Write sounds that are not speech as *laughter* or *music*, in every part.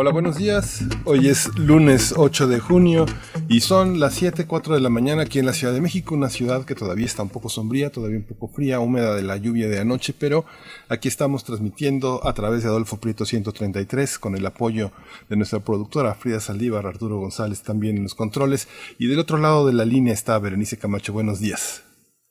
Hola, buenos días. Hoy es lunes 8 de junio y son las 7:04 de la mañana aquí en la Ciudad de México, una ciudad que todavía está un poco sombría, todavía un poco fría, húmeda de la lluvia de anoche, pero aquí estamos transmitiendo a través de Adolfo Prieto 133 con el apoyo de nuestra productora Frida Saldívar, Arturo González también en los controles y del otro lado de la línea está Berenice Camacho. Buenos días.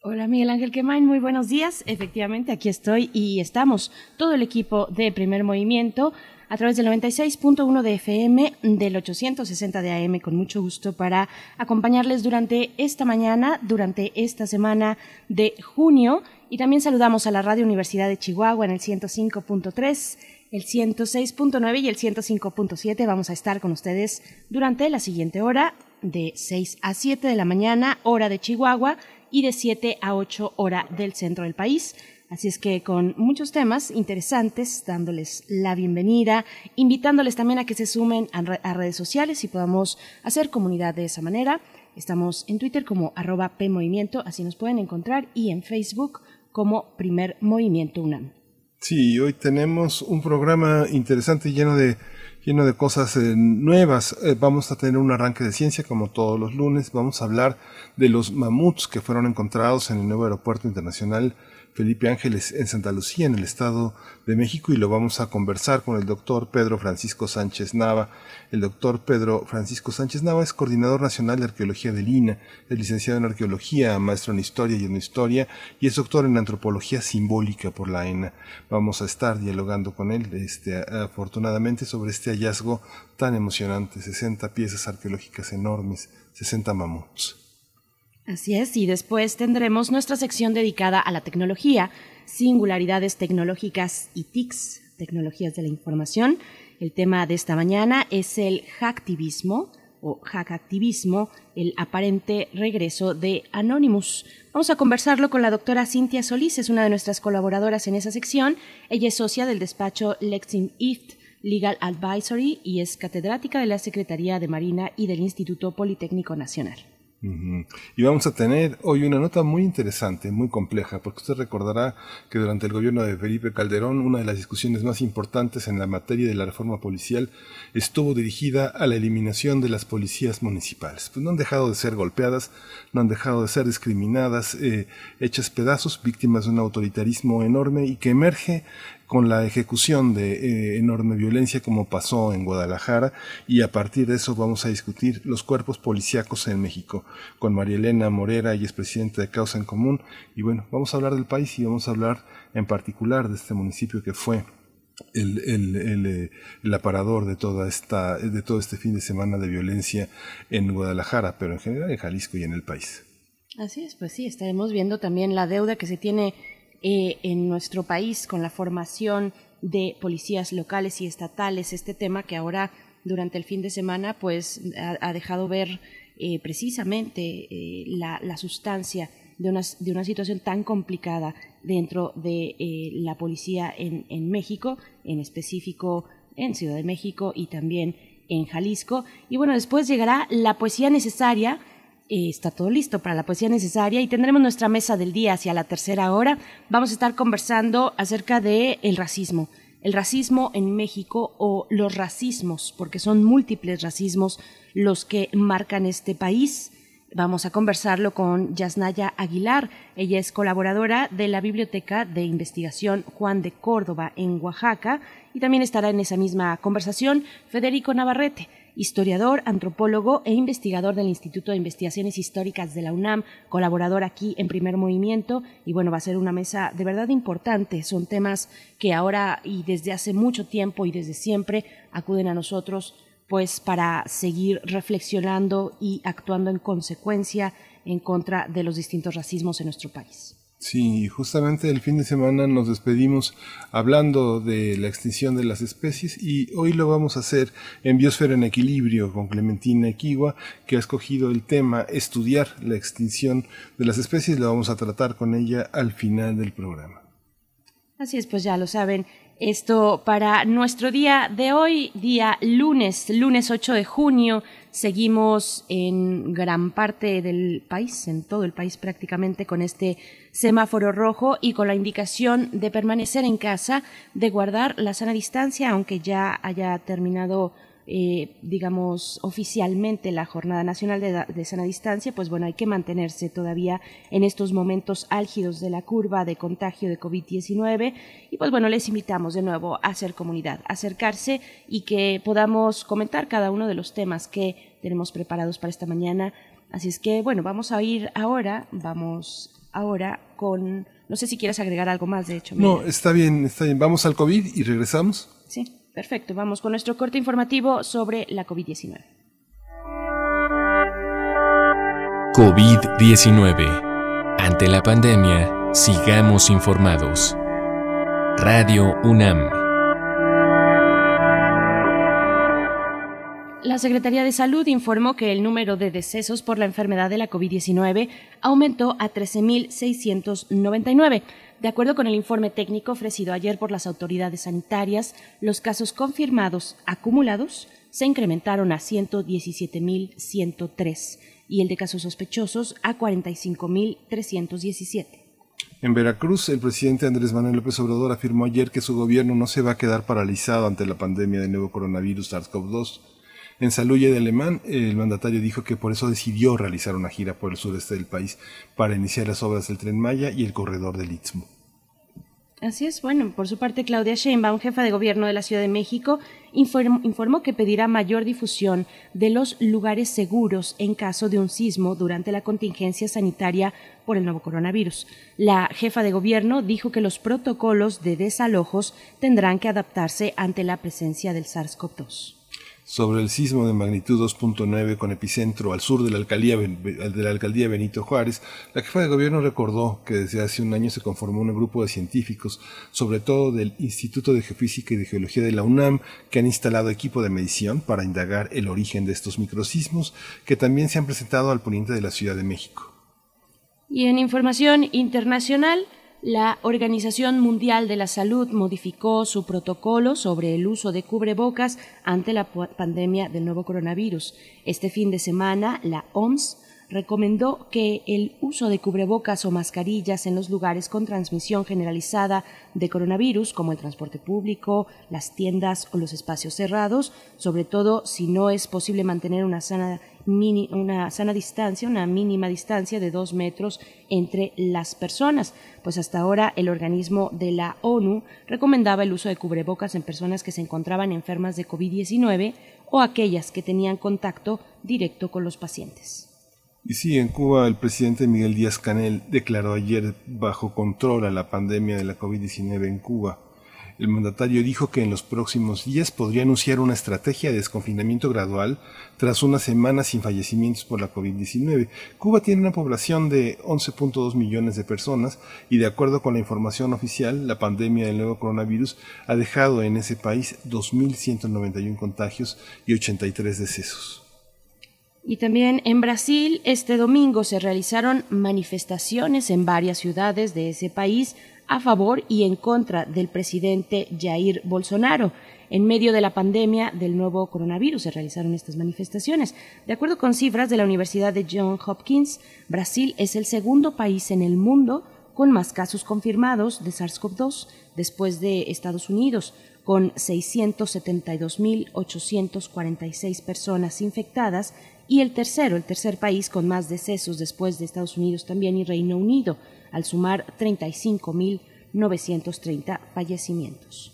Hola Miguel Ángel Quemain, muy buenos días. Efectivamente, aquí estoy y estamos todo el equipo de Primer Movimiento a través del 96.1 de FM, del 860 de AM, con mucho gusto para acompañarles durante esta mañana, durante esta semana de junio. Y también saludamos a la Radio Universidad de Chihuahua en el 105.3 el 106.9 y el 105.7. Vamos a estar con ustedes durante la siguiente hora de 6 a 7 de la mañana, hora de Chihuahua, y de 7 a 8 hora del centro del país. Así es que con muchos temas interesantes, dándoles la bienvenida, invitándoles también a que se sumen a, redes sociales y podamos hacer comunidad de esa manera. Estamos en Twitter como arroba PMovimiento, así nos pueden encontrar, y en Facebook como Primer Movimiento UNAM. Sí, hoy tenemos un programa interesante lleno de lleno de cosas eh, nuevas. Eh, vamos a tener un arranque de ciencia como todos los lunes. Vamos a hablar de los mamuts que fueron encontrados en el nuevo aeropuerto internacional Felipe Ángeles en Santa Lucía, en el Estado de México, y lo vamos a conversar con el doctor Pedro Francisco Sánchez Nava. El doctor Pedro Francisco Sánchez Nava es coordinador nacional de arqueología de Lina, es licenciado en arqueología, maestro en historia y en historia, y es doctor en antropología simbólica por la ENA. Vamos a estar dialogando con él, este, afortunadamente, sobre este hallazgo tan emocionante, 60 piezas arqueológicas enormes, 60 mamuts. Así es, y después tendremos nuestra sección dedicada a la tecnología, singularidades tecnológicas y TICs, tecnologías de la información. El tema de esta mañana es el hacktivismo o hackactivismo, el aparente regreso de Anonymous. Vamos a conversarlo con la doctora Cintia Solís, es una de nuestras colaboradoras en esa sección. Ella es socia del despacho Lexing East Legal Advisory y es catedrática de la Secretaría de Marina y del Instituto Politécnico Nacional. Y vamos a tener hoy una nota muy interesante, muy compleja, porque usted recordará que durante el gobierno de Felipe Calderón una de las discusiones más importantes en la materia de la reforma policial estuvo dirigida a la eliminación de las policías municipales. Pues no han dejado de ser golpeadas, no han dejado de ser discriminadas, eh, hechas pedazos, víctimas de un autoritarismo enorme y que emerge con la ejecución de eh, enorme violencia como pasó en Guadalajara y a partir de eso vamos a discutir los cuerpos policíacos en México con María Elena Morera y es presidenta de Causa en Común y bueno, vamos a hablar del país y vamos a hablar en particular de este municipio que fue el, el, eh, el, aparador de toda esta, de todo este fin de semana de violencia en Guadalajara, pero en general en Jalisco y en el país. Así es, pues sí, estaremos viendo también la deuda que se tiene eh, en nuestro país con la formación de policías locales y estatales, este tema que ahora durante el fin de semana pues ha, dejado ver eh, precisamente eh, la, sustancia de una, de una, situación tan complicada dentro de la policía en, en México, en específico en Ciudad de México y también en Jalisco. Y bueno, después llegará la poesía necesaria está todo listo para la poesía necesaria y tendremos nuestra mesa del día hacia la tercera hora. Vamos a estar conversando acerca de el racismo, el racismo en México o los racismos, porque son múltiples racismos los que marcan este país. Vamos a conversarlo con Yasnaya Aguilar. Ella es colaboradora de la Biblioteca de Investigación Juan de Córdoba en Oaxaca y también estará en esa misma conversación Federico Navarrete historiador, antropólogo e investigador del Instituto de Investigaciones Históricas de la UNAM, colaborador aquí en Primer Movimiento y bueno, va a ser una mesa de verdad importante. Son temas que ahora y desde hace mucho tiempo y desde siempre acuden a nosotros pues para seguir reflexionando y actuando en consecuencia en contra de los distintos racismos en nuestro país. Sí, justamente el fin de semana nos despedimos hablando de la extinción de las especies y hoy lo vamos a hacer en Biosfera en Equilibrio con Clementina Equigua, que ha escogido el tema estudiar la extinción de las especies. Lo vamos a tratar con ella al final del programa. Así es, pues ya lo saben. Esto para nuestro día de hoy, día lunes, lunes 8 de junio. Seguimos en gran parte del país, en todo el país prácticamente, con este semáforo rojo y con la indicación de permanecer en casa, de guardar la sana distancia, aunque ya haya terminado eh, digamos, oficialmente la Jornada Nacional de, Sana Distancia, pues bueno, hay que mantenerse todavía en estos momentos álgidos de la curva de contagio de COVID-19 y pues bueno, les invitamos de nuevo a hacer comunidad, acercarse y que podamos comentar cada uno de los temas que tenemos preparados para esta mañana. Así es que bueno, vamos a ir ahora, vamos ahora con, no sé si quieres agregar algo más, de hecho. No, está bien, está bien. Vamos al COVID y regresamos. Sí. Perfecto, vamos con nuestro corte informativo sobre la COVID-19. COVID-19. Ante la pandemia, sigamos informados. Radio UNAM. La Secretaría de Salud informó que el número de decesos por la enfermedad de la COVID-19 aumentó a 13.699 de acuerdo con el informe técnico ofrecido ayer por las autoridades sanitarias, los casos confirmados acumulados se incrementaron a 117.103 y el de casos sospechosos a 45.317. En Veracruz, el presidente Andrés Manuel López Obrador afirmó ayer que su gobierno no se va a quedar paralizado ante la pandemia del nuevo coronavirus SARS-CoV-2. En Saluya de Alemán, el mandatario dijo que por eso decidió realizar una gira por el sureste del país para iniciar las obras del Tren Maya y el corredor del Istmo. Así es, bueno, por su parte Claudia Sheinbaum, jefa de gobierno de la Ciudad de México, informó, que pedirá mayor difusión de los lugares seguros en caso de un sismo durante la contingencia sanitaria por el nuevo coronavirus. La jefa de gobierno dijo que los protocolos de desalojos tendrán que adaptarse ante la presencia del SARS-CoV-2 sobre el sismo de magnitud 2.9 con epicentro al sur de la, alcaldía, de la alcaldía Benito Juárez, la jefa de gobierno recordó que desde hace un año se conformó un grupo de científicos, sobre todo del Instituto de Geofísica y de Geología de la UNAM, que han instalado equipo de medición para indagar el origen de estos microsismos, que también se han presentado al poniente de la Ciudad de México. Y en información internacional, la Organización Mundial de la Salud modificó su protocolo sobre el uso de cubrebocas ante la pandemia del nuevo coronavirus. Este fin de semana, la OMS recomendó que el uso de cubrebocas o mascarillas en los lugares con transmisión generalizada de coronavirus, como el transporte público, las tiendas o los espacios cerrados, sobre todo si no es posible mantener una sana, distancia, una mínima distancia de dos metros entre las personas. Pues hasta ahora el organismo de la ONU recomendaba el uso de cubrebocas en personas que se encontraban enfermas de COVID-19 o aquellas que tenían contacto directo con los pacientes. Y sí, en Cuba el presidente Miguel Díaz Canel declaró ayer bajo control a la pandemia de la COVID-19 en Cuba. El mandatario dijo que en los próximos días podría anunciar una estrategia de desconfinamiento gradual tras unas semanas sin fallecimientos por la COVID-19. Cuba tiene una población de 11.2 millones de personas y de acuerdo con la información oficial, la pandemia del nuevo coronavirus ha dejado en ese país 2.191 contagios y 83 decesos. Y también en Brasil, este domingo se realizaron manifestaciones en varias ciudades de ese país a favor y en contra del presidente Jair Bolsonaro. En medio de la pandemia del nuevo coronavirus se realizaron estas manifestaciones. De acuerdo con cifras de la Universidad de Johns Hopkins, Brasil es el segundo país en el mundo con más casos confirmados de SARS-CoV-2 después de Estados Unidos, con 672.846 personas infectadas y el tercero, el tercer país con más decesos después de Estados Unidos también y Reino Unido, al sumar 35.930 fallecimientos.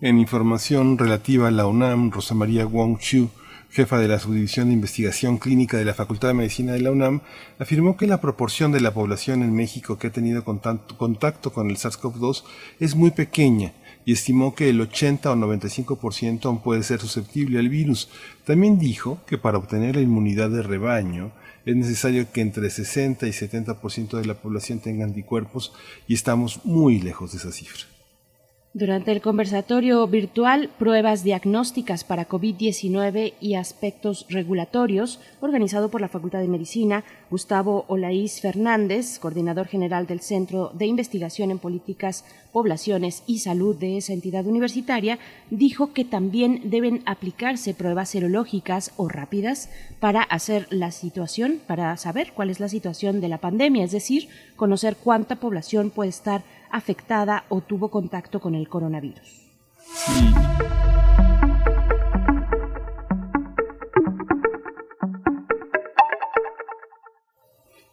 En información relativa a la UNAM, Rosa María Wong Chu, jefa de la Subdivisión de Investigación Clínica de la Facultad de Medicina de la UNAM, afirmó que la proporción de la población en México que ha tenido contacto con el SARS-CoV-2 es muy pequeña y estimó que el 80 o 95% aún puede ser susceptible al virus. También dijo que para obtener la inmunidad de rebaño es necesario que entre 60 y 70% de la población tenga anticuerpos y estamos muy lejos de esa cifra. Durante el conversatorio virtual Pruebas diagnósticas para COVID-19 y aspectos regulatorios, organizado por la Facultad de Medicina, Gustavo Olaís Fernández, coordinador general del Centro de Investigación en Políticas, Poblaciones y Salud de esa entidad universitaria, dijo que también deben aplicarse pruebas serológicas o rápidas para hacer la situación, para saber cuál es la situación de la pandemia, es decir, conocer cuánta población puede estar afectada o tuvo contacto con el coronavirus.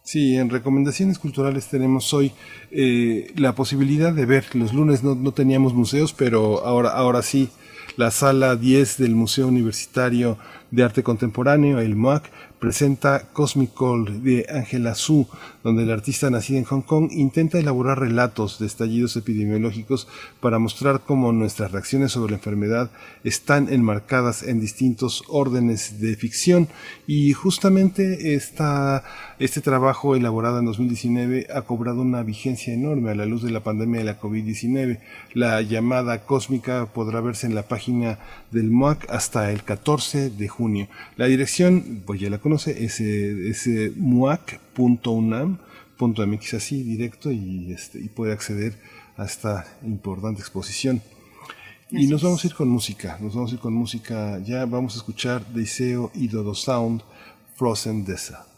Sí. en recomendaciones culturales tenemos hoy eh, la posibilidad de ver, los lunes no, no, teníamos museos, pero ahora, ahora sí, la sala 10 del Museo Universitario de Arte Contemporáneo, el MOAC, presenta Cosmic Call de Angela Su, donde el artista nacida en Hong Kong intenta elaborar relatos de estallidos epidemiológicos para mostrar cómo nuestras reacciones sobre la enfermedad están enmarcadas en distintos órdenes de ficción y justamente esta, este trabajo elaborado en 2019 ha cobrado una vigencia enorme a la luz de la pandemia de la COVID-19. La llamada cósmica podrá verse en la página del MOAC hasta el 14 de junio. La dirección, pues ya la conoce, es, es muac.unam.mx así directo y, este, y puede acceder a esta importante exposición. y nos vamos a ir con música, nos vamos a ir con música, ya vamos a escuchar Deiseo y Dodo Sound, Frozen Desert.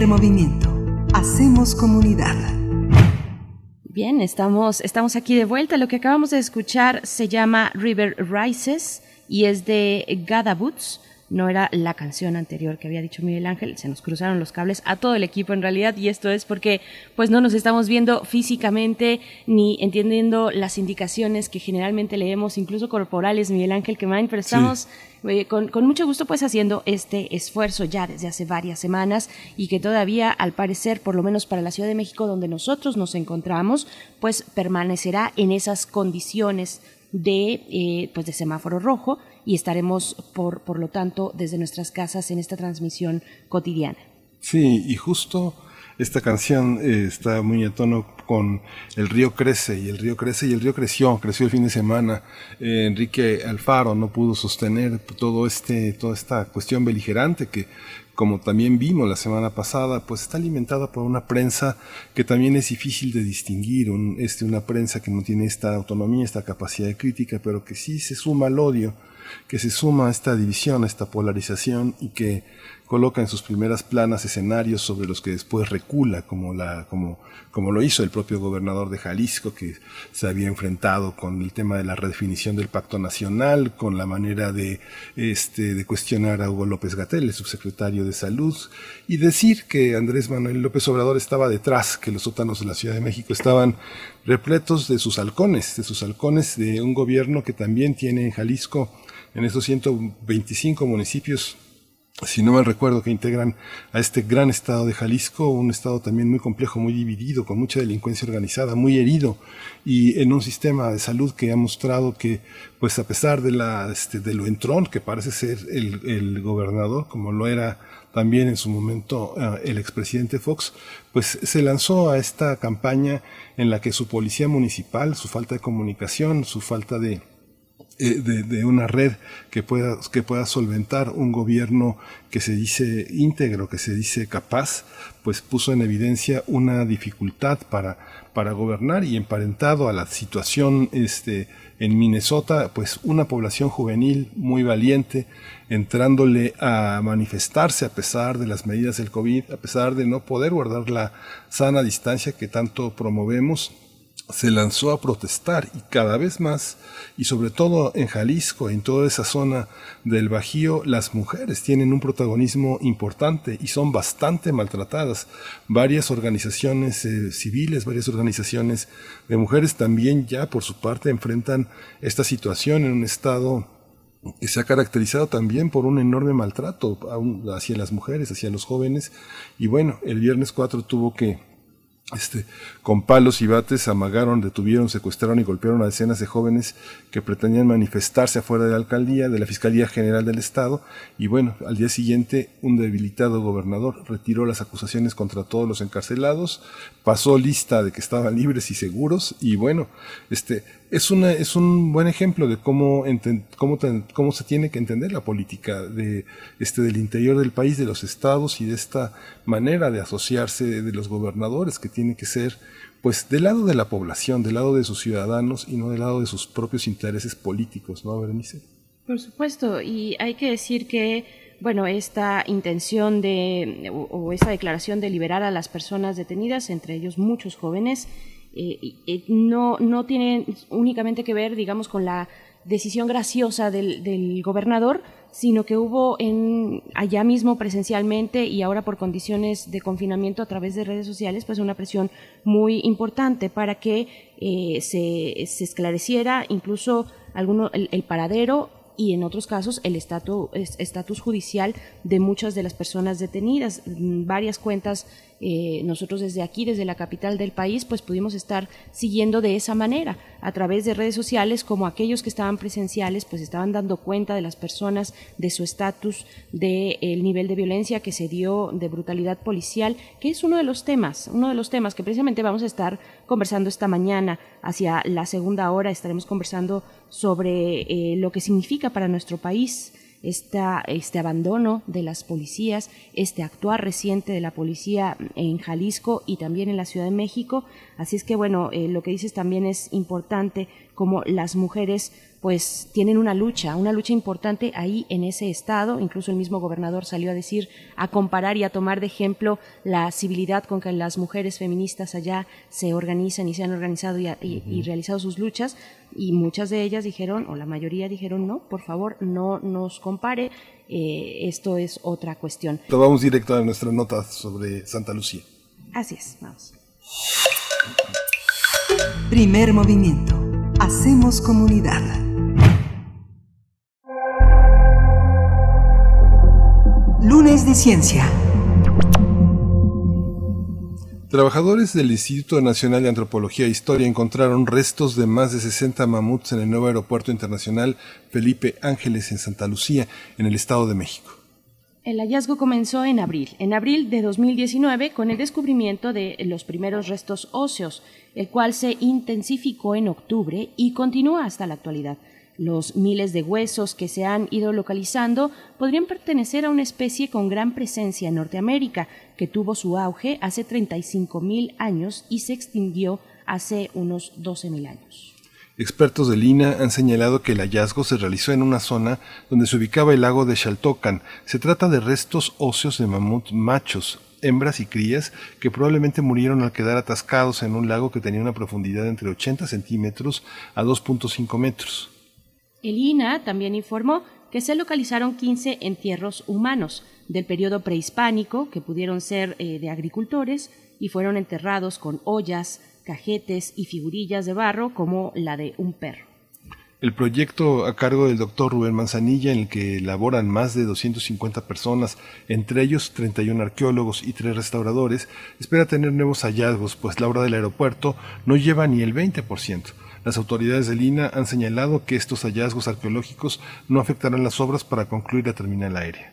Movimiento. Hacemos comunidad. Bien, estamos, estamos aquí de vuelta. Lo que acabamos de escuchar se llama River Rises y es de Gada Boots. No era la canción anterior que había dicho Miguel Ángel, se nos cruzaron los cables a todo el equipo en realidad y esto es porque pues no nos estamos viendo físicamente ni entendiendo las indicaciones que generalmente leemos, incluso corporales, Miguel Ángel Quemain, pero estamos eh, con, con mucho gusto pues haciendo este esfuerzo ya desde hace varias semanas y que todavía al parecer, por lo menos para la Ciudad de México donde nosotros nos encontramos, pues permanecerá en esas condiciones de, eh, pues de semáforo rojo y estaremos por, por lo tanto desde nuestras casas en esta transmisión cotidiana. Sí, y justo esta canción eh, está muy a tono con El río crece y el río crece y el río creció, creció el fin de semana. Eh, Enrique Alfaro no pudo sostener todo este, toda esta cuestión beligerante que como también vimos la semana pasada, pues está alimentada por una prensa que también es difícil de distinguir, este, una prensa que no tiene esta autonomía, esta capacidad de crítica, pero que sí se suma al odio, que se suma a esta división, a esta polarización y que coloca en sus primeras planas escenarios sobre los que después recula, como, la, como, como lo hizo el propio gobernador de Jalisco, que se había enfrentado con el tema de la redefinición del pacto nacional, con la manera de, este, de cuestionar a Hugo López Gatel, el subsecretario de Salud, y decir que Andrés Manuel López Obrador estaba detrás, que los sótanos de la Ciudad de México estaban repletos de sus halcones, de sus halcones de un gobierno que también tiene en Jalisco, en esos 125 municipios si no mal recuerdo, que integran a este gran estado de Jalisco, un estado también muy complejo, muy dividido, con mucha delincuencia organizada, muy herido, y en un sistema de salud que ha mostrado que, pues a pesar de, la, este, de lo entrón que parece ser el, el gobernador, como lo era también en su momento uh, el expresidente Fox, pues se lanzó a esta campaña en la que su policía municipal, su falta de comunicación, su falta de, de, de, una red que pueda, que pueda solventar un gobierno que se dice íntegro, que se dice capaz, pues puso en evidencia una dificultad para, para gobernar y emparentado a la situación este, en Minnesota, pues una población juvenil muy valiente, entrándole a manifestarse a pesar de las medidas del COVID, a pesar de no poder guardar la sana distancia que tanto promovemos, se lanzó a protestar y cada vez más, y sobre todo en Jalisco, en toda esa zona del Bajío, las mujeres tienen un protagonismo importante y son bastante maltratadas. Varias organizaciones eh, civiles, varias organizaciones de mujeres también ya por su parte enfrentan esta situación en un estado que se ha caracterizado también por un enorme maltrato hacia las mujeres, hacia los jóvenes. Y bueno, el viernes 4 tuvo que este, con palos y bates amagaron, detuvieron, secuestraron y golpearon a decenas de jóvenes que pretendían manifestarse afuera de la alcaldía, de la Fiscalía General del Estado. Y bueno, al día siguiente, un debilitado gobernador retiró las acusaciones contra todos los encarcelados, pasó lista de que estaban libres y seguros. Y bueno, este, es, una, es un buen ejemplo de cómo, cómo, cómo se tiene que entender la política de, este, del interior del país, de los estados y de esta manera de asociarse de los gobernadores que tiene que ser pues del lado de la población, del lado de sus ciudadanos y no del lado de sus propios intereses políticos, ¿no, Berenice? Por supuesto, y hay que decir que, bueno, esta intención de, o, o esta declaración de liberar a las personas detenidas, entre ellos muchos jóvenes, eh, eh, no, no tiene únicamente que ver, digamos, con la decisión graciosa del, gobernador, sino que hubo en allá mismo presencialmente y ahora por condiciones de confinamiento a través de redes sociales, pues una presión muy importante para que eh, se, se esclareciera incluso alguno, el, el paradero y en otros casos el estatu- es- estatus judicial de muchas de las personas detenidas. Mm, Varias cuentas, eh, nosotros desde aquí, desde la capital del país, pues pudimos estar siguiendo de esa manera, a través de redes sociales, como aquellos que estaban presenciales, pues estaban dando cuenta de las personas, de su estatus, del nivel de violencia que se dio, de brutalidad policial, que es uno de los temas, uno de los temas que precisamente vamos a estar conversando esta mañana. Hacia la segunda hora estaremos conversando sobre eh, lo que significa para nuestro país esta, este abandono de las policías, este actuar reciente de la policía en Jalisco y también en la Ciudad de México. Así es que, bueno, eh, lo que dices también es importante, como las mujeres pues tienen una lucha, una lucha importante ahí en ese estado. Incluso el mismo gobernador salió a decir, a comparar y a tomar de ejemplo la civilidad con que las mujeres feministas allá se organizan y se han organizado y, y- y realizado sus luchas. Y muchas de ellas dijeron, o la mayoría dijeron, no, por favor, no nos compare, eh, esto es otra cuestión. Vamos directo a nuestra nota sobre Santa Lucía. Así es, vamos. Primer movimiento. Hacemos comunidad. Lunes de Ciencia. Trabajadores del Instituto Nacional de Antropología e Historia encontraron restos de más de 60 mamuts en el nuevo aeropuerto internacional Felipe Ángeles en Santa Lucía, en el Estado de México. El hallazgo comenzó en abril, en abril de 2019, con el descubrimiento de los primeros restos óseos, el cual se intensificó en octubre y continúa hasta la actualidad. Los miles de huesos que se han ido localizando podrían pertenecer a una especie con gran presencia en Norteamérica, que tuvo su auge hace 35.000 años y se extinguió hace unos 12.000 años. Expertos del INA han señalado que el hallazgo se realizó en una zona donde se ubicaba el lago de Xaltocan. Se trata de restos óseos de mamut machos, hembras y crías que probablemente murieron al quedar atascados en un lago que tenía una profundidad entre 80 centímetros a 2.5 metros. El INA también informó que se localizaron 15 entierros humanos del periodo prehispánico que pudieron ser eh, de agricultores y fueron enterrados con ollas, cajetes y figurillas de barro como la de un perro. El proyecto a cargo del doctor Rubén Manzanilla, en el que laboran más de 250 personas, entre ellos 31 arqueólogos y 3 restauradores, espera tener nuevos hallazgos, pues la obra del aeropuerto no lleva ni el 20%. Las autoridades del INA han señalado que estos hallazgos arqueológicos no afectarán las obras para concluir la terminal aérea.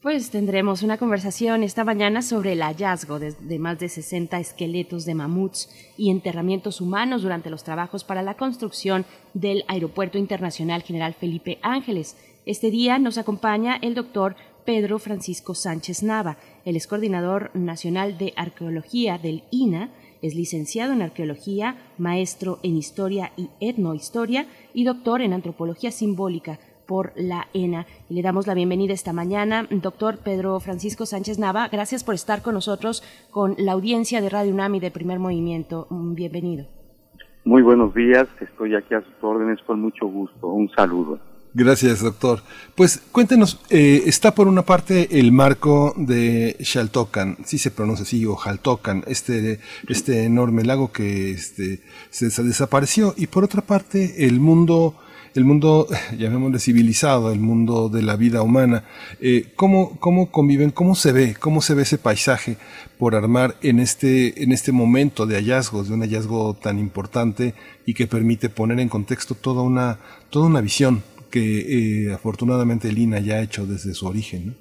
Pues tendremos una conversación esta mañana sobre el hallazgo de, más de 60 esqueletos de mamuts y enterramientos humanos durante los trabajos para la construcción del Aeropuerto Internacional General Felipe Ángeles. Este día nos acompaña el doctor Pedro Francisco Sánchez Nava. Él es coordinador nacional de arqueología del INA, es licenciado en arqueología, maestro en historia y etnohistoria y doctor en antropología simbólica por la ENA. Y le damos la bienvenida esta mañana, doctor Pedro Francisco Sánchez Nava. Gracias por estar con nosotros, con la audiencia de Radio UNAM y de Primer Movimiento. Bienvenido. Muy buenos días, estoy aquí a sus órdenes con mucho gusto. Un saludo. Gracias, doctor. Pues cuéntenos, eh, está por una parte el marco de Xaltocan, si se pronuncia así, o Xaltocan, este, este enorme lago que este, se, se desapareció, y por otra parte el mundo, el mundo, *laughs* llamémosle civilizado, el mundo de la vida humana. Eh, ¿cómo, ¿Cómo conviven, cómo se ve, cómo se ve ese paisaje por armar en este, en este momento de hallazgos, de un hallazgo tan importante y que permite poner en contexto toda una, toda una visión que eh, afortunadamente el INA ya ha hecho desde su origen.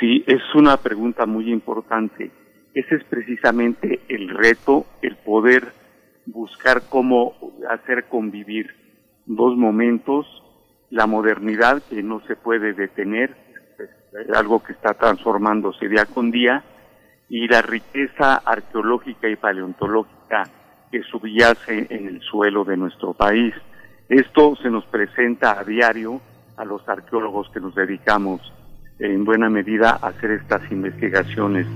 Sí, es una pregunta muy importante. Ese es precisamente el reto, el poder buscar cómo hacer convivir dos momentos, la modernidad que no se puede detener, es algo que está transformándose día con día, y la riqueza arqueológica y paleontológica que subyace en el suelo de nuestro país. Esto se nos presenta a diario a los arqueólogos que nos dedicamos en buena medida a hacer estas investigaciones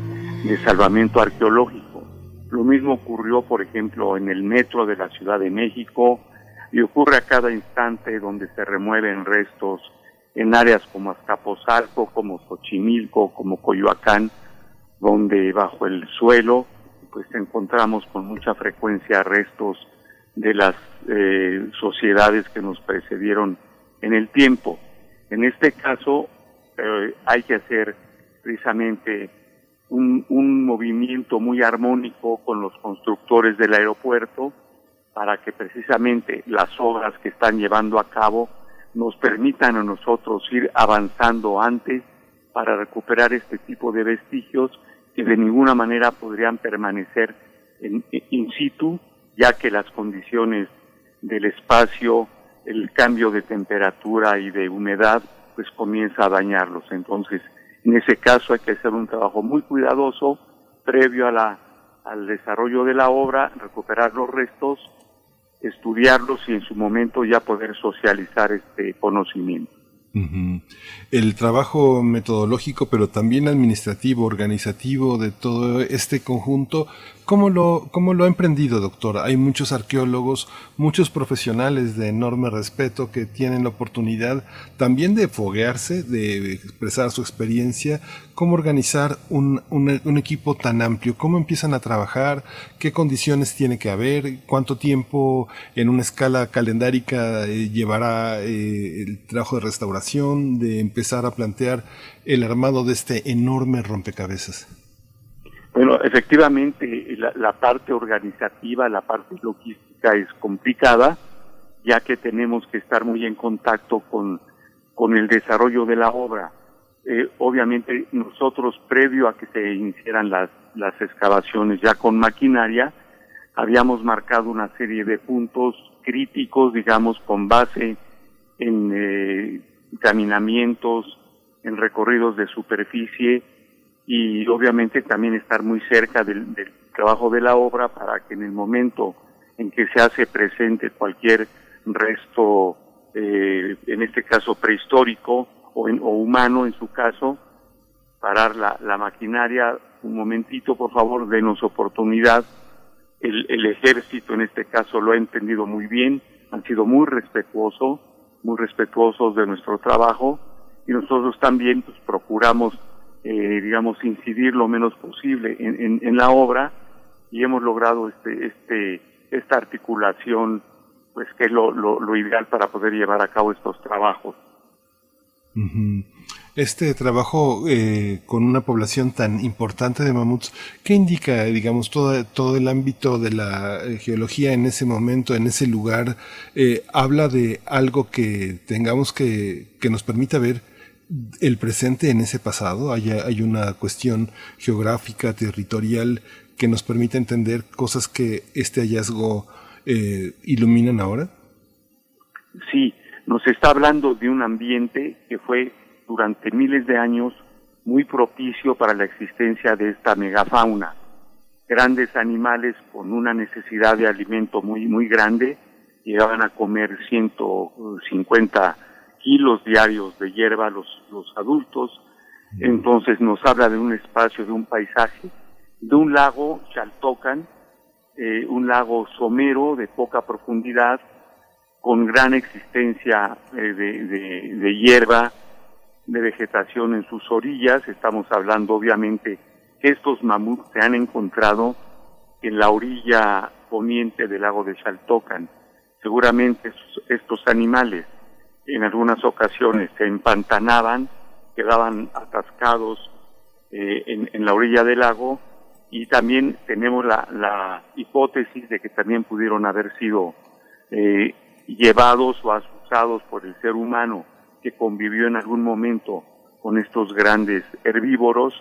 de salvamento arqueológico. Lo mismo ocurrió, por ejemplo, en el metro de la Ciudad de México y ocurre a cada instante donde se remueven restos en áreas como Azcapotzalco, como Xochimilco, como Coyoacán, donde bajo el suelo pues encontramos con mucha frecuencia restos de las eh, sociedades que nos precedieron en el tiempo. En este caso eh, hay que hacer precisamente un, un movimiento muy armónico con los constructores del aeropuerto para que precisamente las obras que están llevando a cabo nos permitan a nosotros ir avanzando antes para recuperar este tipo de vestigios que de ninguna manera podrían permanecer in situ, ya que las condiciones del espacio, el cambio de temperatura y de humedad, pues comienza a dañarlos. Entonces, en ese caso hay que hacer un trabajo muy cuidadoso previo a la, al desarrollo de la obra, recuperar los restos, estudiarlos y en su momento ya poder socializar este conocimiento. El trabajo metodológico, pero también administrativo, organizativo de todo este conjunto, ¿cómo lo, cómo lo ha emprendido, doctor? Hay muchos arqueólogos, muchos profesionales de enorme respeto que tienen la oportunidad también de foguearse, de expresar su experiencia. ¿Cómo organizar un, un- un equipo tan amplio? ¿Cómo empiezan a trabajar? ¿Qué condiciones tiene que haber? ¿Cuánto tiempo en una escala calendárica eh, llevará eh, el trabajo de restauración, de empezar a plantear el armado de este enorme rompecabezas? Bueno, efectivamente, la, parte organizativa, la parte logística es complicada, ya que tenemos que estar muy en contacto con, con el desarrollo de la obra. Eh, obviamente, nosotros, previo a que se iniciaran las, las excavaciones ya con maquinaria, habíamos marcado una serie de puntos críticos, digamos, con base en eh, caminamientos, en recorridos de superficie, y obviamente también estar muy cerca del trabajo de la obra para que en el momento en que se hace presente cualquier resto, eh, en este caso prehistórico o, en- o humano en su caso, parar la, maquinaria un momentito, por favor, denos oportunidad. El, el ejército en este caso lo ha entendido muy bien, han sido muy respetuosos, muy respetuosos de nuestro trabajo y nosotros también pues, procuramos eh, digamos, incidir lo menos posible en, en la obra y hemos logrado este, este, esta articulación, pues que es lo, lo, ideal para poder llevar a cabo estos trabajos. Este trabajo eh, con una población tan importante de mamuts, ¿qué indica, digamos, todo, todo el ámbito de la eh, geología en ese momento, en ese lugar? Eh, ¿Habla de algo que tengamos que, que nos permita ver el presente en ese pasado? ¿Hay, hay una cuestión geográfica, territorial, que nos permite entender cosas que este hallazgo eh, iluminan ahora? Sí, nos está hablando de un ambiente que fue durante miles de años muy propicio para la existencia de esta megafauna. Grandes animales con una necesidad de alimento muy, muy grande, llegaban a comer 150 kilos diarios de hierba los, los adultos. Entonces nos habla de un espacio, de un paisaje, de un lago, Chaltocan, eh, un lago somero de poca profundidad, con gran existencia eh, de, hierba, de vegetación en sus orillas. Estamos hablando obviamente que estos mamuts se han encontrado en la orilla poniente del lago de Xaltocan. Seguramente estos, animales en algunas ocasiones se empantanaban, quedaban atascados eh, en la orilla del lago y también tenemos la, la hipótesis de que también pudieron haber sido eh, llevados o asusados por el ser humano que convivió en algún momento con estos grandes herbívoros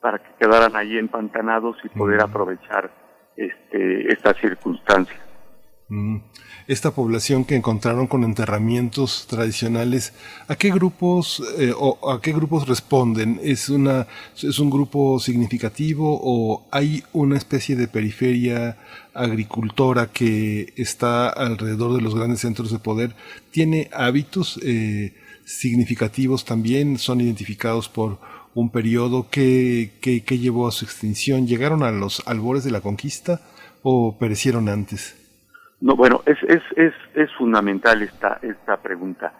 para que quedaran allí empantanados y poder aprovechar este, esta circunstancia. Mm. Esta población que encontraron con enterramientos tradicionales, ¿a qué grupos eh, o a qué grupos responden? ¿Es una es un grupo significativo o hay una especie de periferia agricultora que está alrededor de los grandes centros de poder? ¿Tiene hábitos eh, significativos también? ¿Son identificados por un periodo que, que, que llevó a su extinción? ¿Llegaron a los albores de la conquista o perecieron antes? No, bueno, es, es, es, es fundamental esta, esta pregunta.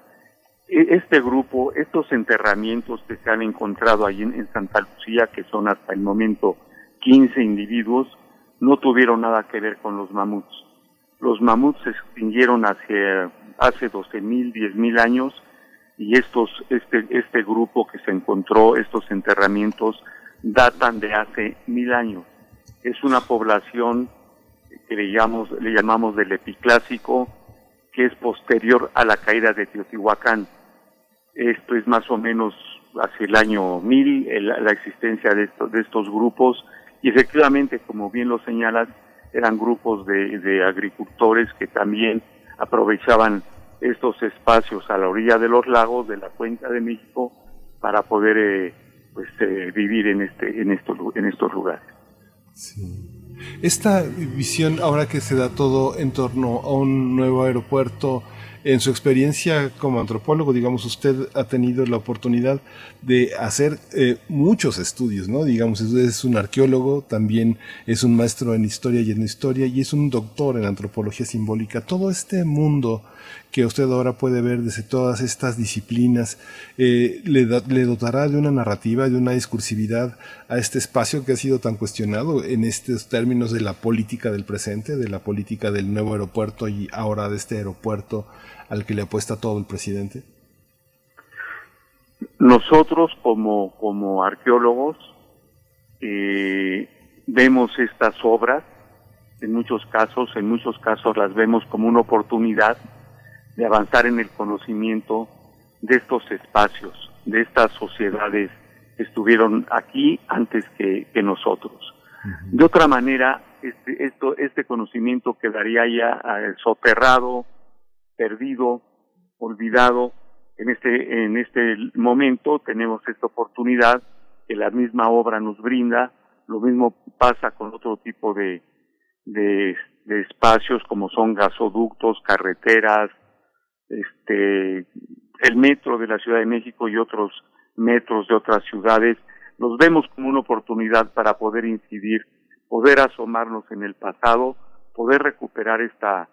E- Este grupo, estos enterramientos que se han encontrado allí en, en Santa Lucía, que son hasta el momento 15 individuos, no tuvieron nada que ver con los mamuts. Los mamuts se extinguieron hace, hace 12.000, 10.000 años y estos, este, este grupo que se encontró, estos enterramientos, datan de hace mil años. Es una población que le llamamos, le llamamos del epiclásico, que es posterior a la caída de Teotihuacán. Esto es más o menos hacia el año 1000, el- la existencia de estos, de estos grupos, y efectivamente, como bien lo señalas, eran grupos de, de agricultores que también aprovechaban estos espacios a la orilla de los lagos de la cuenca de México para poder eh, pues eh, vivir en este en estos en estos lugares. Esta visión, ahora que se da todo en torno a un nuevo aeropuerto, en su experiencia como antropólogo, digamos, usted ha tenido la oportunidad de hacer eh, muchos estudios, ¿no? Digamos, es un arqueólogo, también es un maestro en historia y en historia, y es un doctor en antropología simbólica. Todo este mundo que usted ahora puede ver desde todas estas disciplinas, eh, le, da- le dotará de una narrativa, de una discursividad a este espacio que ha sido tan cuestionado en estos términos de la política del presente, de la política del nuevo aeropuerto y ahora de este aeropuerto al que le apuesta todo el presidente? Nosotros como, como arqueólogos eh, vemos estas obras, en muchos casos, en muchos casos las vemos como una oportunidad de avanzar en el conocimiento de estos espacios, de estas sociedades que estuvieron aquí antes que, que nosotros. De otra manera, este, esto, este conocimiento quedaría ya eh, soterrado, perdido, olvidado. En este, en este momento tenemos esta oportunidad que la misma obra nos brinda. Lo mismo pasa con otro tipo de, de, de espacios como son gasoductos, carreteras, este, el metro de la Ciudad de México y otros metros de otras ciudades. Los vemos como una oportunidad para poder incidir, poder asomarnos en el pasado, poder recuperar esta,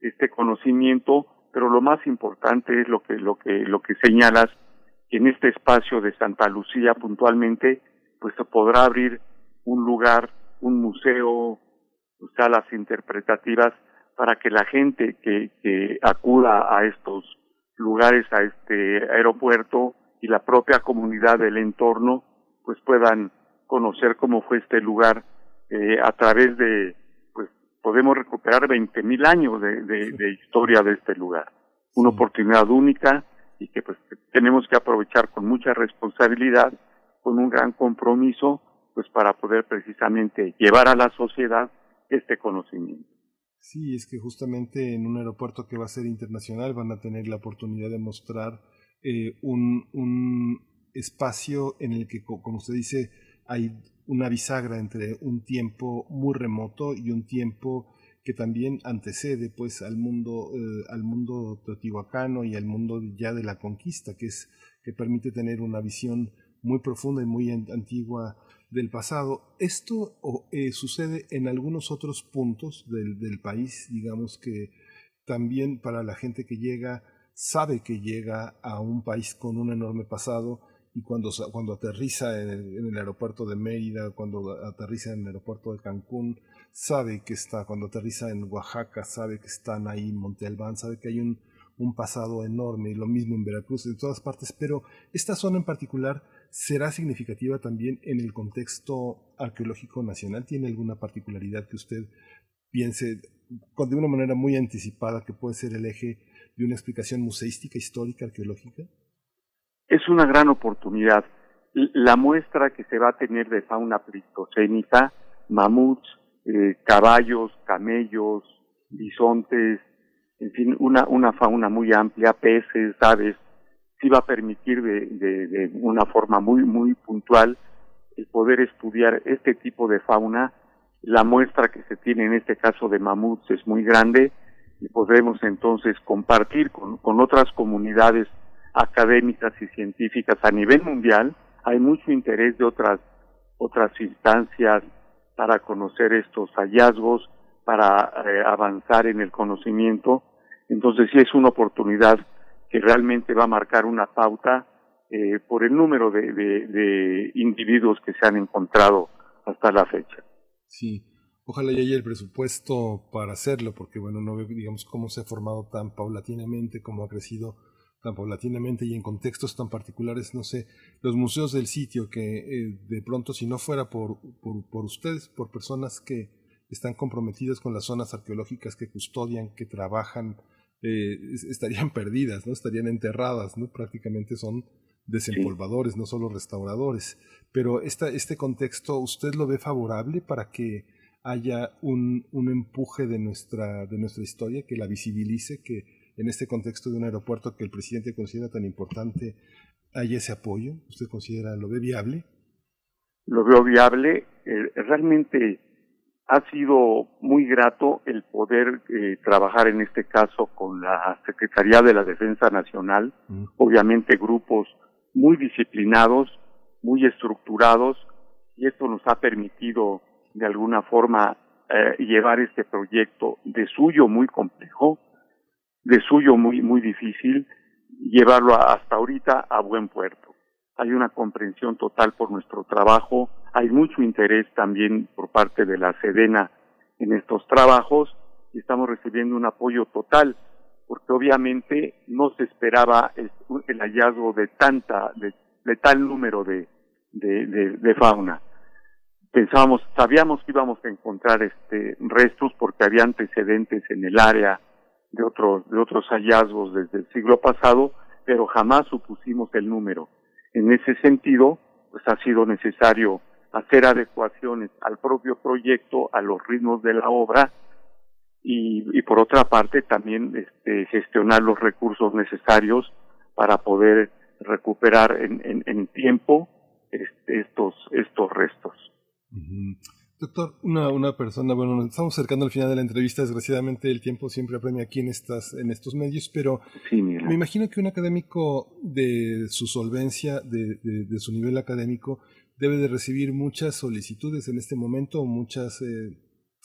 este conocimiento, pero lo más importante es lo que, lo que, lo que señalas, que en este espacio de Santa Lucía puntualmente, pues se podrá abrir un lugar, un museo, salas interpretativas para que la gente que, que acuda a estos lugares, a este aeropuerto y la propia comunidad del entorno, pues puedan conocer cómo fue este lugar eh, a través de, pues podemos recuperar 20 mil años de, de, de historia de este lugar. Una oportunidad única y que pues tenemos que aprovechar con mucha responsabilidad, con un gran compromiso, pues para poder precisamente llevar a la sociedad este conocimiento. Sí, es que justamente en un aeropuerto que va a ser internacional van a tener la oportunidad de mostrar eh, un, un espacio en el que, co- como usted dice, hay una bisagra entre un tiempo muy remoto y un tiempo que también antecede pues al mundo eh, al mundo teotihuacano y al mundo ya de la conquista que es que permite tener una visión muy profunda y muy an- antigua del pasado. Esto eh, sucede en algunos otros puntos del, país, digamos que también para la gente que llega, sabe que llega a un país con un enorme pasado y cuando, cuando aterriza en el, en el aeropuerto de Mérida, cuando aterriza en el aeropuerto de Cancún, sabe que está, cuando aterriza en Oaxaca, sabe que están ahí en Monte Albán, sabe que hay un, un pasado enorme, y lo mismo en Veracruz, en todas partes, pero esta zona en particular será significativa también en el contexto arqueológico nacional. ¿Tiene alguna particularidad que usted piense de una manera muy anticipada que puede ser el eje de una explicación museística, histórica, arqueológica? es una gran oportunidad. La muestra que se va a tener de fauna pleistocénica, mamuts, eh, caballos, camellos, bisontes, en fin, una fauna muy amplia, peces, aves, sí va a permitir de, de, una forma muy, muy puntual el poder estudiar este tipo de fauna. La muestra que se tiene en este caso de mamuts es muy grande y podremos entonces compartir con, con otras comunidades académicas y científicas a nivel mundial. Hay mucho interés de otras otras instancias para conocer estos hallazgos, para eh, avanzar en el conocimiento. Entonces sí es una oportunidad que realmente va a marcar una pauta eh, por el número de, de- individuos que se han encontrado hasta la fecha. Sí, ojalá ya haya el presupuesto para hacerlo, porque bueno, no veo, digamos, cómo se ha formado tan paulatinamente, cómo ha crecido tan paulatinamente y en contextos tan particulares, no sé, los museos del sitio que eh, de pronto si no fuera por, por ustedes, por personas que están comprometidas con las zonas arqueológicas que custodian, que trabajan, eh, es- estarían *laughs* perdidas, ¿no? Estarían enterradas, ¿no? Prácticamente son desempolvadores, no solo restauradores. Pero esta, este contexto, ¿usted lo ve favorable para que haya un, un empuje de nuestra, de nuestra historia, que la visibilice, que en este contexto de un aeropuerto que el presidente considera tan importante haya ese apoyo? ¿Usted considera, lo ve viable? lo veo viable. Eh, realmente ha sido muy grato el poder eh, trabajar en este caso con la Secretaría de la Defensa Nacional, Mm. obviamente grupos muy disciplinados, muy estructurados, y esto nos ha permitido de alguna forma eh, llevar este proyecto de suyo muy complejo, de suyo muy muy difícil, llevarlo hasta ahorita a buen puerto hay una comprensión total por nuestro trabajo, hay mucho interés también por parte de la Sedena en estos trabajos y estamos recibiendo un apoyo total, porque obviamente no se esperaba el, hallazgo de tanta, de, tal número de, de fauna. Pensábamos, sabíamos que íbamos a encontrar este restos porque había antecedentes en el área de otros, de otros hallazgos desde el siglo pasado, pero jamás supusimos el número. En ese sentido, pues ha sido necesario hacer adecuaciones al propio proyecto, a los ritmos de la obra y, por otra parte también este, gestionar los recursos necesarios para poder recuperar en, tiempo este, estos, estos restos. Doctor, una, una persona, bueno, nos estamos acercando al final de la entrevista, desgraciadamente el tiempo siempre apremia aquí en, estas, en estos medios, pero Sí, me imagino que un académico de su solvencia, de, de- de su nivel académico, debe de recibir muchas solicitudes en este momento, muchas, eh,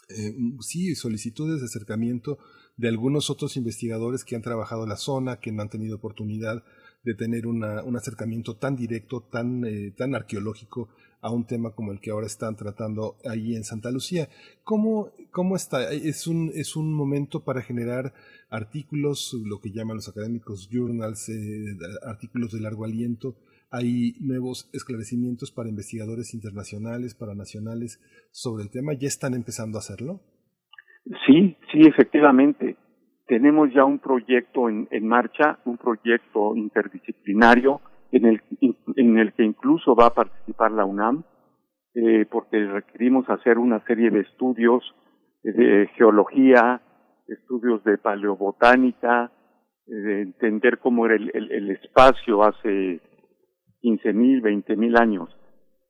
eh, sí, solicitudes de acercamiento de algunos otros investigadores que han trabajado en la zona, que no han tenido oportunidad de tener una- un acercamiento tan directo, tan, eh, tan arqueológico a un tema como el que ahora están tratando ahí en Santa Lucía. ¿Cómo, cómo está? ¿Es un, ¿Es un momento para generar artículos, lo que llaman los académicos journals, eh, artículos de largo aliento? ¿Hay nuevos esclarecimientos para investigadores internacionales, para nacionales sobre el tema? ¿Ya están empezando a hacerlo? Sí, sí, efectivamente. Tenemos ya un proyecto en, en marcha, un proyecto interdisciplinario en el, en el que incluso va a participar la UNAM, eh, porque requerimos hacer una serie de estudios de geología, estudios de paleobotánica, eh, de entender cómo era el, el- el espacio hace 15 mil, 20 mil años.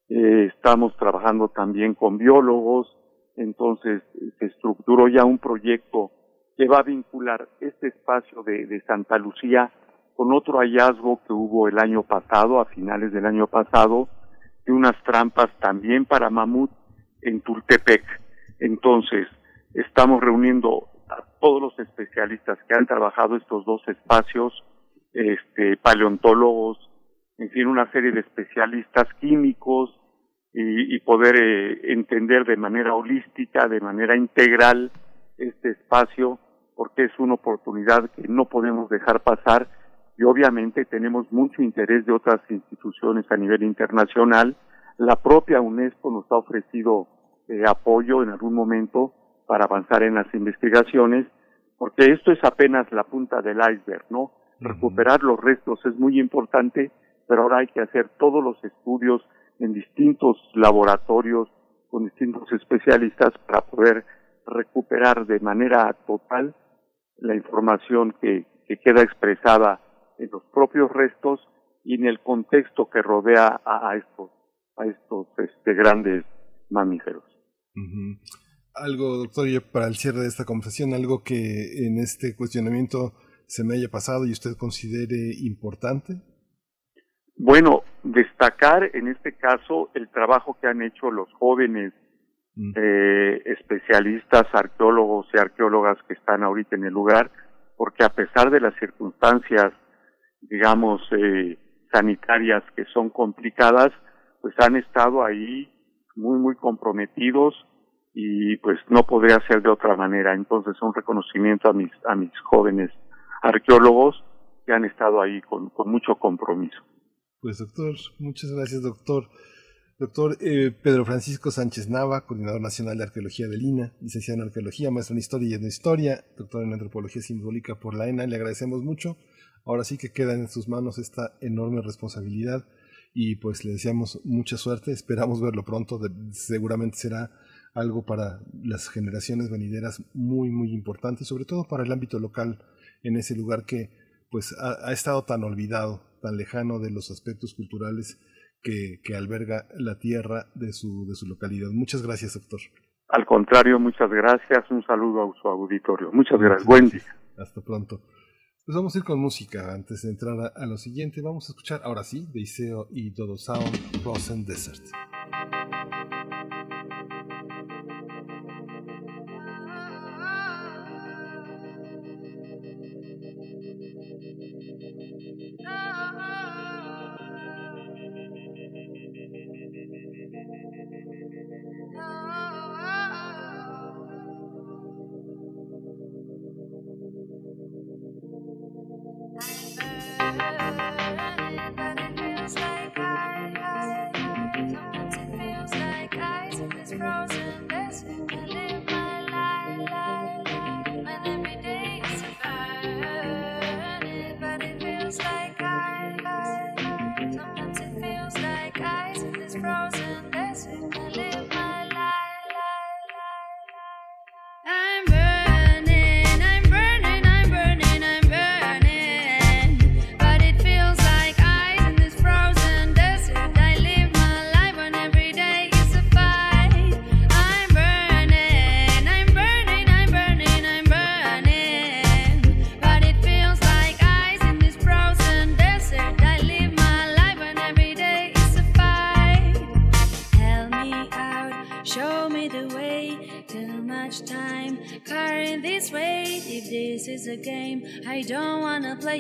Eh, estamos trabajando también con biólogos, entonces se estructuró ya un proyecto que va a vincular este espacio de, Santa Lucía con otro hallazgo que hubo el año pasado, a finales del año pasado, de unas trampas también para mamut en Tultepec. Entonces, estamos reuniendo a todos los especialistas que han trabajado estos dos espacios, este, paleontólogos, en fin, una serie de especialistas químicos y, y poder eh, entender de manera holística, de manera integral este espacio, porque es una oportunidad que no podemos dejar pasar y obviamente tenemos mucho interés de otras instituciones a nivel internacional. La propia UNESCO nos ha ofrecido eh, apoyo en algún momento para avanzar en las investigaciones, porque esto es apenas la punta del iceberg, ¿no? Recuperar los restos es muy importante, pero ahora hay que hacer todos los estudios en distintos laboratorios con distintos especialistas para poder recuperar de manera total la información que, que queda expresada en los propios restos y en el contexto que rodea a, a estos a estos este, grandes mamíferos. Algo, doctor, ya para el cierre de esta conversación, algo que en este cuestionamiento se me haya pasado y usted considere importante. Bueno, destacar en este caso el trabajo que han hecho los jóvenes. Eh, especialistas, arqueólogos y arqueólogas que están ahorita en el lugar, porque a pesar de las circunstancias, digamos, eh, sanitarias que son complicadas, pues han estado ahí muy, muy comprometidos y pues no podría ser de otra manera. Entonces, un reconocimiento a mis, a mis jóvenes arqueólogos que han estado ahí con, con mucho compromiso. Pues doctor, muchas gracias doctor. Doctor eh, Pedro Francisco Sánchez Nava, coordinador nacional de arqueología del INA, licenciado en arqueología, maestro en historia y en historia, doctor en antropología simbólica por la ENA, le agradecemos mucho. Ahora sí que queda en sus manos esta enorme responsabilidad y pues le deseamos mucha suerte, esperamos verlo pronto, seguramente será algo para las generaciones venideras muy muy importante sobre todo para el ámbito local en ese lugar que pues ha estado tan olvidado, tan lejano de los aspectos culturales que, que alberga la tierra de su, de su localidad. Muchas gracias, doctor. Al contrario, muchas gracias. Un saludo a su auditorio. Muchas gracias. Buen día. Hasta pronto. Pues vamos a ir con música antes de entrar a, a lo siguiente. Vamos a escuchar ahora sí de Iseo y Dodo Sound Frozen Desert.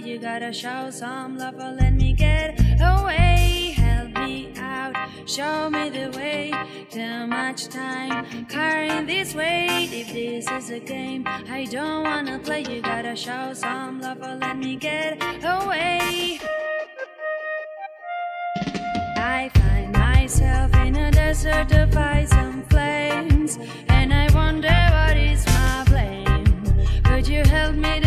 You gotta show some love or let me get away. Help me out, show me the way. Too much time carrying this weight. If this is a game, I don't wanna play. You gotta show some love or let me get away. I find myself in a desert of and flames, and I wonder what is my blame. Could you help me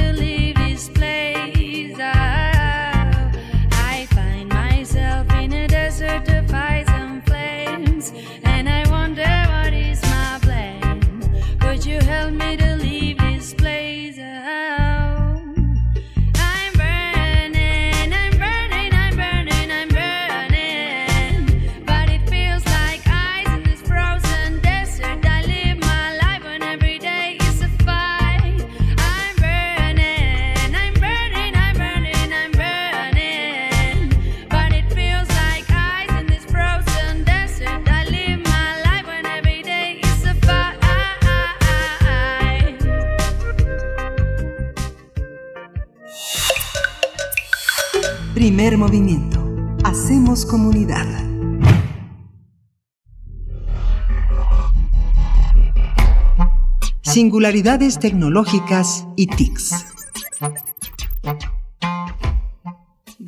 Singularidades tecnológicas y TICs.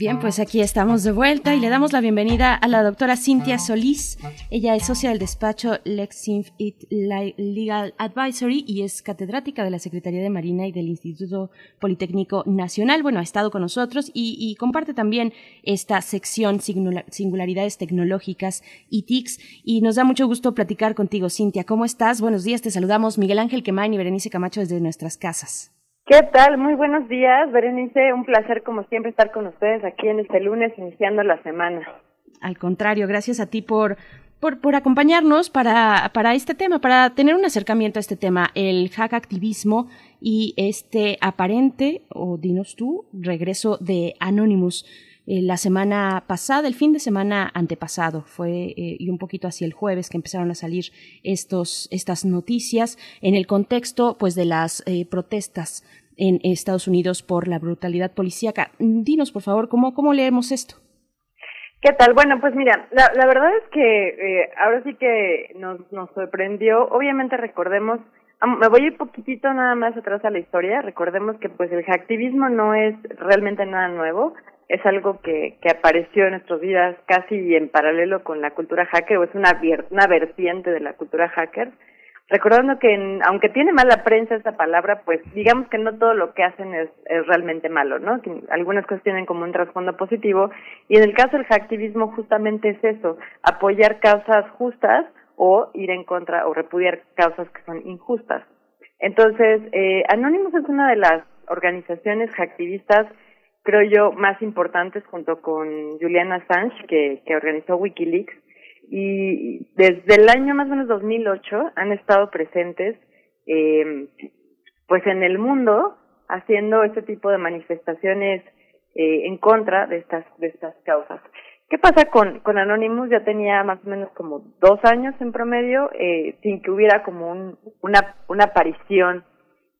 Bien, pues aquí estamos de vuelta y le damos la bienvenida a la doctora Cintia Solís. Ella es socia del despacho Lexinf Legal Advisory y es catedrática de la Secretaría de Marina y del Instituto Politécnico Nacional. Bueno, ha estado con nosotros y, y comparte también esta sección Singula- Singularidades Tecnológicas y TICs. Y nos da mucho gusto platicar contigo, Cintia. ¿Cómo estás? Buenos días, te saludamos Miguel Ángel Quemain y Berenice Camacho desde nuestras casas. ¿Qué tal? Muy buenos días, Berenice. Un placer, como siempre, estar con ustedes aquí en este lunes, iniciando la semana. Al contrario, gracias a ti por, por, acompañarnos para, para este tema, para tener un acercamiento a este tema, el hack activismo y este aparente, o dinos tú, regreso de Anonymous. Eh, la semana pasada, el fin de semana antepasado, fue eh, y un poquito hacia el jueves que empezaron a salir estos, estas noticias en el contexto pues de las eh, protestas en Estados Unidos por la brutalidad policíaca. Dinos, por favor, ¿cómo, cómo leemos esto? ¿Qué tal? Bueno, pues mira, la, verdad es que eh, ahora sí que nos, nos sorprendió. Obviamente recordemos, me voy a ir poquitito nada más atrás a la historia. Recordemos que pues el hacktivismo no es realmente nada nuevo. Es algo que, que apareció en nuestras vidas casi en paralelo con la cultura hacker o es una, una vertiente de la cultura hacker. Recordando que en- aunque tiene mala prensa esta palabra, pues digamos que no todo lo que hacen es, es realmente malo, ¿no? Algunas cosas tienen como un trasfondo positivo y en el caso del hacktivismo justamente es eso, apoyar causas justas o ir en contra o repudiar causas que son injustas. Entonces, eh, Anonymous es una de las organizaciones hacktivistas, creo yo, más importantes junto con Julian Assange, que, que organizó Wikileaks. Y desde el año más o menos 2008 han estado presentes, eh, pues en el mundo, haciendo este tipo de manifestaciones eh, en contra de estas, de estas causas. ¿Qué pasa con, con Anonymous? Ya tenía más o menos como dos años en promedio, eh, sin que hubiera como un, una, una aparición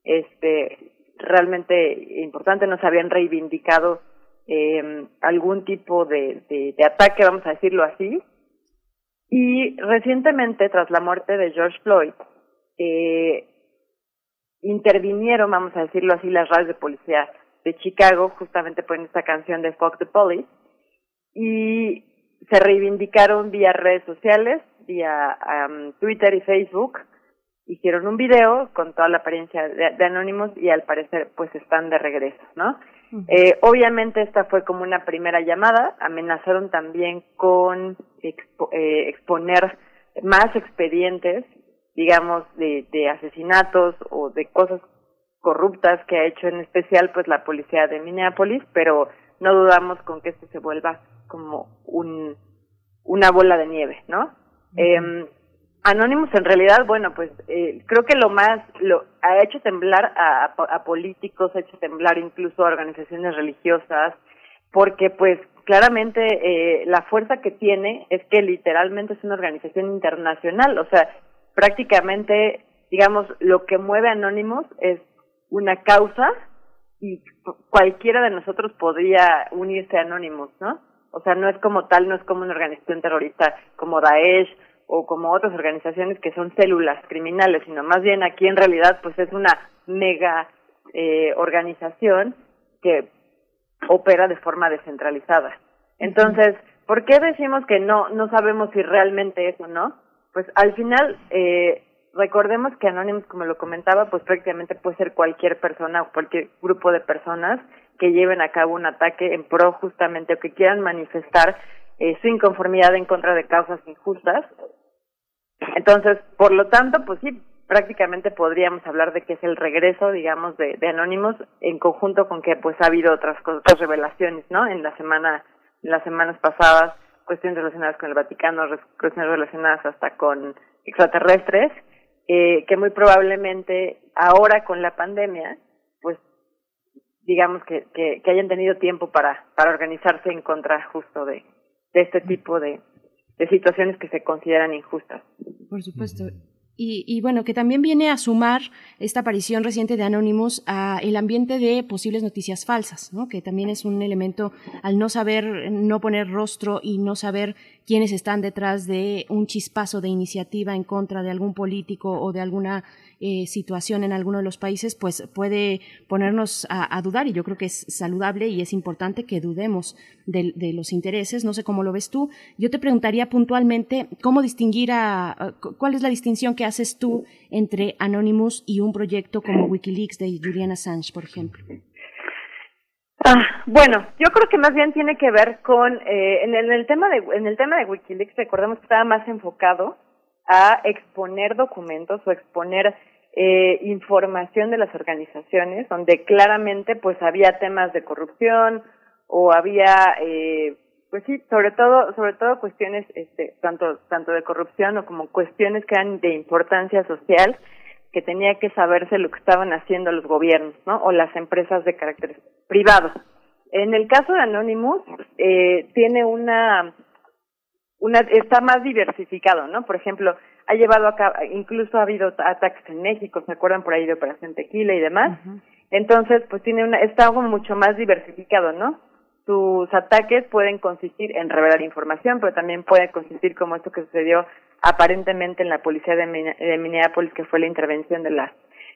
este, realmente importante, no se habían reivindicado eh, algún tipo de, de ataque, vamos a decirlo así. Y recientemente, tras la muerte de George Floyd, eh, intervinieron, vamos a decirlo así, las radios de policía de Chicago, justamente por esta canción de Fuck the Police, y se reivindicaron vía redes sociales, vía um, Twitter y Facebook, hicieron un video con toda la apariencia de, Anonymous y al parecer pues están de regreso, ¿no? Eh, obviamente esta fue como una primera llamada, amenazaron también con expo- eh, exponer más expedientes, digamos, de, de asesinatos o de cosas corruptas que ha hecho en especial pues la policía de Minneapolis, pero no dudamos con que esto se vuelva como un una bola de nieve, ¿no? Eh, Anonymous en realidad, bueno, pues eh, creo que lo más, lo ha hecho temblar a, a, políticos, ha hecho temblar incluso a organizaciones religiosas, porque pues claramente eh, la fuerza que tiene es que literalmente es una organización internacional, o sea, prácticamente, digamos, lo que mueve a Anonymous es una causa y cualquiera de nosotros podría unirse a Anonymous, ¿no? O sea, no es como tal, no es como una organización terrorista como Daesh o como otras organizaciones que son células criminales, sino más bien aquí en realidad pues es una mega eh, organización que opera de forma descentralizada. Entonces, ¿por qué decimos que no no sabemos si realmente es o no? Pues al final eh, recordemos que Anonymous, como lo comentaba, pues prácticamente puede ser cualquier persona o cualquier grupo de personas que lleven a cabo un ataque en pro justamente o que quieran manifestar eh, su inconformidad en contra de causas injustas. Entonces, por lo tanto, pues sí, prácticamente podríamos hablar de que es el regreso, digamos, de, de Anónimos en conjunto con que pues ha habido otras cosas, otras revelaciones, ¿no? En la semana, en las semanas pasadas, cuestiones relacionadas con el Vaticano, cuestiones relacionadas hasta con extraterrestres, eh, que muy probablemente ahora con la pandemia, pues digamos que, que, que hayan tenido tiempo para, para organizarse en contra justo de, de este tipo de, de situaciones que se consideran injustas. Por supuesto. Y, bueno, que también viene a sumar esta aparición reciente de Anonymous a el ambiente de posibles noticias falsas, ¿no? que también es un elemento al no saber, no poner rostro y no saber quiénes están detrás de un chispazo de iniciativa en contra de algún político o de alguna eh, situación en alguno de los países, pues puede ponernos a, dudar y yo creo que es saludable y es importante que dudemos de, de, los intereses. No sé cómo lo ves tú. Yo te preguntaría puntualmente cómo distinguir a, cuál es la distinción que haces tú entre Anonymous y un proyecto como WikiLeaks de Julian Assange, por ejemplo. Ah, bueno, yo creo que más bien tiene que ver con eh, en, el, en, el, tema de en el tema de WikiLeaks recordemos que estaba más enfocado a exponer documentos o exponer eh, información de las organizaciones donde claramente pues había temas de corrupción o había eh, pues sí sobre todo sobre todo cuestiones este tanto tanto de corrupción o como cuestiones que eran de importancia social que tenía que saberse lo que estaban haciendo los gobiernos no o las empresas de carácter privado en el caso de Anonymous eh, tiene una una está más diversificado, ¿no? Por ejemplo, ha llevado a cabo, incluso ha habido ataques en México, ¿se acuerdan por ahí de Operación Tequila y demás? Uh -huh. Entonces, pues tiene una, está algo mucho más diversificado, ¿no? Sus ataques pueden consistir en revelar información, pero también puede consistir como esto que sucedió aparentemente en la policía de, de Minneapolis, que fue la intervención de las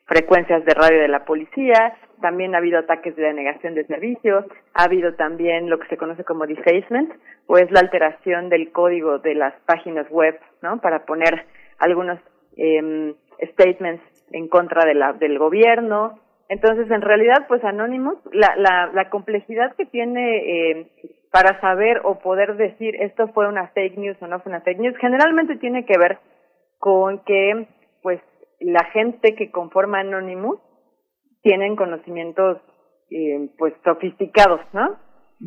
frecuencias de radio de la policía, también ha habido ataques de denegación de servicios, ha habido también lo que se conoce como defacement, o es la alteración del código de las páginas web, ¿no? Para poner algunos eh, statements en contra de la, del gobierno. Entonces, en realidad, pues Anonymous, la, la, la complejidad que tiene eh, para saber o poder decir esto fue una fake news o no fue una fake news, generalmente tiene que ver con que, pues, la gente que conforma Anonymous tienen conocimientos eh, pues sofisticados, ¿no?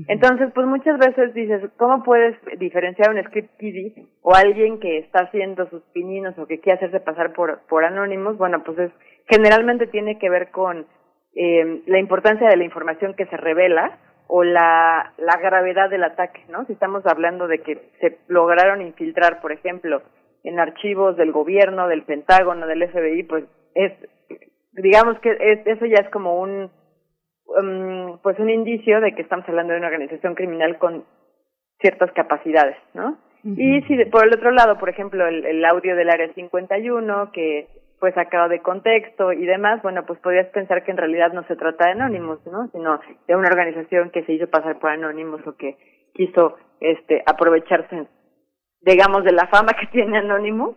Entonces, pues muchas veces dices, ¿cómo puedes diferenciar un script kiddie o alguien que está haciendo sus pininos o que quiere hacerse pasar por, por anónimos? Bueno, pues es, generalmente tiene que ver con eh, la importancia de la información que se revela o la, la gravedad del ataque, ¿no? Si estamos hablando de que se lograron infiltrar, por ejemplo, en archivos del gobierno, del Pentágono, del FBI, pues es, digamos que es, eso ya es como un, um, pues un indicio de que estamos hablando de una organización criminal con ciertas capacidades, ¿no? Uh -huh. Y si por el otro lado, por ejemplo, el, el audio del Área 51, que fue sacado de contexto y demás, bueno, pues podrías pensar que en realidad no se trata de anónimos, ¿no? Sino de una organización que se hizo pasar por anónimos o que quiso este aprovecharse digamos, de la fama que *laughs* tiene Anónimo,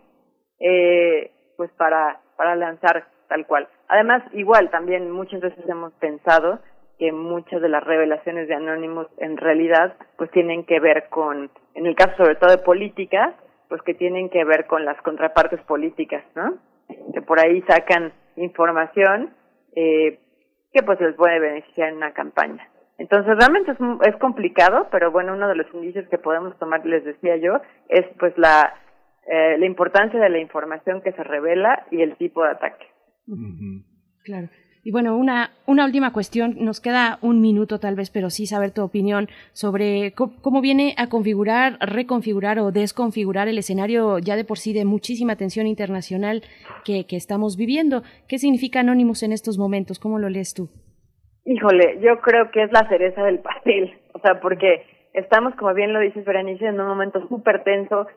eh, pues para, para lanzar tal cual. Además, igual, también muchas veces hemos pensado que muchas de las revelaciones de Anónimos en realidad, pues tienen que ver con, en el caso sobre todo de política, pues que tienen que ver con las contrapartes políticas, ¿no? Que por ahí sacan información eh, que pues les puede beneficiar en una campaña. Entonces realmente es, es, complicado, pero bueno, uno de los indicios que podemos tomar, les decía yo, es pues la, eh, la importancia de la información que se revela y el tipo de ataque. Uh -huh. Claro. Y bueno, una, una última cuestión, nos queda un minuto tal vez, pero sí saber tu opinión sobre cómo viene a configurar, reconfigurar o desconfigurar el escenario ya de por sí de muchísima tensión internacional que, que estamos viviendo. ¿Qué significa Anonymous en estos momentos? ¿Cómo lo lees tú? Híjole, yo creo que es la cereza del pastel, o sea, porque estamos, como bien lo dices, Berenice, en un momento súper tenso.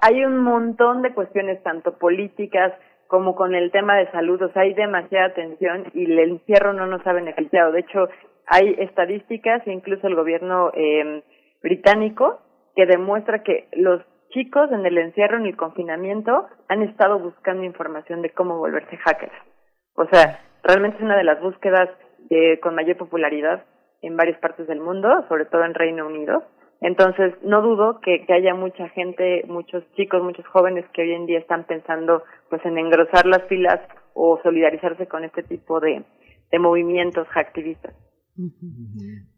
Hay un montón de cuestiones, tanto políticas como con el tema de salud, o sea, hay demasiada tensión y el encierro no nos ha beneficiado. De hecho, hay estadísticas, incluso el gobierno eh, británico, que demuestra que los chicos en el encierro, en el confinamiento, han estado buscando información de cómo volverse hackers. O sea, realmente es una de las búsquedas eh, con mayor popularidad en varias partes del mundo, sobre todo en Reino Unido. Entonces, no dudo que, que haya mucha gente, muchos chicos, muchos jóvenes que hoy en día están pensando pues en engrosar las filas o solidarizarse con este tipo de, de movimientos hacktivistas.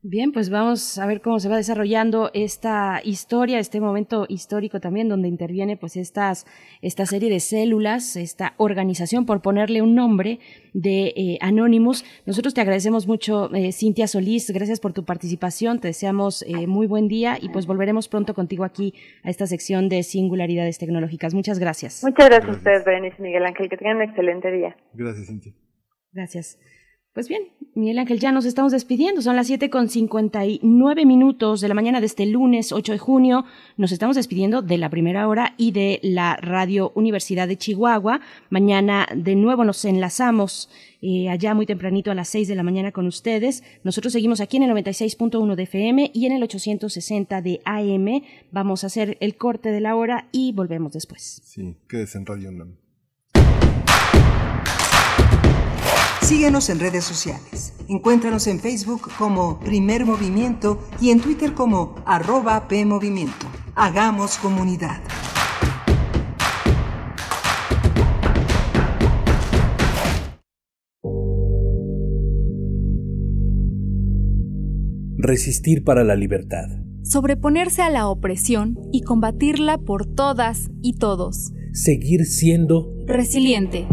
Bien, pues vamos a ver cómo se va desarrollando esta historia, este momento histórico también donde interviene pues estas, esta serie de células, esta organización, por ponerle un nombre, de eh, Anonymous. Nosotros te agradecemos mucho, eh, Cintia Solís, gracias por tu participación, te deseamos eh, muy buen día y pues volveremos pronto contigo aquí a esta sección de singularidades tecnológicas. Muchas gracias. Muchas gracias, a ustedes, Berenice y Miguel Ángel. Que tengan un excelente día. Gracias, Cintia. Gracias. Pues bien, Miguel Ángel, ya nos estamos despidiendo. Son las 7 con 59 minutos de la mañana de este lunes 8 de junio. Nos estamos despidiendo de la primera hora y de la Radio Universidad de Chihuahua. Mañana de nuevo nos enlazamos eh, allá muy tempranito a las 6 de la mañana con ustedes. Nosotros seguimos aquí en el 96.1 de FM y en el 860 de AM. Vamos a hacer el corte de la hora y volvemos después. Sí, quédese en Radio. Síguenos en redes sociales. Encuéntranos en Facebook como Primer Movimiento y en Twitter como arroba PMovimiento. Hagamos comunidad. Resistir para la libertad. Sobreponerse a la opresión y combatirla por todas y todos. Seguir siendo Resiliente.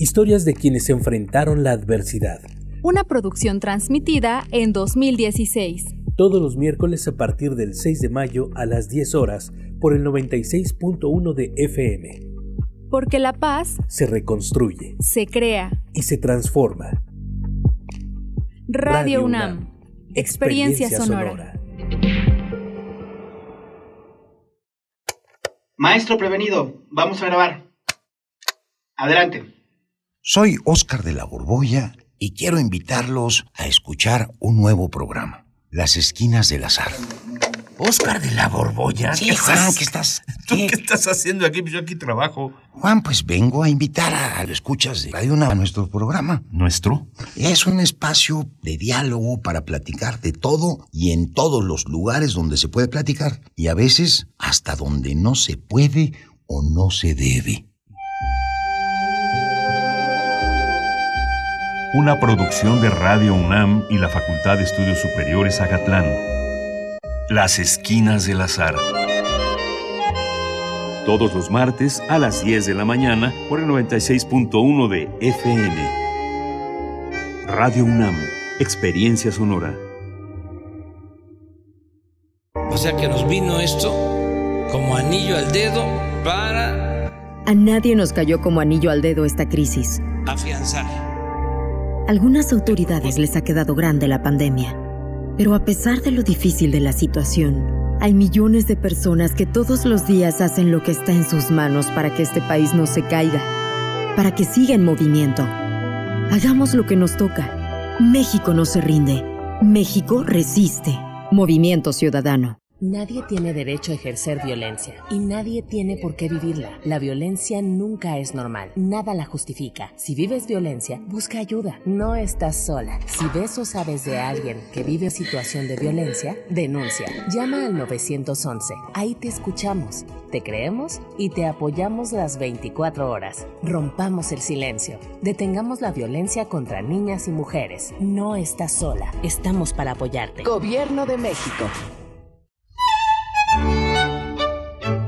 Historias de quienes enfrentaron la adversidad. Una producción transmitida en 2016. Todos los miércoles a partir del 6 de mayo a las 10 horas por el 96.1 de FM. Porque la paz Se reconstruye se crea. y se transforma. Radio UNAM. Experiencia sonora. Maestro prevenido, vamos a grabar. Adelante. Soy Óscar de la Borbolla y quiero invitarlos a escuchar un nuevo programa, Las Esquinas del Azar. Oscar de la Borbolla. Sí, Juan, ¿qué estás? ¿Tú qué estás haciendo aquí? Pues Yo aquí trabajo. Juan, pues vengo a invitar a, a los escuchas de Radio a nuestro programa. ¿Nuestro? Es un espacio de diálogo para platicar de todo y en todos los lugares donde se puede platicar y a veces hasta donde no se puede o no se debe. Una producción de Radio UNAM y la Facultad de Estudios Superiores Agatlán. Las Esquinas del Azar. Todos los martes a las 10 de la mañana por el 96.1 de FM. Radio UNAM. Experiencia sonora. O sea que nos vino esto como anillo al dedo para A nadie nos cayó como anillo al dedo esta crisis. afianzar. Algunas autoridades les ha quedado grande la pandemia, pero a pesar de lo difícil de la situación, hay millones de personas que todos los días hacen lo que está en sus manos para que este país no se caiga, para que siga en movimiento. Hagamos lo que nos toca. México no se rinde. México resiste. Movimiento Ciudadano. Nadie tiene derecho a ejercer violencia y nadie tiene por qué vivirla. La violencia nunca es normal, nada la justifica. Si vives violencia, busca ayuda, no estás sola. Si ves o sabes de alguien que vive situación de violencia, denuncia. Llama al 911, ahí te escuchamos, te creemos y te apoyamos las 24 horas. Rompamos el silencio, detengamos la violencia contra niñas y mujeres. No estás sola, estamos para apoyarte. Gobierno de México.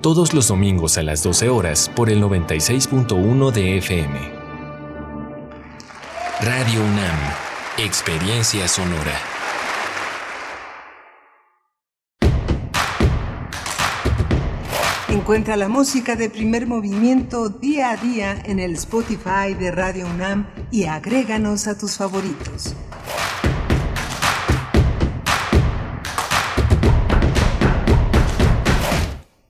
todos los domingos a las 12 horas por el 96.1 de FM. Radio UNAM, Experiencia Sonora. Encuentra la música de primer movimiento día a día en el Spotify de Radio UNAM y agréganos a tus favoritos.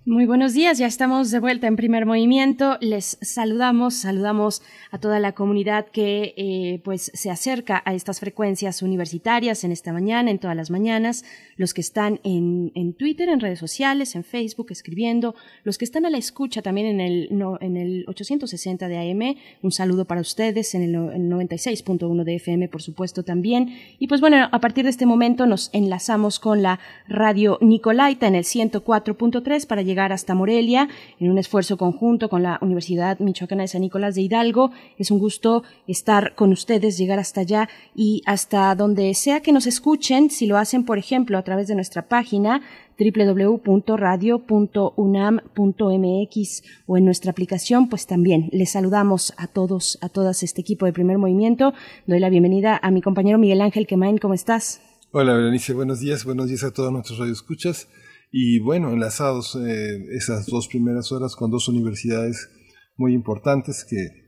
Muy buenos días, ya estamos de vuelta en primer movimiento. Les saludamos, saludamos a toda la comunidad que eh, pues se acerca a estas frecuencias universitarias en esta mañana, en todas las mañanas, los que están en, en Twitter, en redes sociales, en Facebook, escribiendo, los que están a la escucha también en el, no, en el 860 de AM, un saludo para ustedes en el, el 96.1 de FM, por supuesto, también. Y pues bueno, a partir de este momento nos enlazamos con la radio Nicolaita en el 104.3 para llegar hasta Morelia en un esfuerzo conjunto con la Universidad Michoacana de San Nicolás de Hidalgo. Es un gusto estar con ustedes, llegar hasta allá y hasta donde sea que nos escuchen, si lo hacen, por ejemplo, a través de nuestra página www.radio.unam.mx o en nuestra aplicación, pues también les saludamos a todos, a todas este equipo de primer movimiento. Doy la bienvenida a mi compañero Miguel Ángel Quemain, ¿cómo estás? Hola, Berenice, buenos días, buenos días a todos nuestros radioescuchas. Y bueno, enlazados eh, esas dos primeras horas con dos universidades muy importantes que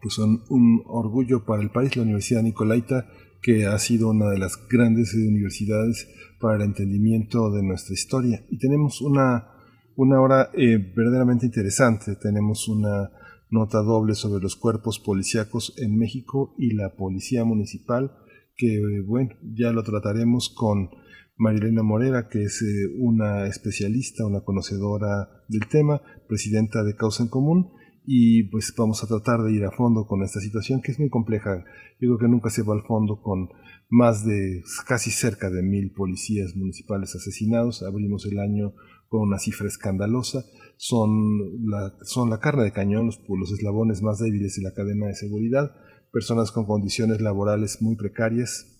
pues son un orgullo para el país, la Universidad Nicolaita, que ha sido una de las grandes universidades para el entendimiento de nuestra historia. Y tenemos una, una hora eh, verdaderamente interesante, tenemos una nota doble sobre los cuerpos policíacos en México y la Policía Municipal, que bueno, ya lo trataremos con Marilena Morera, que es eh, una especialista, una conocedora del tema, presidenta de Causa en Común, y pues vamos a tratar de ir a fondo con esta situación que es muy compleja. Yo creo que nunca se va al fondo con más de casi cerca de mil policías municipales asesinados. Abrimos el año con una cifra escandalosa. Son la, son la carne de cañón, los, los eslabones más débiles de la cadena de seguridad, personas con condiciones laborales muy precarias,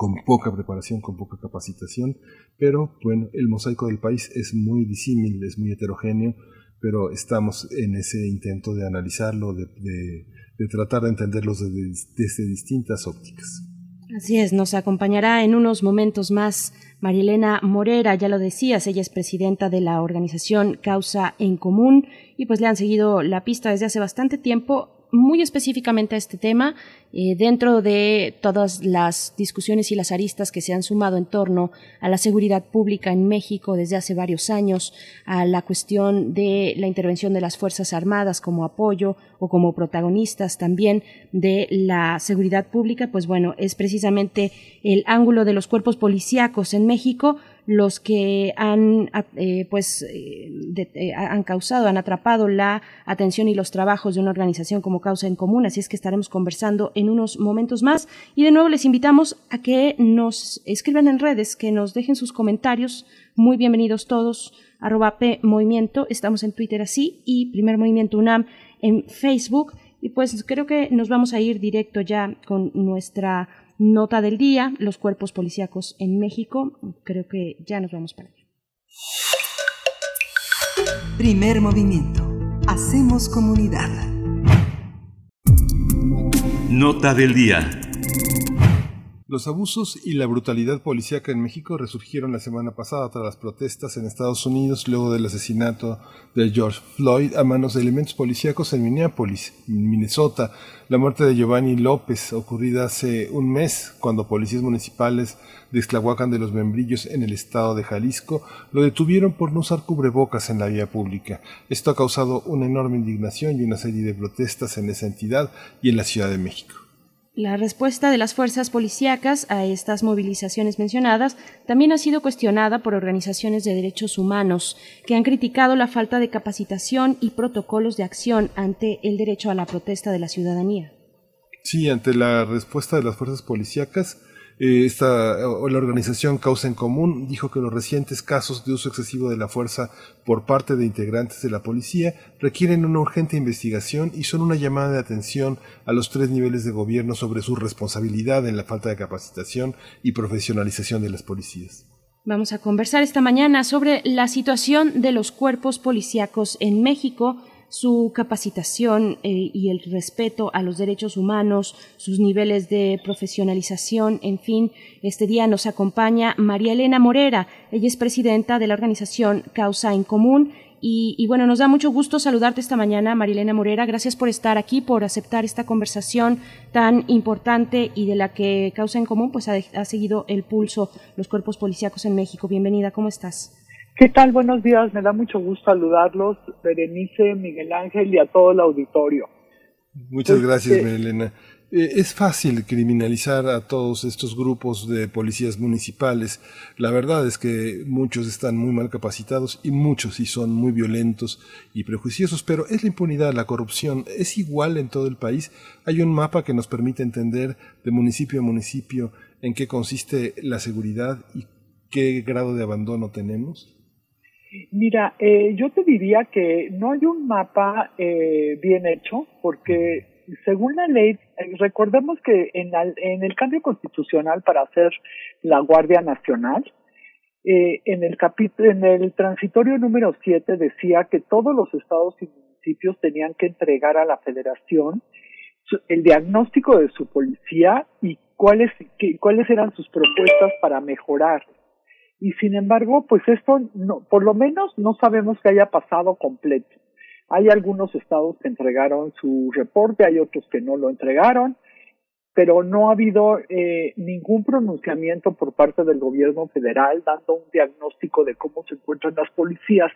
con poca preparación, con poca capacitación, pero bueno, el mosaico del país es muy disímil, es muy heterogéneo, pero estamos en ese intento de analizarlo, de, tratar de entenderlos desde, desde distintas ópticas. Así es, nos acompañará en unos momentos más Marilena Morera, ya lo decías, ella es presidenta de la organización Causa en Común y pues le han seguido la pista desde hace bastante tiempo muy específicamente a este tema, eh, dentro de todas las discusiones y las aristas que se han sumado en torno a la seguridad pública en México desde hace varios años, a la cuestión de la intervención de las Fuerzas Armadas como apoyo o como protagonistas también de la seguridad pública, pues bueno, es precisamente el ángulo de los cuerpos policíacos en México los que han eh, pues eh, eh, han causado, han atrapado la atención y los trabajos de una organización como Causa en Común, así es que estaremos conversando en unos momentos más. Y de nuevo les invitamos a que nos escriban en redes, que nos dejen sus comentarios, muy bienvenidos todos, arroba P estamos en Twitter así y Primer Movimiento UNAM en Facebook. Y pues creo que nos vamos a ir directo ya con nuestra Nota del día, los cuerpos policíacos en México. Creo que ya nos vamos para allá. Primer movimiento. Hacemos comunidad. Nota del día. Los abusos y la brutalidad policíaca en México resurgieron la semana pasada tras las protestas en Estados Unidos luego del asesinato de George Floyd a manos de elementos policíacos en Minneapolis, Minnesota. La muerte de Giovanni López, ocurrida hace un mes, cuando policías municipales de Extlahuacan de los Membrillos en el estado de Jalisco lo detuvieron por no usar cubrebocas en la vía pública. Esto ha causado una enorme indignación y una serie de protestas en esa entidad y en la Ciudad de México. La respuesta de las fuerzas policíacas a estas movilizaciones mencionadas también ha sido cuestionada por organizaciones de derechos humanos que han criticado la falta de capacitación y protocolos de acción ante el derecho a la protesta de la ciudadanía. Sí, ante la respuesta de las fuerzas policíacas, esta, o la organización Causa en Común dijo que los recientes casos de uso excesivo de la fuerza por parte de integrantes de la policía requieren una urgente investigación y son una llamada de atención a los tres niveles de gobierno sobre su responsabilidad en la falta de capacitación y profesionalización de las policías. Vamos a conversar esta mañana sobre la situación de los cuerpos policíacos en México su capacitación eh, y el respeto a los derechos humanos, sus niveles de profesionalización, en fin. Este día nos acompaña María Elena Morera. Ella es presidenta de la organización Causa en Común. Y, bueno, nos da mucho gusto saludarte esta mañana, Marilena Morera. Gracias por estar aquí, por aceptar esta conversación tan importante y de la que Causa en Común pues ha, ha seguido el pulso los cuerpos policíacos en México. Bienvenida, ¿cómo estás? ¿Qué tal? Buenos días, me da mucho gusto saludarlos, Berenice, Miguel Ángel y a todo el auditorio. Muchas Este- gracias, Marilena. Eh, es fácil criminalizar a todos estos grupos de policías municipales. La verdad es que muchos están muy mal capacitados y muchos sí son muy violentos y prejuiciosos, pero es la impunidad, la corrupción, es igual en todo el país. Hay un mapa que nos permite entender de municipio a municipio en qué consiste la seguridad y qué grado de abandono tenemos. Mira, eh, yo te diría que no hay un mapa eh, bien hecho, porque según la ley, eh, recordemos que en, al- en el cambio constitucional para hacer la Guardia Nacional, eh, en el capítulo, en el transitorio número 7 decía que todos los estados y municipios tenían que entregar a la federación el diagnóstico de su policía y cuáles, qué- cuáles eran sus propuestas para mejorar. Y sin embargo, pues esto, no, por lo menos no sabemos que haya pasado completo. Hay algunos estados que entregaron su reporte, hay otros que no lo entregaron, pero no ha habido eh, ningún pronunciamiento por parte del gobierno federal dando un diagnóstico de cómo se encuentran las policías.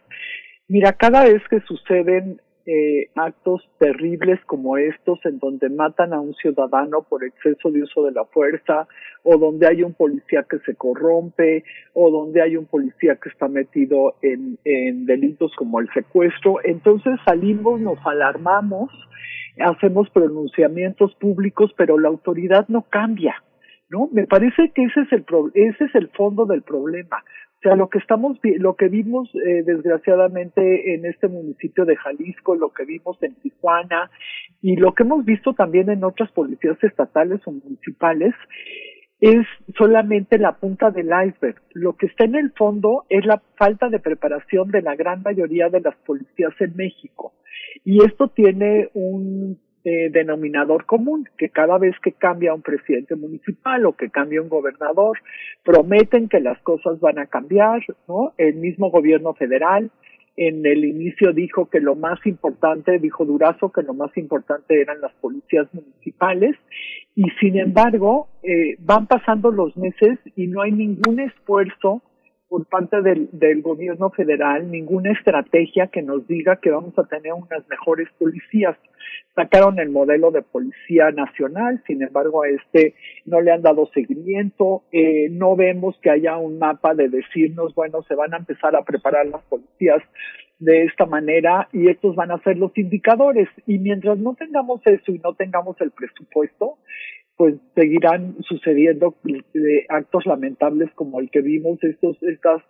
Mira, cada vez que suceden eh, actos terribles como estos, en donde matan a un ciudadano por exceso de uso de la fuerza, o donde hay un policía que se corrompe, o donde hay un policía que está metido en, en delitos como el secuestro, entonces salimos, nos alarmamos, hacemos pronunciamientos públicos, pero la autoridad no cambia. ¿no? Me parece que ese es el pro- ese es el fondo del problema. O sea, lo que estamos lo que vimos eh, desgraciadamente en este municipio de Jalisco, lo que vimos en Tijuana y lo que hemos visto también en otras policías estatales o municipales es solamente la punta del iceberg. Lo que está en el fondo es la falta de preparación de la gran mayoría de las policías en México. Y esto tiene un eh, denominador común, que cada vez que cambia un presidente municipal o que cambia un gobernador, prometen que las cosas van a cambiar, ¿no? El mismo gobierno federal en el inicio dijo que lo más importante, dijo Durazo, que lo más importante eran las policías municipales y sin embargo eh, van pasando los meses y no hay ningún esfuerzo por parte del, del gobierno federal, ninguna estrategia que nos diga que vamos a tener unas mejores policías. Sacaron el modelo de policía nacional, sin embargo a este no le han dado seguimiento, eh, no vemos que haya un mapa de decirnos, bueno, se van a empezar a preparar las policías de esta manera y estos van a ser los indicadores. Y mientras no tengamos eso y no tengamos el presupuesto, pues seguirán sucediendo eh, actos lamentables como el que vimos estos estas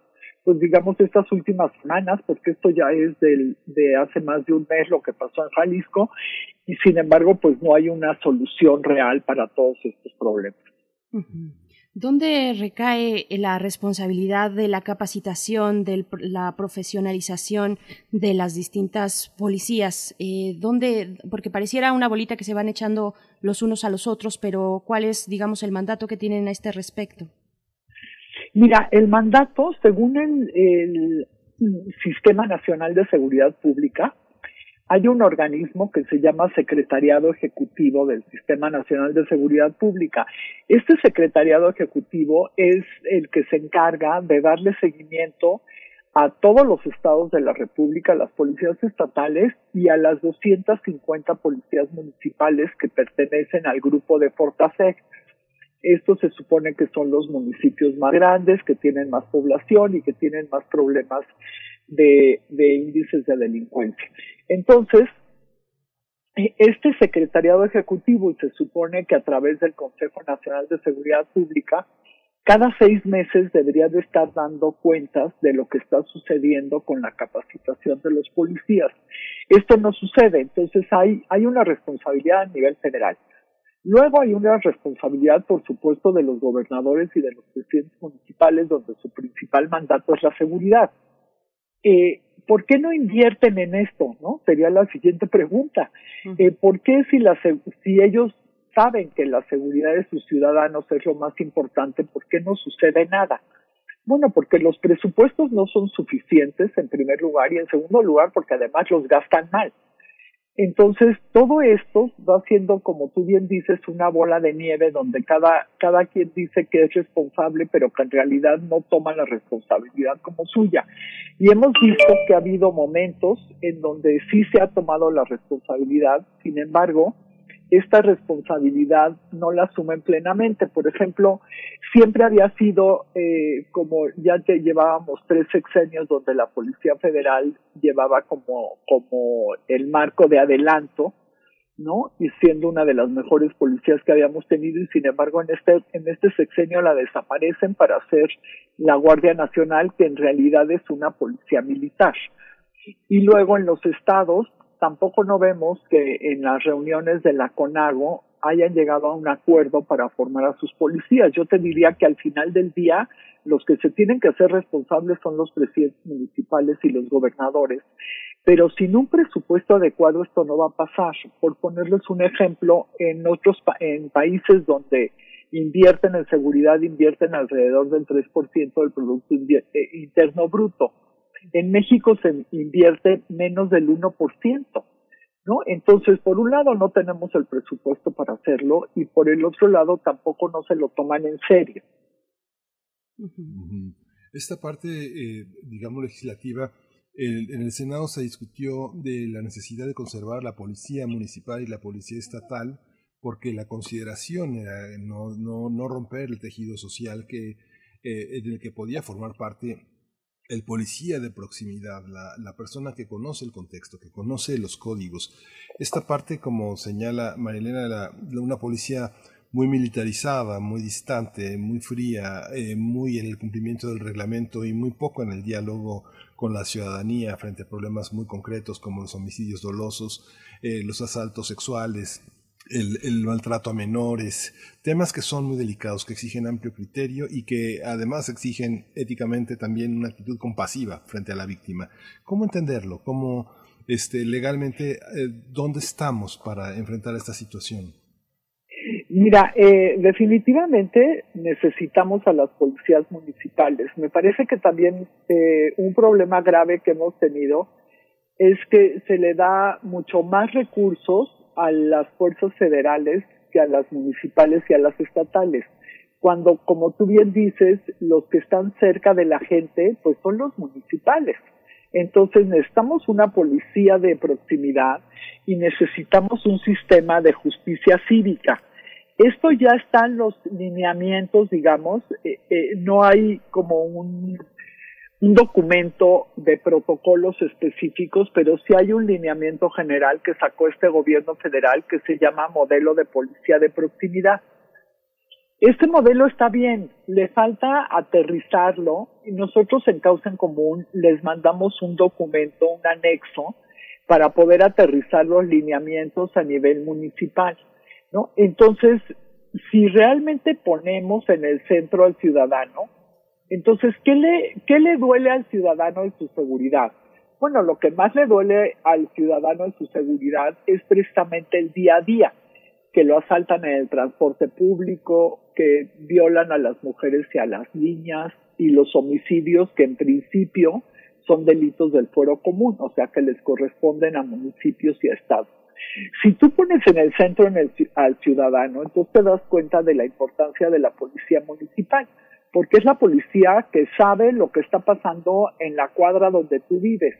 pues digamos estas últimas semanas porque esto ya es del de hace más de un mes lo que pasó en Jalisco y sin embargo pues no hay una solución real para todos estos problemas. ¿Dónde recae la responsabilidad de la capacitación, de la profesionalización de las distintas policías? Eh, ¿Dónde, porque pareciera una bolita que se van echando los unos a los otros, pero ¿cuál es, digamos, el mandato que tienen a este respecto? Mira, el mandato, según el, el Sistema Nacional de Seguridad Pública, hay un organismo que se llama Secretariado Ejecutivo del Sistema Nacional de Seguridad Pública. Este secretariado ejecutivo es el que se encarga de darle seguimiento a todos los estados de la República, a las policías estatales y a las 250 policías municipales que pertenecen al grupo de Fortaseg. Estos se supone que son los municipios más grandes, que tienen más población y que tienen más problemas de, de índices de delincuencia. Entonces, este secretariado ejecutivo, y se supone que a través del Consejo Nacional de Seguridad Pública, cada seis meses debería de estar dando cuentas de lo que está sucediendo con la capacitación de los policías. Esto no sucede, entonces hay, hay una responsabilidad a nivel federal. Luego hay una responsabilidad, por supuesto, de los gobernadores y de los presidentes municipales, donde su principal mandato es la seguridad. Eh, ¿Por qué no invierten en esto? ¿No? Sería la siguiente pregunta. Eh, ¿Por qué si, la, si ellos saben que la seguridad de sus ciudadanos es lo más importante, ¿por qué no sucede nada? Bueno, porque los presupuestos no son suficientes en primer lugar y en segundo lugar porque además los gastan mal. Entonces, todo esto va siendo, como tú bien dices, una bola de nieve donde cada, cada quien dice que es responsable, pero que en realidad no toma la responsabilidad como suya. Y hemos visto que ha habido momentos en donde sí se ha tomado la responsabilidad, sin embargo, esta responsabilidad no la asumen plenamente. Por ejemplo, siempre había sido eh, como ya que llevábamos tres sexenios donde la Policía Federal llevaba como, como el marco de adelanto, ¿no? Y siendo una de las mejores policías que habíamos tenido y sin embargo en este, en este sexenio la desaparecen para hacer la Guardia Nacional que en realidad es una policía militar. Y luego en los estados tampoco no vemos que en las reuniones de la CONAGO hayan llegado a un acuerdo para formar a sus policías. Yo te diría que al final del día los que se tienen que hacer responsables son los presidentes municipales y los gobernadores. Pero sin un presupuesto adecuado esto no va a pasar. Por ponerles un ejemplo, en otros en países donde invierten en seguridad, invierten alrededor del 3% del Producto Interno Bruto en México se invierte menos del 1%, ¿no? Entonces, por un lado no tenemos el presupuesto para hacerlo y por el otro lado tampoco no se lo toman en serio. Esta parte, eh, digamos, legislativa, el, en el Senado se discutió de la necesidad de conservar la policía municipal y la policía estatal, porque la consideración era no, no, no romper el tejido social que, eh, en el que podía formar parte el policía de proximidad, la, la, persona que conoce el contexto, que conoce los códigos. Esta parte, como señala Marilena, era una policía muy militarizada, muy distante, muy fría, eh, muy en el cumplimiento del reglamento y muy poco en el diálogo con la ciudadanía frente a problemas muy concretos como los homicidios dolosos, eh, los asaltos sexuales, el, maltrato a menores, temas que son muy delicados, que exigen amplio criterio y que además exigen éticamente también una actitud compasiva frente a la víctima. ¿Cómo entenderlo? ¿Cómo este, legalmente, eh, dónde estamos para enfrentar esta situación? Mira, eh, definitivamente necesitamos a las policías municipales. Me parece que también eh, un problema grave que hemos tenido es que se le da mucho más recursos a las fuerzas federales que a las municipales y a las estatales. Cuando, como tú bien dices, los que están cerca de la gente, pues son los municipales. Entonces necesitamos una policía de proximidad y necesitamos un sistema de justicia cívica. Esto ya están los lineamientos, digamos, eh, eh, no hay como un un documento de protocolos específicos, pero sí hay un lineamiento general que sacó este gobierno federal que se llama modelo de policía de proximidad. Este modelo está bien, le falta aterrizarlo y nosotros en Causa en Común les mandamos un documento, un anexo, para poder aterrizar los lineamientos a nivel municipal, ¿no? Entonces, si realmente ponemos en el centro al ciudadano, entonces, ¿qué le, ¿qué le duele al ciudadano en su seguridad? Bueno, lo que más le duele al ciudadano en su seguridad es precisamente el día a día, que lo asaltan en el transporte público, que violan a las mujeres y a las niñas, y los homicidios que en principio son delitos del foro común, o sea que les corresponden a municipios y a estados. Si tú pones en el centro al ciudadano, entonces te das cuenta de la importancia de la policía municipal porque es la policía que sabe lo que está pasando en la cuadra donde tú vives.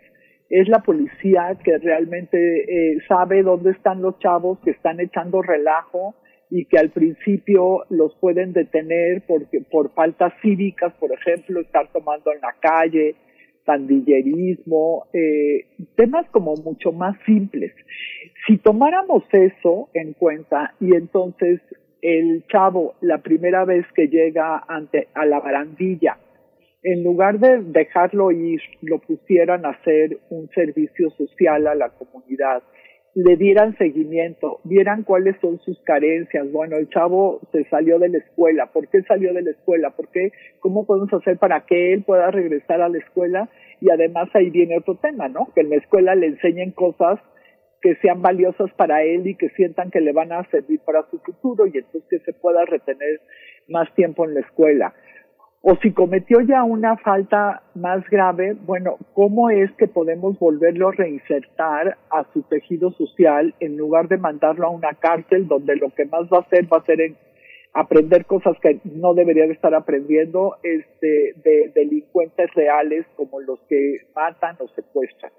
Es la policía que realmente eh, sabe dónde están los chavos que están echando relajo y que al principio los pueden detener porque, por faltas cívicas, por ejemplo, estar tomando en la calle, pandillerismo, eh, temas como mucho más simples. Si tomáramos eso en cuenta y entonces el chavo la primera vez que llega ante a la barandilla, en lugar de dejarlo ir, lo pusieran a hacer un servicio social a la comunidad, le dieran seguimiento, vieran cuáles son sus carencias. Bueno, el chavo se salió de la escuela. ¿Por qué salió de la escuela? ¿Por qué? ¿Cómo podemos hacer para que él pueda regresar a la escuela? Y además ahí viene otro tema, ¿no? Que en la escuela le enseñen cosas que sean valiosas para él y que sientan que le van a servir para su futuro y entonces que se pueda retener más tiempo en la escuela. O si cometió ya una falta más grave, bueno, ¿cómo es que podemos volverlo a reinsertar a su tejido social en lugar de mandarlo a una cárcel donde lo que más va a hacer va a ser en aprender cosas que no debería de estar aprendiendo este, de delincuentes reales como los que matan o secuestran?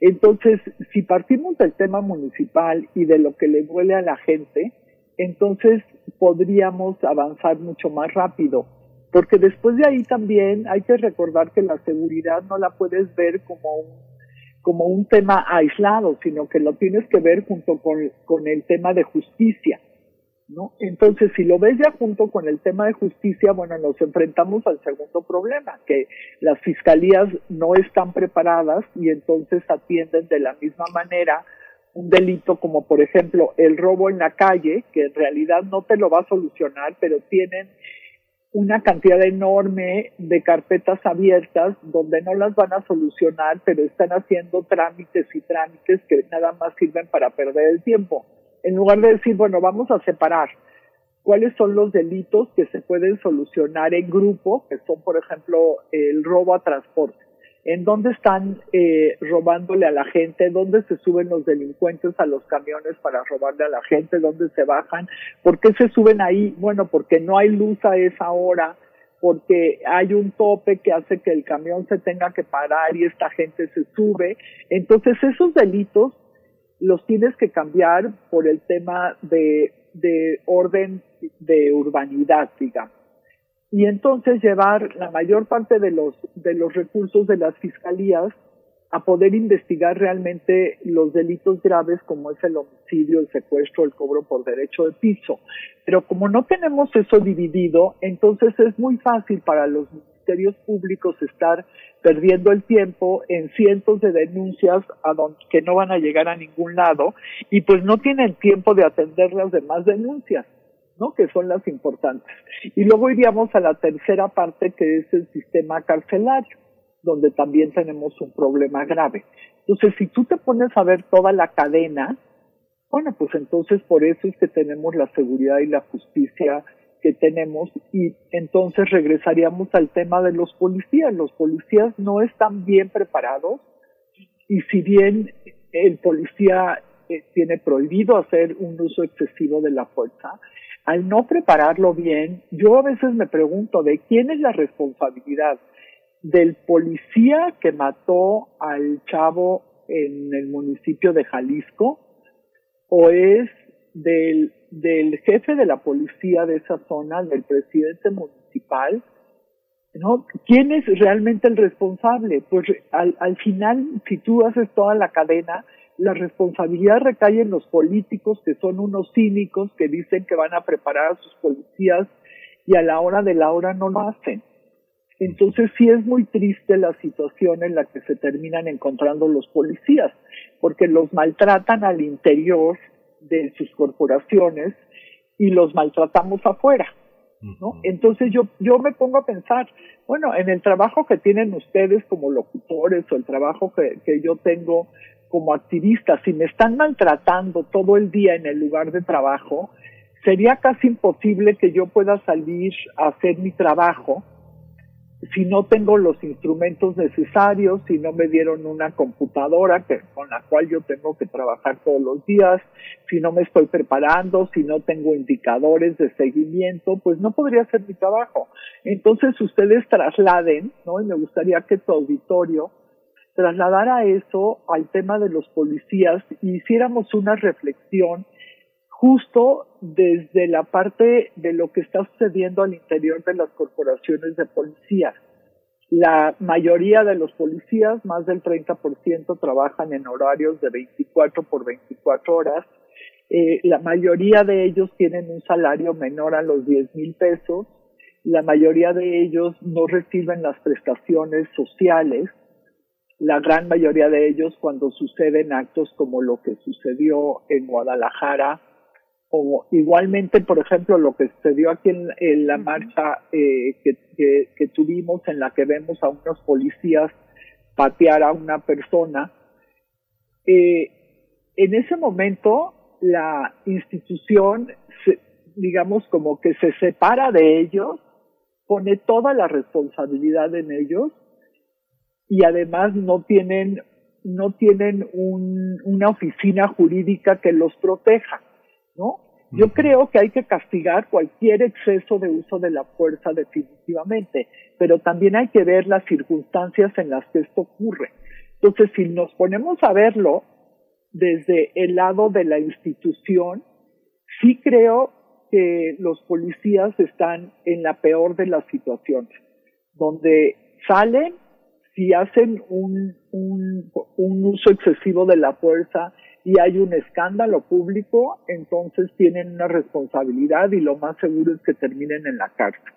Entonces, si partimos del tema municipal y de lo que le duele a la gente, entonces podríamos avanzar mucho más rápido. Porque después de ahí también hay que recordar que la seguridad no la puedes ver como un, como un tema aislado, sino que lo tienes que ver junto con, con el tema de justicia. ¿No? Entonces, si lo ves ya junto con el tema de justicia, bueno, nos enfrentamos al segundo problema, que las fiscalías no están preparadas y entonces atienden de la misma manera un delito como, por ejemplo, el robo en la calle, que en realidad no te lo va a solucionar, pero tienen una cantidad enorme de carpetas abiertas donde no las van a solucionar, pero están haciendo trámites y trámites que nada más sirven para perder el tiempo en lugar de decir, bueno, vamos a separar cuáles son los delitos que se pueden solucionar en grupo, que son, por ejemplo, el robo a transporte. En dónde están eh, robándole a la gente, dónde se suben los delincuentes a los camiones para robarle a la gente, dónde se bajan, por qué se suben ahí, bueno, porque no hay luz a esa hora, porque hay un tope que hace que el camión se tenga que parar y esta gente se sube. Entonces esos delitos los tienes que cambiar por el tema de, de orden de urbanidad, digamos. Y entonces llevar la mayor parte de los, de los recursos de las fiscalías a poder investigar realmente los delitos graves como es el homicidio, el secuestro, el cobro por derecho de piso. Pero como no tenemos eso dividido, entonces es muy fácil para los ministerios públicos estar perdiendo el tiempo en cientos de denuncias a donde, que no van a llegar a ningún lado y pues no tienen tiempo de atender las demás denuncias. ¿no? que son las importantes. Y luego iríamos a la tercera parte, que es el sistema carcelario, donde también tenemos un problema grave. Entonces, si tú te pones a ver toda la cadena, bueno, pues entonces por eso es que tenemos la seguridad y la justicia que tenemos y entonces regresaríamos al tema de los policías. Los policías no están bien preparados y si bien el policía eh, tiene prohibido hacer un uso excesivo de la fuerza, al no prepararlo bien, yo a veces me pregunto de quién es la responsabilidad del policía que mató al chavo en el municipio de Jalisco o es del, jefe de la policía de esa zona, del presidente municipal, ¿no? ¿Quién es realmente el responsable? Pues al, al final, si tú haces toda la cadena, la responsabilidad recae en los políticos, que son unos cínicos que dicen que van a preparar a sus policías y a la hora de la hora no lo hacen. Entonces sí es muy triste la situación en la que se terminan encontrando los policías, porque los maltratan al interior de sus corporaciones y los maltratamos afuera. ¿no? Entonces yo, yo me pongo a pensar, bueno, en el trabajo que tienen ustedes como locutores o el trabajo que, que yo tengo como activista, si me están maltratando todo el día en el lugar de trabajo, sería casi imposible que yo pueda salir a hacer mi trabajo si no tengo los instrumentos necesarios, si no me dieron una computadora que, con la cual yo tengo que trabajar todos los días, si no me estoy preparando, si no tengo indicadores de seguimiento, pues no podría hacer mi trabajo. Entonces ustedes trasladen, ¿no? Y me gustaría que tu auditorio trasladara eso al tema de los policías y hiciéramos una reflexión justo desde la parte de lo que está sucediendo al interior de las corporaciones de policía. La mayoría de los policías, más del 30%, trabajan en horarios de 24 por 24 horas. Eh, la mayoría de ellos tienen un salario menor a los 10 mil pesos. La mayoría de ellos no reciben las prestaciones sociales. La gran mayoría de ellos, cuando suceden actos como lo que sucedió en Guadalajara, o igualmente, por ejemplo, lo que sucedió aquí en, la marcha eh, que, que, tuvimos en la que vemos a unos policías patear a una persona, eh, en ese momento la institución, digamos, como que se separa de ellos pone toda la responsabilidad en ellos y además no tienen no tienen un, una oficina jurídica que los proteja, ¿no? Yo creo que hay que castigar cualquier exceso de uso de la fuerza definitivamente, pero también hay que ver las circunstancias en las que esto ocurre. Entonces, si nos ponemos a verlo desde el lado de la institución, sí creo que los policías están en la peor de las situaciones, donde salen si hacen un, un, un uso excesivo de la fuerza y hay un escándalo público, entonces tienen una responsabilidad y lo más seguro es que terminen en la cárcel.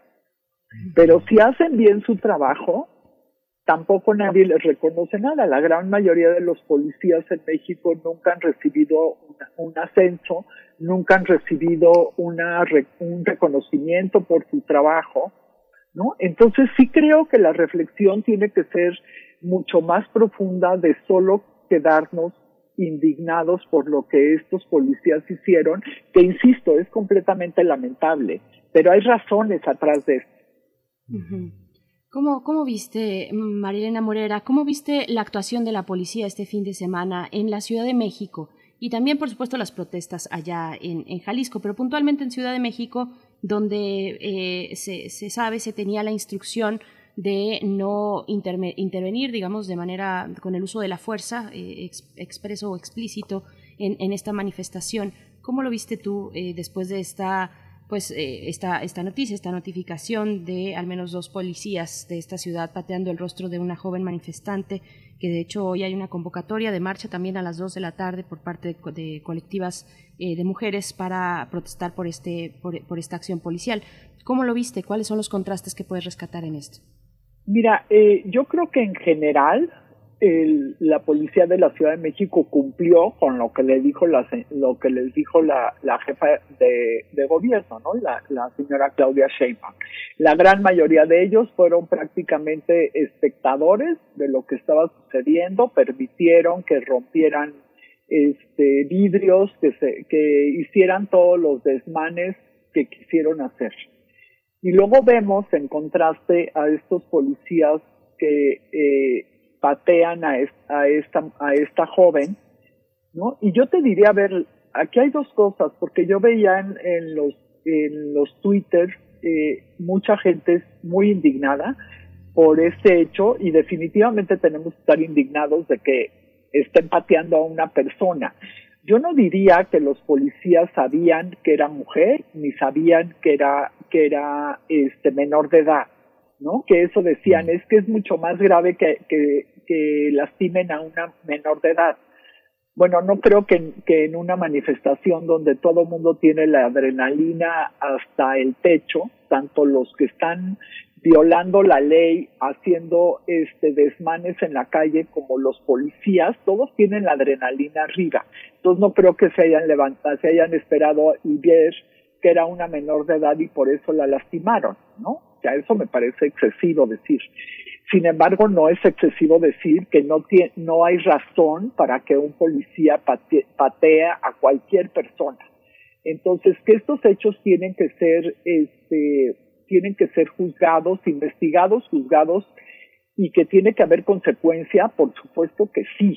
Pero si hacen bien su trabajo, tampoco nadie les reconoce nada. La gran mayoría de los policías en México nunca han recibido una- un ascenso, nunca han recibido una, un reconocimiento por su trabajo, ¿no? Entonces sí creo que la reflexión tiene que ser mucho más profunda de solo quedarnos indignados por lo que estos policías hicieron, que insisto, es completamente lamentable, pero hay razones atrás de esto. ¿Cómo, ¿Cómo viste, Marilena Morera, cómo viste la actuación de la policía este fin de semana en la Ciudad de México? Y también, por supuesto, las protestas allá en, en Jalisco, pero puntualmente en Ciudad de México, donde eh, se, se sabe, se tenía la instrucción de no intervenir, digamos, de manera con el uso de la fuerza, eh, ex- expreso o explícito, en, esta manifestación. ¿Cómo lo viste tú eh, después de esta, pues, eh, esta, esta noticia, esta notificación de al menos dos policías de esta ciudad pateando el rostro de una joven manifestante? Que de hecho hoy hay una convocatoria de marcha también a las dos de la tarde por parte de, co- de colectivas eh, de mujeres para protestar por, este, por esta acción policial. ¿Cómo lo viste? ¿Cuáles son los contrastes que puedes rescatar en esto? Mira, eh, yo creo que en general el- la policía de la Ciudad de México cumplió con lo que le dijo la, lo que les dijo la, jefa de, gobierno, ¿no? La, la señora Claudia Sheinbaum. La gran mayoría de ellos fueron prácticamente espectadores de lo que estaba sucediendo, permitieron que rompieran este vidrios, que se, que hicieran todos los desmanes que quisieron hacer. Y luego vemos en contraste a estos policías que eh, patean a, es- a esta a esta joven, ¿no? Y yo te diría, a ver, aquí hay dos cosas, porque yo veía en, en los en los Twitter eh, mucha gente muy indignada por este hecho y definitivamente tenemos que estar indignados de que estén pateando a una persona. Yo no diría que los policías sabían que era mujer ni sabían que era que era este menor de edad, ¿no? Que eso decían es que es mucho más grave que, que, que lastimen a una menor de edad. Bueno, no creo que, en- que en una manifestación donde todo el mundo tiene la adrenalina hasta el techo, tanto los que están violando la ley, haciendo este desmanes en la calle como los policías, todos tienen la adrenalina arriba. Entonces no creo que se hayan levantado, se hayan esperado y ver que era una menor de edad y por eso la lastimaron, ¿no? Sea, eso me parece excesivo decir. Sin embargo, no es excesivo decir que no, tie- no hay razón para que un policía pate- patea a cualquier persona. Entonces, que estos hechos tienen que ser, este, tienen que ser juzgados, investigados, juzgados, y que tiene que haber consecuencia, por supuesto que sí.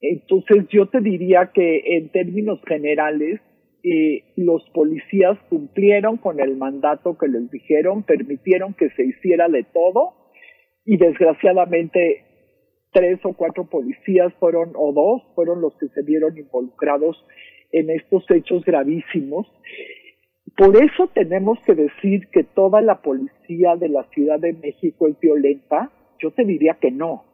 Entonces, yo te diría que en términos generales, eh, los policías cumplieron con el mandato que les dijeron, permitieron que se hiciera de todo, y desgraciadamente tres o cuatro policías fueron, o dos, fueron los que se vieron involucrados en estos hechos gravísimos. Por eso tenemos que decir que toda la policía de la Ciudad de México es violenta. Yo te diría que no.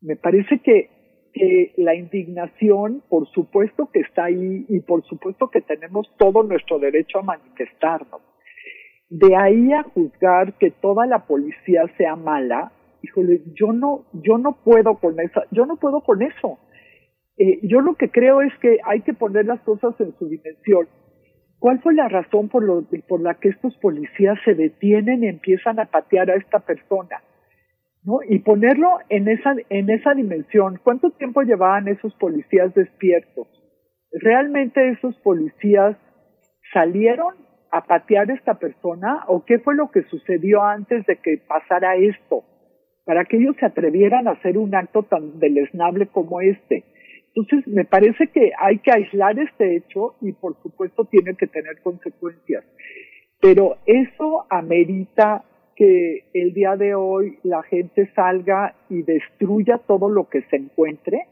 Me parece que, que la indignación, por supuesto que está ahí y por supuesto que tenemos todo nuestro derecho a manifestarnos. De ahí a juzgar que toda la policía sea mala, híjole, yo no, yo no puedo con esa, yo no puedo con eso. Eh, yo lo que creo es que hay que poner las cosas en su dimensión. ¿Cuál fue la razón por, por la que estos policías se detienen y empiezan a patear a esta persona? ¿No? Y ponerlo en esa, en esa dimensión. ¿Cuánto tiempo llevaban esos policías despiertos? ¿Realmente esos policías salieron a patear a esta persona o qué fue lo que sucedió antes de que pasara esto para que ellos se atrevieran a hacer un acto tan deleznable como este. Entonces, me parece que hay que aislar este hecho y por supuesto tiene que tener consecuencias. Pero eso amerita que el día de hoy la gente salga y destruya todo lo que se encuentre.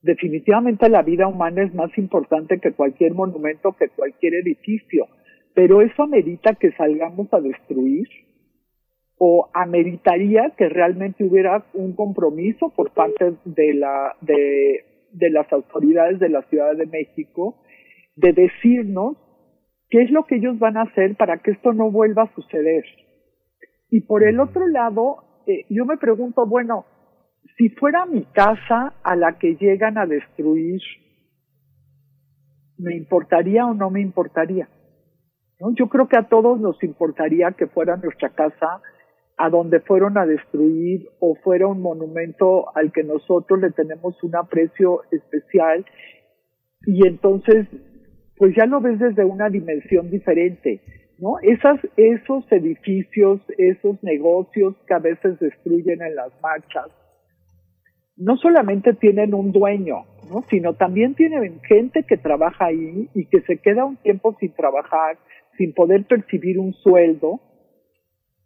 Definitivamente la vida humana es más importante que cualquier monumento, que cualquier edificio, pero eso amerita que salgamos a destruir o ameritaría que realmente hubiera un compromiso por parte de la de, de las autoridades de la Ciudad de México de decirnos qué es lo que ellos van a hacer para que esto no vuelva a suceder. Y por el otro lado, eh, yo me pregunto, bueno, si fuera mi casa a la que llegan a destruir, ¿me importaría o no me importaría? ¿No? Yo creo que a todos nos importaría que fuera nuestra casa a donde fueron a destruir o fuera un monumento al que nosotros le tenemos un aprecio especial y entonces pues ya lo ves desde una dimensión diferente, ¿no? Esas, esos edificios, esos negocios que a veces destruyen en las marchas, no solamente tienen un dueño, ¿no? Sino también tienen gente que trabaja ahí y que se queda un tiempo sin trabajar, sin poder percibir un sueldo,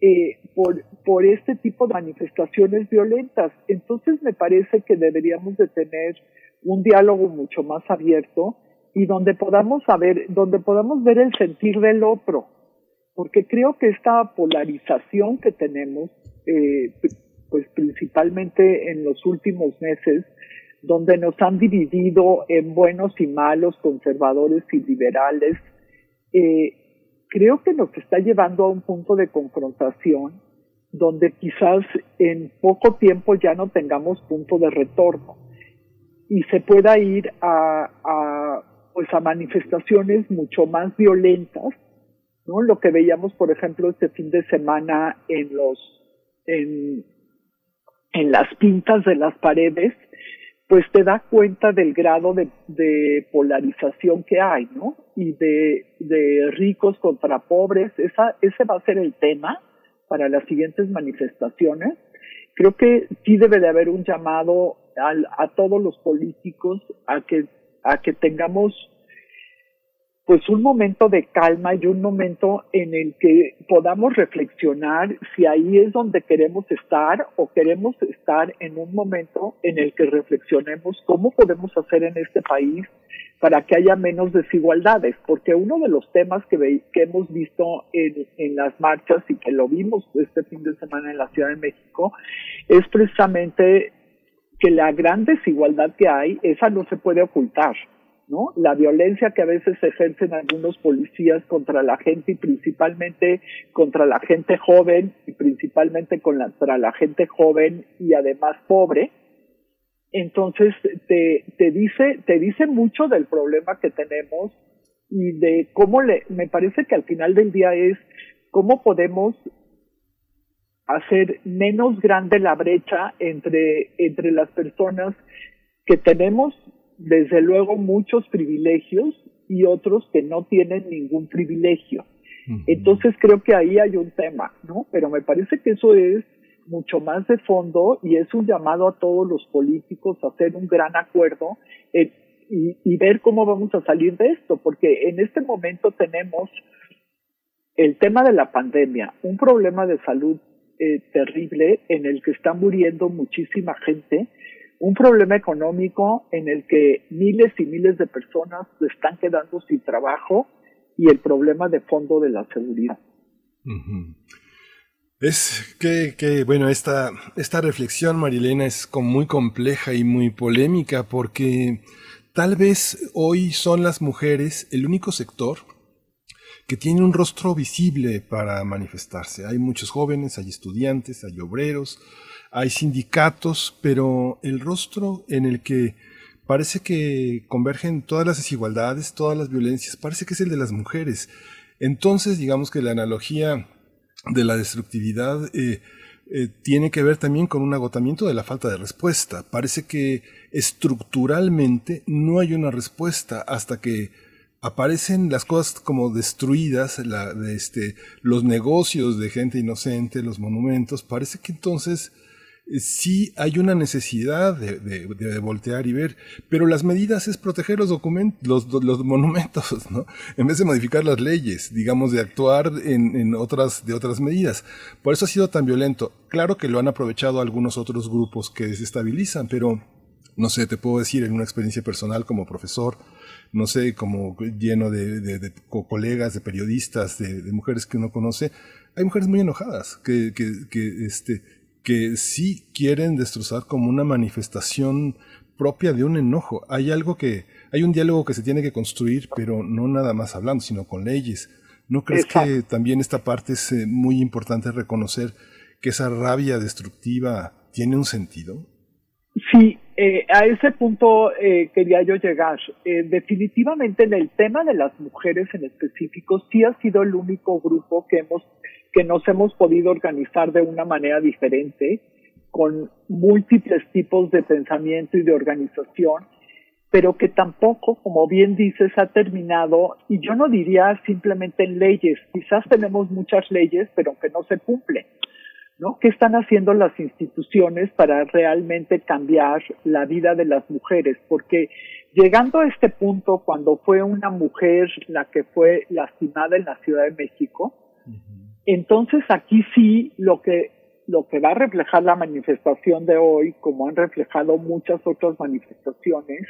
eh, por, por este tipo de manifestaciones violentas. Entonces me parece que deberíamos de tener un diálogo mucho más abierto y donde podamos saber, donde podamos ver el sentir del otro, porque creo que esta polarización que tenemos, eh, pues principalmente en los últimos meses, donde nos han dividido en buenos y malos, conservadores y liberales, eh, creo que nos está llevando a un punto de confrontación donde quizás en poco tiempo ya no tengamos punto de retorno y se pueda ir a, a pues a manifestaciones mucho más violentas, Lo que veíamos, por ejemplo, este fin de semana en los en, en las pintas de las paredes, pues te da cuenta del grado de, de polarización que hay, ¿no? Y de, de ricos contra pobres, esa, ese va a ser el tema para las siguientes manifestaciones. Creo que sí debe de haber un llamado al, a todos los políticos a que, a que tengamos pues un momento de calma y un momento en el que podamos reflexionar si ahí es donde queremos estar o queremos estar en un momento en el que reflexionemos cómo podemos hacer en este país para que haya menos desigualdades, porque uno de los temas que, ve, que hemos visto en, en las marchas y que lo vimos este fin de semana en la Ciudad de México es precisamente que la gran desigualdad que hay, esa no se puede ocultar. ¿No? La violencia que a veces ejercen algunos policías contra la gente y principalmente contra la gente joven y principalmente contra la gente joven y además pobre. Entonces te, te dice, te dice mucho del problema que tenemos y de cómo le, me parece que al final del día es cómo podemos hacer menos grande la brecha entre, entre las personas que tenemos desde luego muchos privilegios y otros que no tienen ningún privilegio. Entonces creo que ahí hay un tema, ¿no? Pero me parece que eso es mucho más de fondo y es un llamado a todos los políticos a hacer un gran acuerdo eh, y, y, ver cómo vamos a salir de esto, porque en este momento tenemos el tema de la pandemia, un problema de salud eh, terrible en el que está muriendo muchísima gente, un problema económico en el que miles y miles de personas se están quedando sin trabajo y el problema de fondo de la seguridad. Es que, que, bueno, esta, esta reflexión, Marilena, es muy compleja y muy polémica porque tal vez hoy son las mujeres el único sector que tiene un rostro visible para manifestarse. Hay muchos jóvenes, hay estudiantes, hay obreros, hay sindicatos, pero el rostro en el que parece que convergen todas las desigualdades, todas las violencias, parece que es el de las mujeres. Entonces, digamos que la analogía de la destructividad eh, eh, tiene que ver también con un agotamiento de la falta de respuesta. Parece que estructuralmente no hay una respuesta hasta que aparecen las cosas como destruidas, la, de este, los negocios de gente inocente, los monumentos, parece que entonces eh, sí hay una necesidad de, voltear y ver, pero las medidas es proteger los documentos, los, los monumentos, *laughs* ¿no? En vez de modificar las leyes, digamos, de actuar en, en otras, de otras medidas. Por eso ha sido tan violento. Claro que lo han aprovechado algunos otros grupos que desestabilizan, pero no sé, te puedo decir en una experiencia personal como profesor, no sé, como lleno de, de- de co- colegas, de periodistas, de, de mujeres que uno conoce, hay mujeres muy enojadas que, que, que, este, que sí quieren destrozar como una manifestación propia de un enojo. Hay algo que, hay un diálogo que se tiene que construir, pero no nada más hablando, sino con leyes. ¿No crees que también esta parte es eh, muy importante reconocer que esa rabia destructiva tiene un sentido? Sí, eh, a ese punto eh, quería yo llegar. Eh, definitivamente en el tema de las mujeres en específico, sí ha sido el único grupo que hemos que nos hemos podido organizar de una manera diferente, con múltiples tipos de pensamiento y de organización, pero que tampoco, como bien dices, ha terminado, y yo no diría simplemente en leyes, quizás tenemos muchas leyes, pero que no se cumplen. ¿No? ¿Qué están haciendo las instituciones para realmente cambiar la vida de las mujeres? Porque llegando a este punto, cuando fue una mujer la que fue lastimada en la Ciudad de México, entonces aquí sí lo que lo que va a reflejar la manifestación de hoy, como han reflejado muchas otras manifestaciones,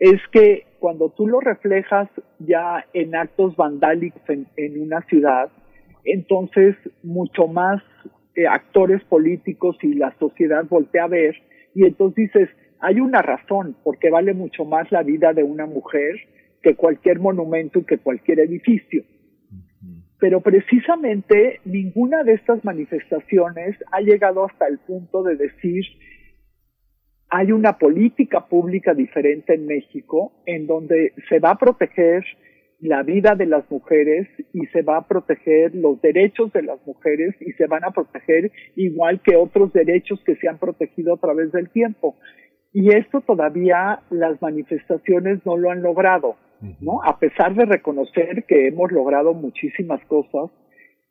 es que cuando tú lo reflejas ya en actos vandálicos en, en una ciudad, entonces mucho más eh, actores políticos y la sociedad voltea a ver y entonces dices, hay una razón porque vale mucho más la vida de una mujer que cualquier monumento y que cualquier edificio. Pero precisamente ninguna de estas manifestaciones ha llegado hasta el punto de decir hay una política pública diferente en México en donde se va a proteger la vida de las mujeres y se va a proteger los derechos de las mujeres y se van a proteger igual que otros derechos que se han protegido a través del tiempo. Y esto todavía las manifestaciones no lo han logrado, ¿no? A pesar de reconocer que hemos logrado muchísimas cosas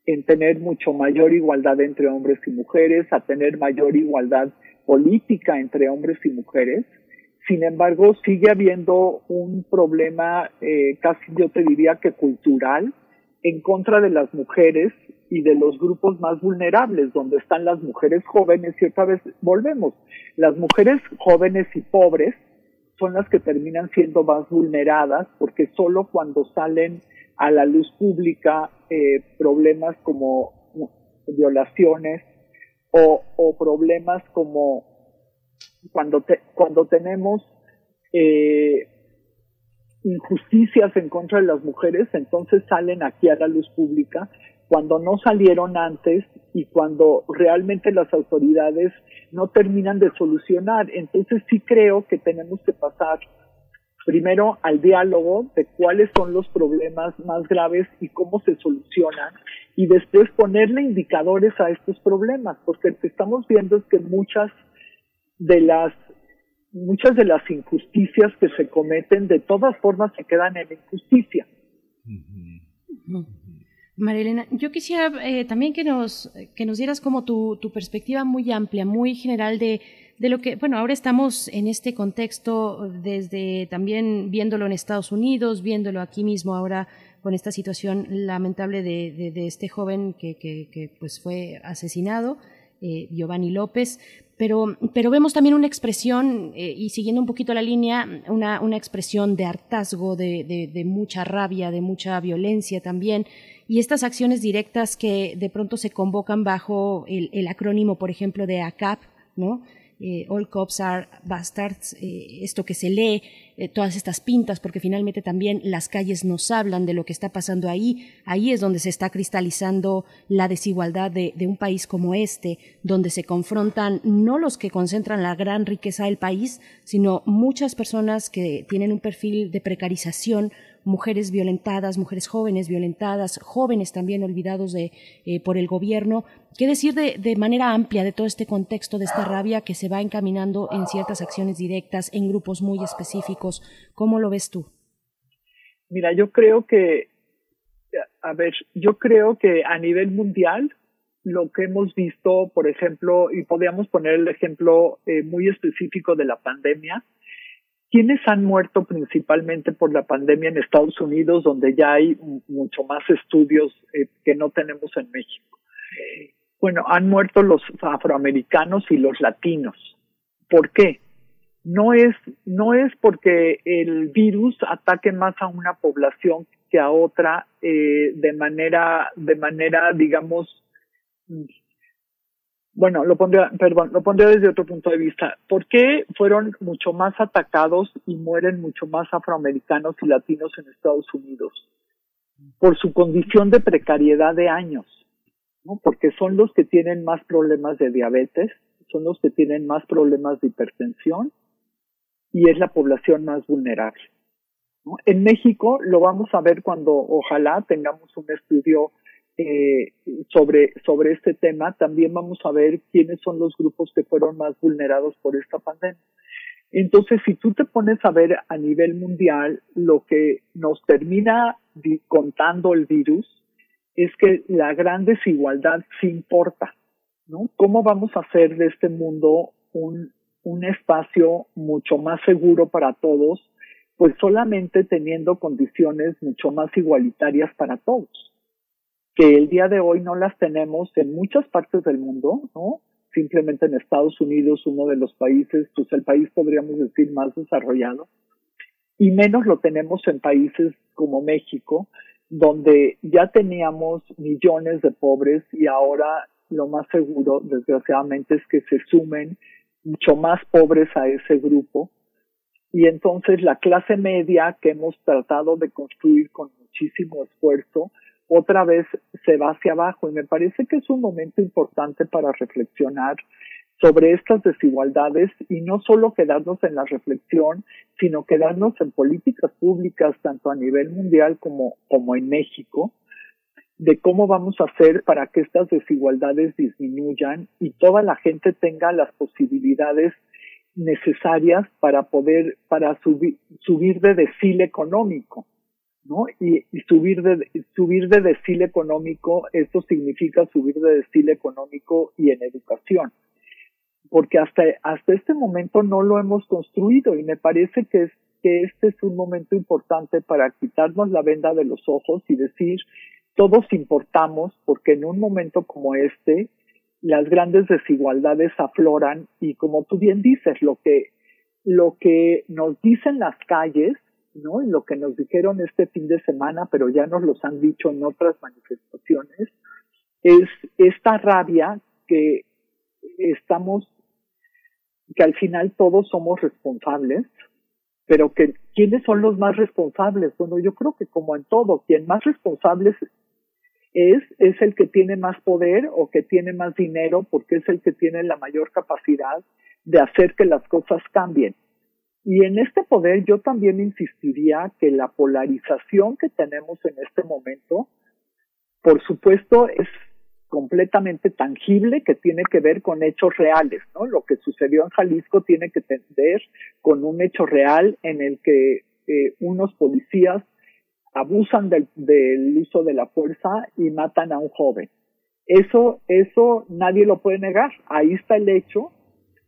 en tener mucho mayor igualdad entre hombres y mujeres, a tener mayor igualdad política entre hombres y mujeres. Sin embargo, sigue habiendo un problema, eh, casi yo te diría que cultural, en contra de las mujeres y de los grupos más vulnerables, donde están las mujeres jóvenes y otra vez volvemos. Las mujeres jóvenes y pobres son las que terminan siendo más vulneradas porque solo cuando salen a la luz pública eh, problemas como violaciones o, o problemas como cuando te, cuando tenemos eh, injusticias en contra de las mujeres, entonces salen aquí a la luz pública cuando no salieron antes y cuando realmente las autoridades no terminan de solucionar. Entonces sí creo que tenemos que pasar primero al diálogo de cuáles son los problemas más graves y cómo se solucionan y después ponerle indicadores a estos problemas, porque lo que estamos viendo es que muchas de las muchas de las injusticias que se cometen de todas formas se quedan en injusticia. Marilena, yo quisiera eh, también que nos, que nos dieras como tu, tu perspectiva muy amplia, muy general de, de lo que, bueno, ahora estamos en este contexto desde también viéndolo en Estados Unidos, viéndolo aquí mismo ahora con esta situación lamentable de, de, de este joven que, que, que, pues fue asesinado, eh, Giovanni López, pero, pero vemos también una expresión, eh, y siguiendo un poquito la línea, una, una expresión de hartazgo, de, de, de mucha rabia, de mucha violencia también, y estas acciones directas que de pronto se convocan bajo el, el acrónimo, por ejemplo, de ACAP, ¿no? Eh, all cops are bastards, eh, esto que se lee, eh, todas estas pintas, porque finalmente también las calles nos hablan de lo que está pasando ahí. Ahí es donde se está cristalizando la desigualdad de, de un país como este, donde se confrontan no los que concentran la gran riqueza del país, sino muchas personas que tienen un perfil de precarización mujeres violentadas, mujeres jóvenes violentadas, jóvenes también olvidados de, eh, por el gobierno. ¿Qué decir de, de, manera amplia de todo este contexto, de esta rabia que se va encaminando en ciertas acciones directas, en grupos muy específicos? ¿Cómo lo ves tú? Mira, yo creo que, a ver, yo creo que a nivel mundial lo que hemos visto, por ejemplo, y podríamos poner el ejemplo eh, muy específico de la pandemia, ¿quiénes han muerto principalmente por la pandemia en Estados Unidos, donde ya hay mucho más estudios eh, que no tenemos en México? Bueno, han muerto los afroamericanos y los latinos. ¿Por qué? No es, no es porque el virus ataque más a una población que a otra eh, de manera, de manera, digamos, bueno, lo pondría, perdón, lo pondría desde otro punto de vista. ¿Por qué fueron mucho más atacados y mueren mucho más afroamericanos y latinos en Estados Unidos? Por su condición de precariedad de años, ¿no? Porque son los que tienen más problemas de diabetes, son los que tienen más problemas de hipertensión y es la población más vulnerable. ¿no? En México lo vamos a ver cuando ojalá tengamos un estudio eh, sobre, sobre este tema, también vamos a ver quiénes son los grupos que fueron más vulnerados por esta pandemia. Entonces, si tú te pones a ver a nivel mundial, lo que nos termina contando el virus es que la gran desigualdad sí importa, ¿no? ¿Cómo vamos a hacer de este mundo un, un espacio mucho más seguro para todos? Pues solamente teniendo condiciones mucho más igualitarias para todos que el día de hoy no las tenemos en muchas partes del mundo, ¿no? Simplemente en Estados Unidos, uno de los países, pues el país podríamos decir más desarrollado, y menos lo tenemos en países como México, donde ya teníamos millones de pobres y ahora lo más seguro, desgraciadamente, es que se sumen mucho más pobres a ese grupo. Y entonces la clase media que hemos tratado de construir con muchísimo esfuerzo, otra vez se va hacia abajo y me parece que es un momento importante para reflexionar sobre estas desigualdades y no solo quedarnos en la reflexión, sino quedarnos en políticas públicas tanto a nivel mundial como, como en México, de cómo vamos a hacer para que estas desigualdades disminuyan y toda la gente tenga las posibilidades necesarias para poder, para subir, subir de decil económico. ¿No? Y, subir de subir de decil económico, esto significa subir de decil económico y en educación, porque hasta hasta este momento no lo hemos construido y me parece que es que este es un momento importante para quitarnos la venda de los ojos y decir todos importamos porque en un momento como este las grandes desigualdades afloran y como tú bien dices lo que lo que nos dicen las calles ¿no? Y lo que nos dijeron este fin de semana, pero ya nos los han dicho en otras manifestaciones, es esta rabia que estamos, que al final todos somos responsables, pero que ¿quiénes son los más responsables? Bueno, yo creo que como en todo, quien más responsable es, es el que tiene más poder o que tiene más dinero porque es el que tiene la mayor capacidad de hacer que las cosas cambien. Y en este poder yo también insistiría que la polarización que tenemos en este momento, por supuesto, es completamente tangible, que tiene que ver con hechos reales, ¿no? Lo que sucedió en Jalisco tiene que ver con un hecho real en el que eh, unos policías abusan del, del uso de la fuerza y matan a un joven. Eso, eso nadie lo puede negar. Ahí está el hecho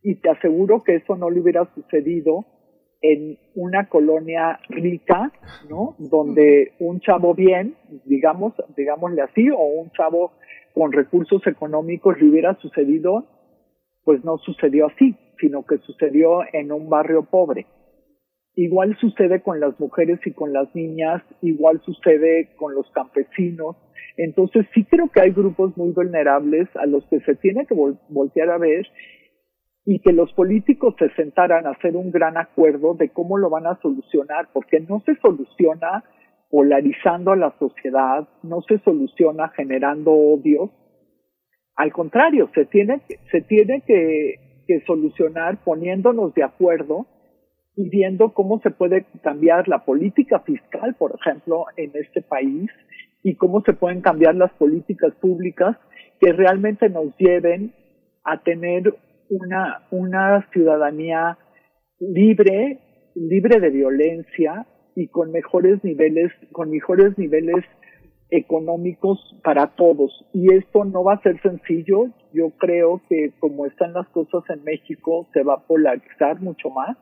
y te aseguro que eso no le hubiera sucedido en una colonia rica, ¿no? Donde un chavo bien, digamos, digámosle así, o un chavo con recursos económicos le hubiera sucedido, pues no sucedió así, sino que sucedió en un barrio pobre. Igual sucede con las mujeres y con las niñas, igual sucede con los campesinos. Entonces sí creo que hay grupos muy vulnerables a los que se tiene que vol voltear a ver y que los políticos se sentaran a hacer un gran acuerdo de cómo lo van a solucionar, porque no se soluciona polarizando a la sociedad, no se soluciona generando odios. Al contrario, se tiene, se tiene que, que solucionar poniéndonos de acuerdo y viendo cómo se puede cambiar la política fiscal, por ejemplo, en este país, y cómo se pueden cambiar las políticas públicas que realmente nos lleven a tener una, una ciudadanía libre, libre de violencia, y con mejores niveles, con mejores niveles económicos para todos. Y esto no va a ser sencillo. Yo creo que como están las cosas en México, se va a polarizar mucho más.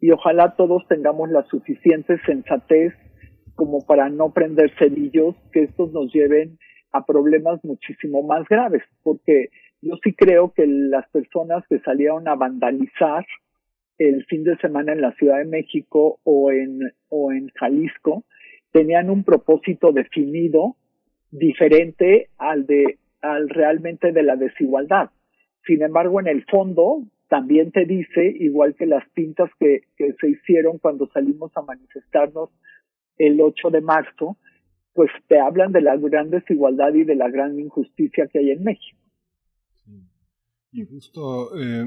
Y ojalá todos tengamos la suficiente sensatez como para no prender cerillos que estos nos lleven a problemas muchísimo más graves. Porque yo sí creo que las personas que salieron a vandalizar el fin de semana en la Ciudad de México o en, o en Jalisco, tenían un propósito definido diferente al de al realmente de la desigualdad. Sin embargo, en el fondo también te dice, igual que las pintas que, que se hicieron cuando salimos a manifestarnos el 8 de marzo, pues te hablan de la gran desigualdad y de la gran injusticia que hay en México. Y justo eh,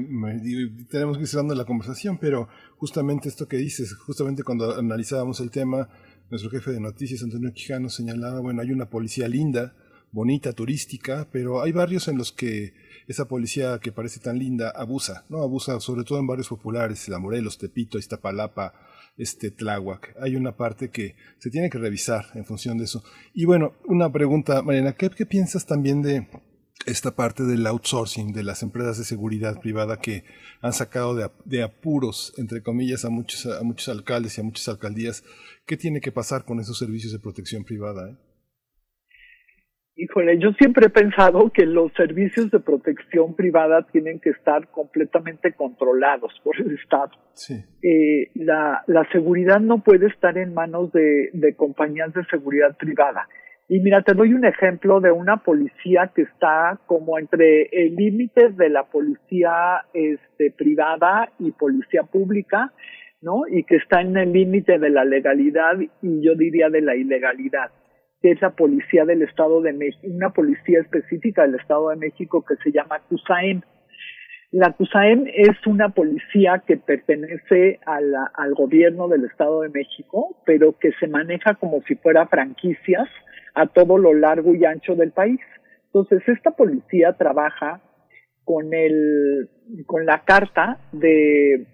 tenemos que ir cerrando la conversación, pero justamente esto que dices, justamente cuando analizábamos el tema, nuestro jefe de noticias, Antonio Quijano, señalaba, bueno, hay una policía linda, bonita, turística, pero hay barrios en los que esa policía que parece tan linda abusa, ¿no? Abusa sobre todo en barrios populares, La Morelos, Tepito, Iztapalapa, este Tláhuac. Hay una parte que se tiene que revisar en función de eso. Y bueno, una pregunta, Mariana, ¿qué, qué piensas también de esta parte del outsourcing de las empresas de seguridad privada que han sacado de, de, apuros, entre comillas, a muchos, a muchos alcaldes y a muchas alcaldías. ¿Qué tiene que pasar con esos servicios de protección privada? Eh? Híjole, yo siempre he pensado que los servicios de protección privada tienen que estar completamente controlados por el Estado. Sí. Eh, la, la seguridad no puede estar en manos de, de compañías de seguridad privada. Y mira, te doy un ejemplo de una policía que está como entre el límite de la policía este, privada y policía pública, ¿no? Y que está en el límite de la legalidad y yo diría de la ilegalidad, que es la policía del Estado de México, una policía específica del Estado de México que se llama CUSAEM. La CUSAEM es una policía que pertenece a al gobierno del Estado de México, pero que se maneja como si fuera franquicias a todo lo largo y ancho del país. Entonces, esta policía trabaja con el, con la carta de,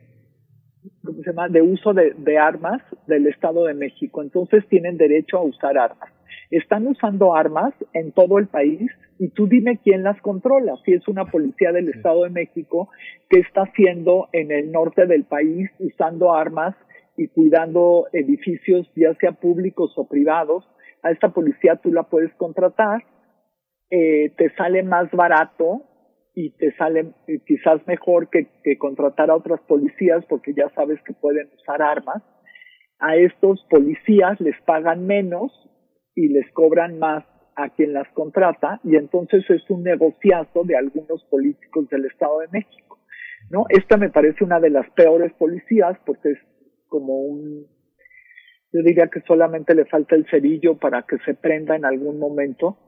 ¿cómo se llama? de uso de, de armas del Estado de México. Entonces tienen derecho a usar armas. Están usando armas en todo el país y tú dime quién las controla. Si es una policía del Estado de México que está haciendo en el norte del país usando armas y cuidando edificios, ya sea públicos o privados, a esta policía tú la puedes contratar, eh, te sale más barato y te sale eh, quizás mejor que, contratar a otras policías porque ya sabes que pueden usar armas. A estos policías les pagan menos y les cobran más a quien las contrata y entonces es un negociazo de algunos políticos del Estado de México. ¿no? Esta me parece una de las peores policías porque es como un yo diría que solamente le falta el cerillo para que se prenda en algún momento.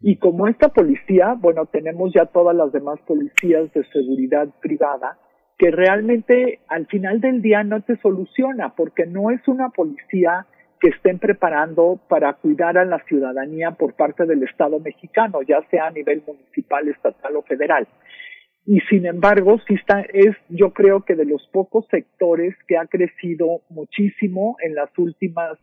Y como esta policía, bueno, tenemos ya todas las demás policías de seguridad privada que realmente al final del día no te soluciona porque no es una policía que estén preparando para cuidar a la ciudadanía por parte del Estado mexicano, ya sea a nivel municipal, estatal o federal y sin embargo sí está es yo creo que de los pocos sectores que ha crecido muchísimo en las últimas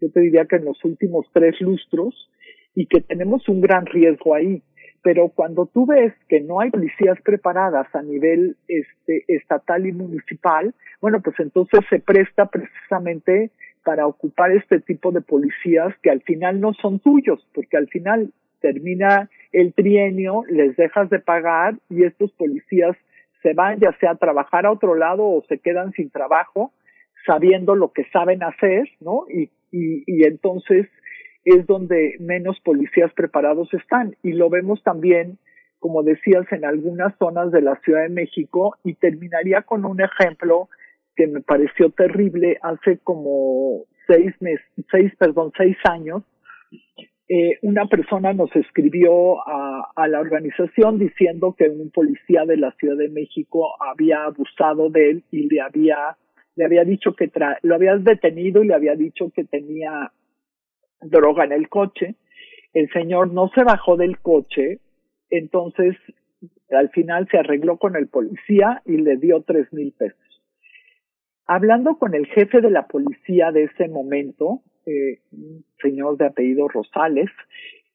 yo te diría que en los últimos tres lustros y que tenemos un gran riesgo ahí. Pero cuando tú ves que no hay policías preparadas a nivel este estatal y municipal bueno pues entonces se presta precisamente para ocupar este tipo de policías que al final no son tuyos porque al final termina el trienio, les dejas de pagar y estos policías se van ya sea a trabajar a otro lado o se quedan sin trabajo sabiendo lo que saben hacer, ¿no? Y, y, y entonces es donde menos policías preparados están. Y lo vemos también, como decías, en algunas zonas de la Ciudad de México y terminaría con un ejemplo que me pareció terrible hace como seis meses, seis, perdón, seis años, eh, una persona nos escribió a, a, la organización diciendo que un policía de la Ciudad de México había abusado de él y le había le había dicho que tra lo había detenido y le había dicho que tenía droga en el coche. El señor no se bajó del coche, entonces al final se arregló con el policía y le dio tres mil pesos. hablando con el jefe de la policía de ese momento, eh, un señor de apellido Rosales,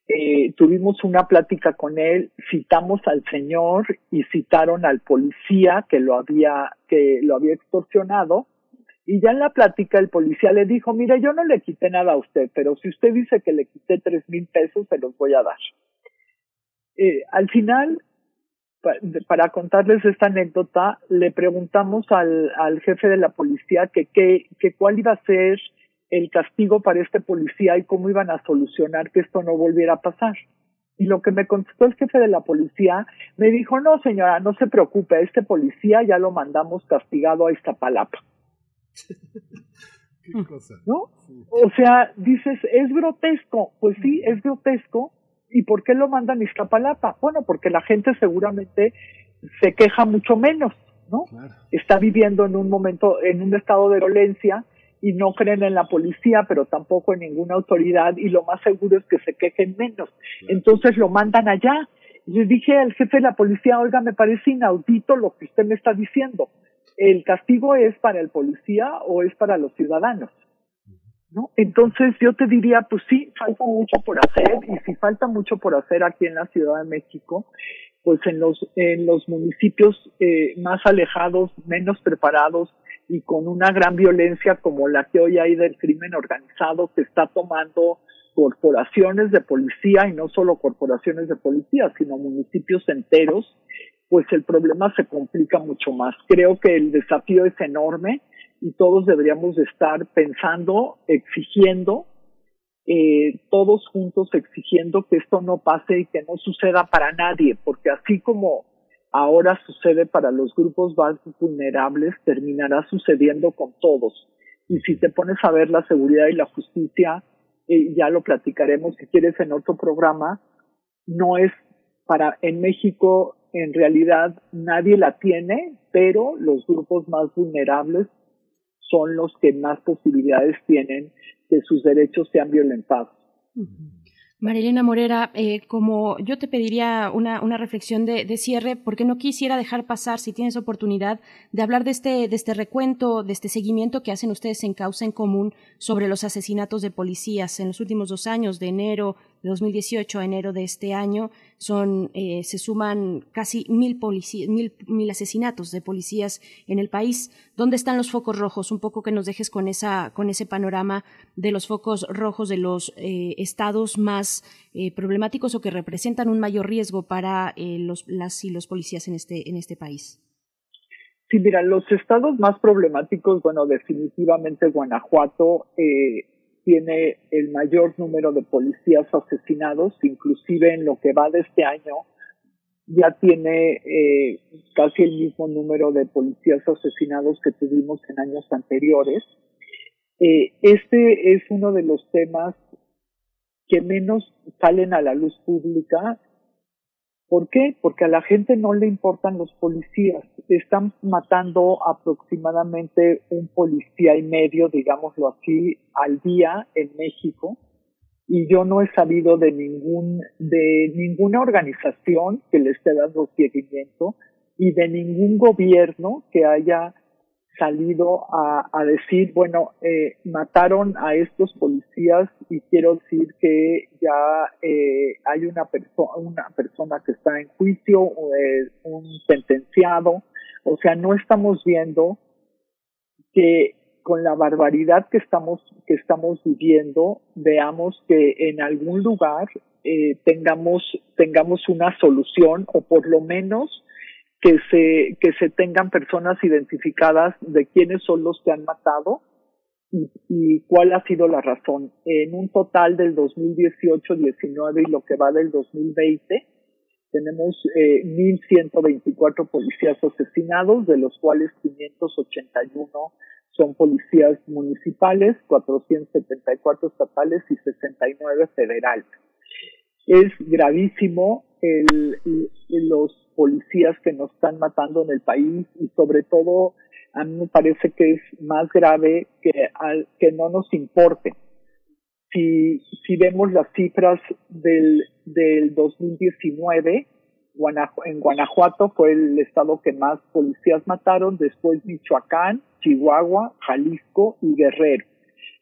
eh, tuvimos una plática con él, citamos al señor y citaron al policía que lo había, que lo había extorsionado. Y ya en la plática el policía le dijo, mire, yo no le quité nada a usted, pero si usted dice que le quité tres mil pesos, se los voy a dar. Eh, al final, pa- para contarles esta anécdota, le preguntamos al, al jefe de la policía que, que, que cuál iba a ser el castigo para este policía y cómo iban a solucionar que esto no volviera a pasar. Y lo que me contestó el jefe de la policía, me dijo, no señora, no se preocupe, a este policía ya lo mandamos castigado a Iztapalapa. *laughs* Qué cosa. ¿No? O sea, dices, es grotesco. Pues sí, es grotesco. ¿Y por qué lo mandan a Iztapalapa? Bueno, porque la gente seguramente se queja mucho menos, ¿no? Está viviendo en un momento, en un estado de violencia y no creen en la policía, pero tampoco en ninguna autoridad y lo más seguro es que se quejen menos. Entonces lo mandan allá. Yo dije al jefe de la policía, oiga, me parece inaudito lo que usted me está diciendo. ¿El castigo es para el policía o es para los ciudadanos? ¿no? Entonces yo te diría, pues sí, falta mucho por hacer y si falta mucho por hacer aquí en la Ciudad de México, pues en los en los municipios eh, más alejados, menos preparados y con una gran violencia como la que hoy hay del crimen organizado que está tomando corporaciones de policía y no solo corporaciones de policía, sino municipios enteros, pues el problema se complica mucho más. Creo que el desafío es enorme y todos deberíamos de estar pensando, exigiendo, eh, todos juntos exigiendo que esto no pase y que no suceda para nadie, porque así como ahora sucede para los grupos más vulnerables, terminará sucediendo con todos. Y si te pones a ver la seguridad y la justicia, eh, ya lo platicaremos si quieres en otro programa, no es para en México en realidad nadie la tiene, pero los grupos más vulnerables son los que más posibilidades tienen que sus derechos sean violentados. Marilena Morera, eh, como yo te pediría una, una reflexión de, de, cierre, porque no quisiera dejar pasar, si tienes oportunidad, de hablar de este, de este recuento, de este seguimiento que hacen ustedes en Causa en Común sobre los asesinatos de policías en los últimos dos años, de enero 2018 a enero de este año, son, eh, se suman casi mil, mil, mil asesinatos de policías en el país. ¿Dónde están los focos rojos? Un poco que nos dejes con, esa, con ese panorama de los focos rojos de los eh, estados más eh, problemáticos o que representan un mayor riesgo para eh, los, las y los policías en este, en este país. Sí, mira, los estados más problemáticos, bueno, definitivamente Guanajuato eh, tiene el mayor número de policías asesinados, inclusive en lo que va de este año ya tiene eh, casi el mismo número de policías asesinados que tuvimos en años anteriores. Eh, este es uno de los temas que menos salen a la luz pública. ¿Por qué? Porque a la gente no le importan los policías. Están matando aproximadamente un policía y medio, digámoslo así, al día en México. Y yo no he sabido de ningún, de ninguna organización que le esté dando seguimiento y de ningún gobierno que haya salido a, decir, bueno, eh, mataron a estos policías y quiero decir que ya eh, hay una, persona una persona que está en juicio, eh, un sentenciado, o sea, no estamos viendo que con la barbaridad que estamos que estamos viviendo veamos que en algún lugar eh, tengamos tengamos una solución o por lo menos que se que se tengan personas identificadas de quiénes son los que han matado y, y cuál ha sido la razón en un total del 2018 19 y lo que va del 2020 tenemos eh, 1.124 policías asesinados, de los cuales 581 son policías municipales, 474 estatales y 69 federales. Es gravísimo el, el, los policías que nos están matando en el país y sobre todo a mí me parece que es más grave que, al, que no nos importe. Si, si vemos las cifras del, del 2019, Guanajo- en Guanajuato fue el estado que más policías mataron, después Michoacán, Chihuahua, Jalisco y Guerrero.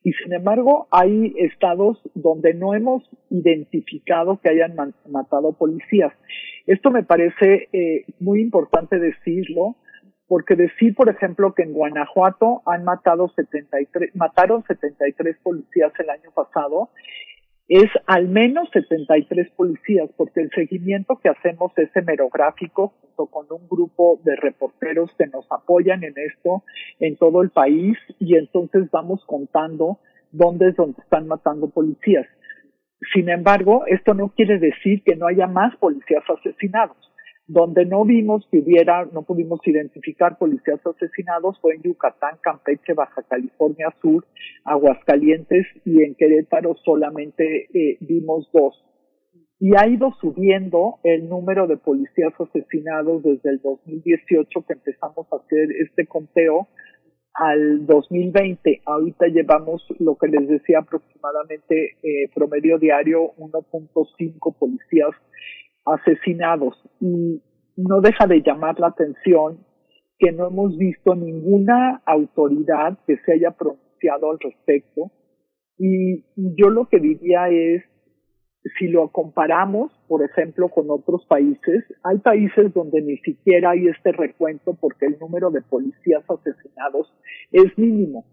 Y sin embargo, hay estados donde no hemos identificado que hayan matado policías. Esto me parece eh, muy importante decirlo, porque decir, por ejemplo, que en Guanajuato han matado 73, mataron 73 policías el año pasado, es al menos 73 policías, porque el seguimiento que hacemos es hemerográfico, junto con un grupo de reporteros que nos apoyan en esto en todo el país, y entonces vamos contando dónde es donde están matando policías. Sin embargo, esto no quiere decir que no haya más policías asesinados. Donde no vimos que hubiera, no pudimos identificar policías asesinados fue en Yucatán, Campeche, Baja California Sur, Aguascalientes y en Querétaro solamente eh, vimos dos. Y ha ido subiendo el número de policías asesinados desde el 2018 que empezamos a hacer este conteo al 2020. Ahorita llevamos lo que les decía aproximadamente eh, promedio diario 1.5 policías asesinados y no deja de llamar la atención que no hemos visto ninguna autoridad que se haya pronunciado al respecto y yo lo que diría es si lo comparamos, por ejemplo, con otros países, hay países donde ni siquiera hay este recuento porque el número de policías asesinados es mínimo.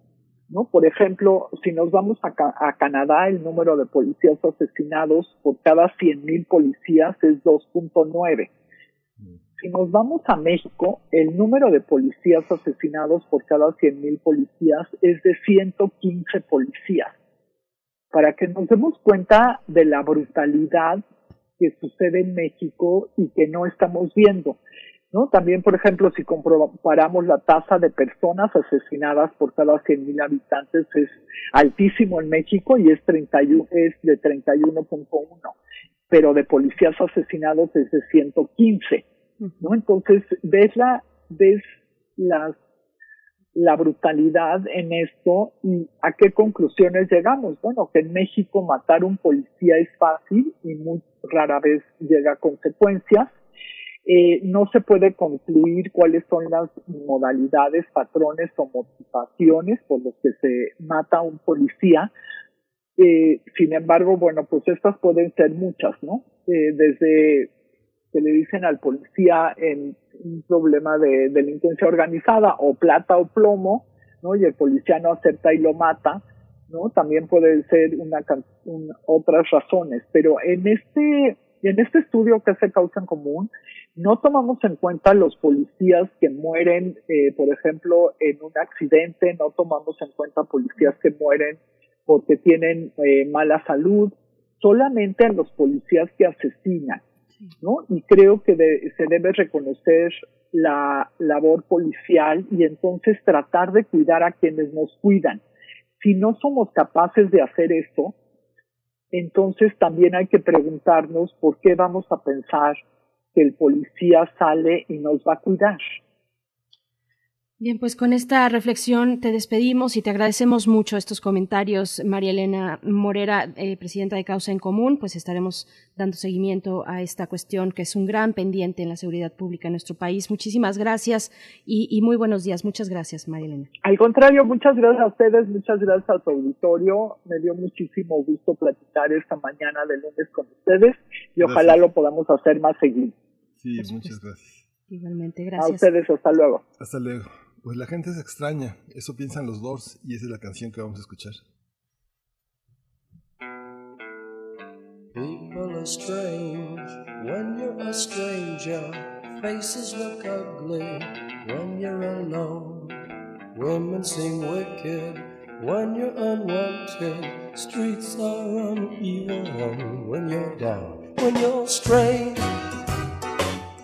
¿No? Por ejemplo, si nos vamos a, a Canadá, el número de policías asesinados por cada 100.000 policías es 2.9. Si nos vamos a México, el número de policías asesinados por cada 100.000 policías es de 115 policías. Para que nos demos cuenta de la brutalidad que sucede en México y que no estamos viendo. ¿No? También, por ejemplo, si comparamos la tasa de personas asesinadas por cada 100.000 habitantes es altísimo en México y es 31, es de 31.1, pero de policías asesinados es de 115, ¿no? Entonces, ves la, ves las la brutalidad en esto y a qué conclusiones llegamos. Bueno, que en México matar un policía es fácil y muy rara vez llega a consecuencias. Eh, no se puede concluir cuáles son las modalidades, patrones o motivaciones por los que se mata a un policía. Eh, sin embargo, bueno, pues estas pueden ser muchas, ¿no? Eh, desde que le dicen al policía en un problema de delincuencia organizada o plata o plomo, ¿no? Y el policía no acepta y lo mata, ¿no? También puede ser una, un- otras razones, pero en este en este estudio que hace causa en común no tomamos en cuenta los policías que mueren, eh, por ejemplo, en un accidente, no tomamos en cuenta policías que mueren porque tienen eh, mala salud, solamente a los policías que asesinan. ¿no? Y creo que de- se debe reconocer la labor policial y entonces tratar de cuidar a quienes nos cuidan. Si no somos capaces de hacer eso, entonces también hay que preguntarnos por qué vamos a pensar que el policía sale y nos va a cuidar. Bien, pues con esta reflexión te despedimos y te agradecemos mucho estos comentarios, María Elena Morera, eh, presidenta de Causa en Común, pues estaremos dando seguimiento a esta cuestión que es un gran pendiente en la seguridad pública en nuestro país. Muchísimas gracias y, y muy buenos días. Muchas gracias, María Elena. Al contrario, muchas gracias a ustedes, muchas gracias a su auditorio. Me dio muchísimo gusto platicar esta mañana de lunes con ustedes y ojalá lo podamos hacer más seguido. Sí, muchas gracias. Igualmente, A gracias. ustedes, hasta luego. Hasta luego. Pues la gente es extraña, eso piensan los Doors y esa es la canción que vamos a escuchar. People are strange when you're a stranger. Faces look ugly when you're alone. Women seem wicked when you're unwanted. Streets are uneven when you're down. When you're strange,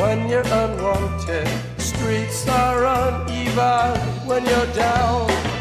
when you're unwanted. Streets are uneven when you're down.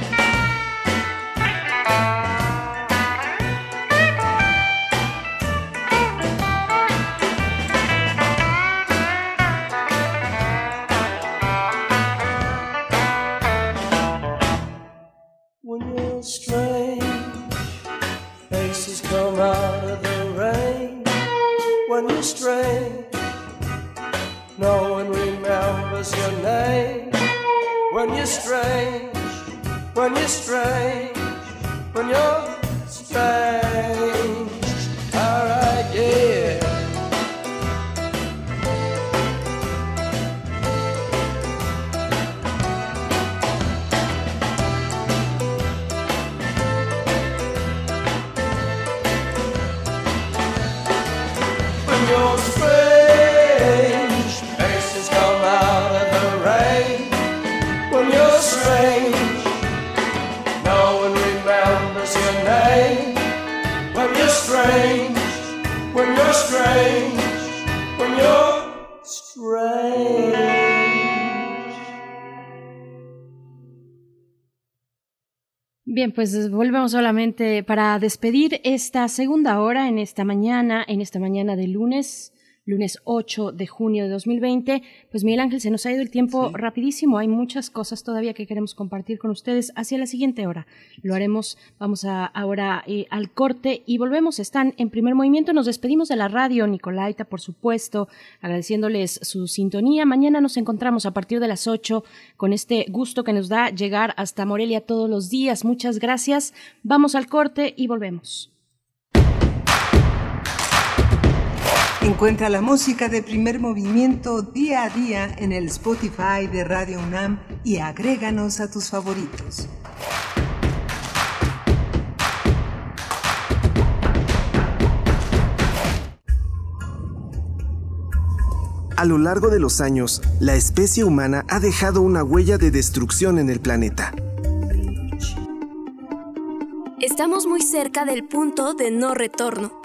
Pues volvemos solamente para despedir esta segunda hora en esta mañana, en esta mañana de lunes, lunes 8 de junio de 2020. Pues Miguel Ángel, se nos ha ido el tiempo rapidísimo. Hay muchas cosas todavía que queremos compartir con ustedes hacia la siguiente hora. Lo haremos, vamos a ahora eh, al corte y volvemos. Están en primer movimiento. Nos despedimos de la radio, Nicolaita, por supuesto, agradeciéndoles su sintonía. Mañana nos encontramos a partir de las 8 con este gusto que nos da llegar hasta Morelia todos los días. Muchas gracias. Vamos al corte y volvemos. Encuentra la música de primer movimiento día a día en el Spotify de Radio UNAM y agréganos a tus favoritos. A lo largo de los años, la especie humana ha dejado una huella de destrucción en el planeta. Estamos muy cerca del punto de no retorno.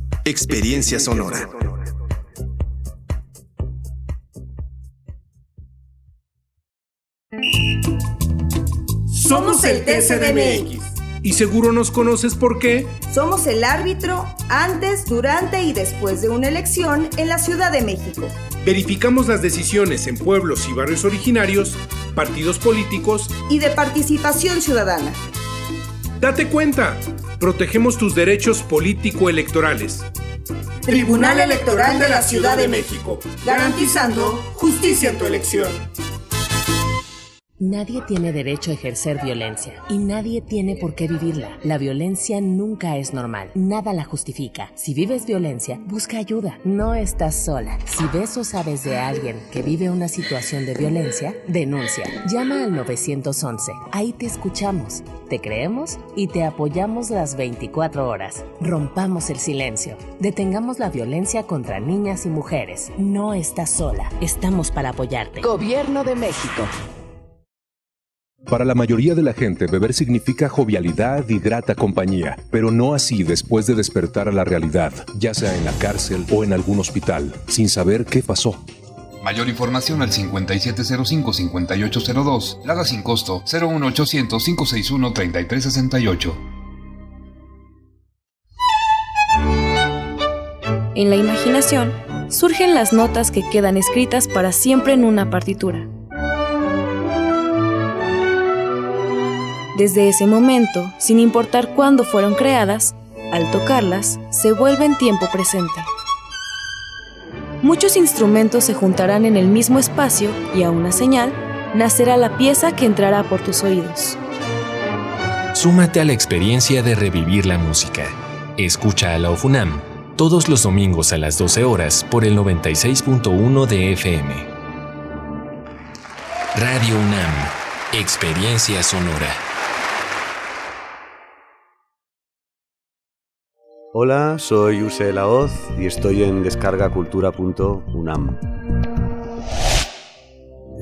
Experiencia sonora. Somos el TCDMX. Y seguro nos conoces por qué. Somos el árbitro antes, durante y después de una elección en la Ciudad de México. Verificamos las decisiones en pueblos y barrios originarios, partidos políticos y de participación ciudadana. Date cuenta, protegemos tus derechos político-electorales. Tribunal Electoral de la Ciudad de México, garantizando justicia en tu elección. Nadie tiene derecho a ejercer violencia y nadie tiene por qué vivirla. La violencia nunca es normal, nada la justifica. Si vives violencia, busca ayuda, no estás sola. Si ves o sabes de alguien que vive una situación de violencia, denuncia. Llama al 911, ahí te escuchamos, te creemos y te apoyamos las 24 horas. Rompamos el silencio, detengamos la violencia contra niñas y mujeres. No estás sola, estamos para apoyarte. Gobierno de México. Para la mayoría de la gente, beber significa jovialidad y grata compañía, pero no así después de despertar a la realidad, ya sea en la cárcel o en algún hospital, sin saber qué pasó. Mayor información al 5705-5802. Lada sin costo 01800-561-3368. En la imaginación surgen las notas que quedan escritas para siempre en una partitura. Desde ese momento, sin importar cuándo fueron creadas, al tocarlas, se vuelven tiempo presente. Muchos instrumentos se juntarán en el mismo espacio y a una señal nacerá la pieza que entrará por tus oídos. Súmate a la experiencia de revivir la música. Escucha a la OFUNAM todos los domingos a las 12 horas por el 96.1 de FM. Radio UNAM, Experiencia Sonora. Hola, soy Use Laoz y estoy en descargacultura.unam.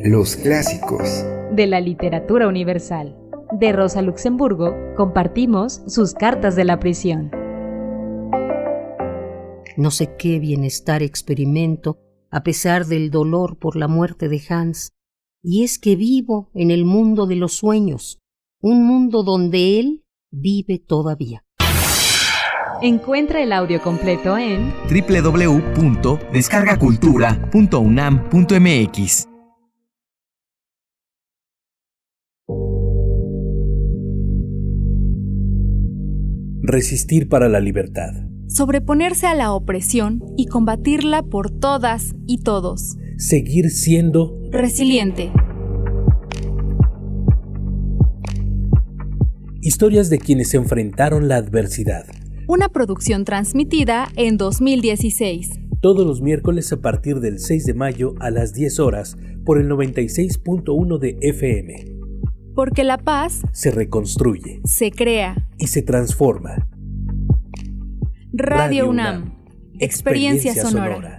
Los clásicos. De la literatura universal. De Rosa Luxemburgo compartimos sus cartas de la prisión. No sé qué bienestar experimento a pesar del dolor por la muerte de Hans, y es que vivo en el mundo de los sueños, un mundo donde él vive todavía. Encuentra el audio completo en www.descargacultura.unam.mx. Resistir para la libertad. Sobreponerse a la opresión y combatirla por todas y todos. Seguir siendo resiliente. Historias de quienes enfrentaron la adversidad. Una producción transmitida en 2016. Todos los miércoles a partir del 6 de mayo a las 10 horas por el 96.1 de FM. Porque la paz se reconstruye, se crea y se transforma. Radio, UNAM, Experiencia, sonora.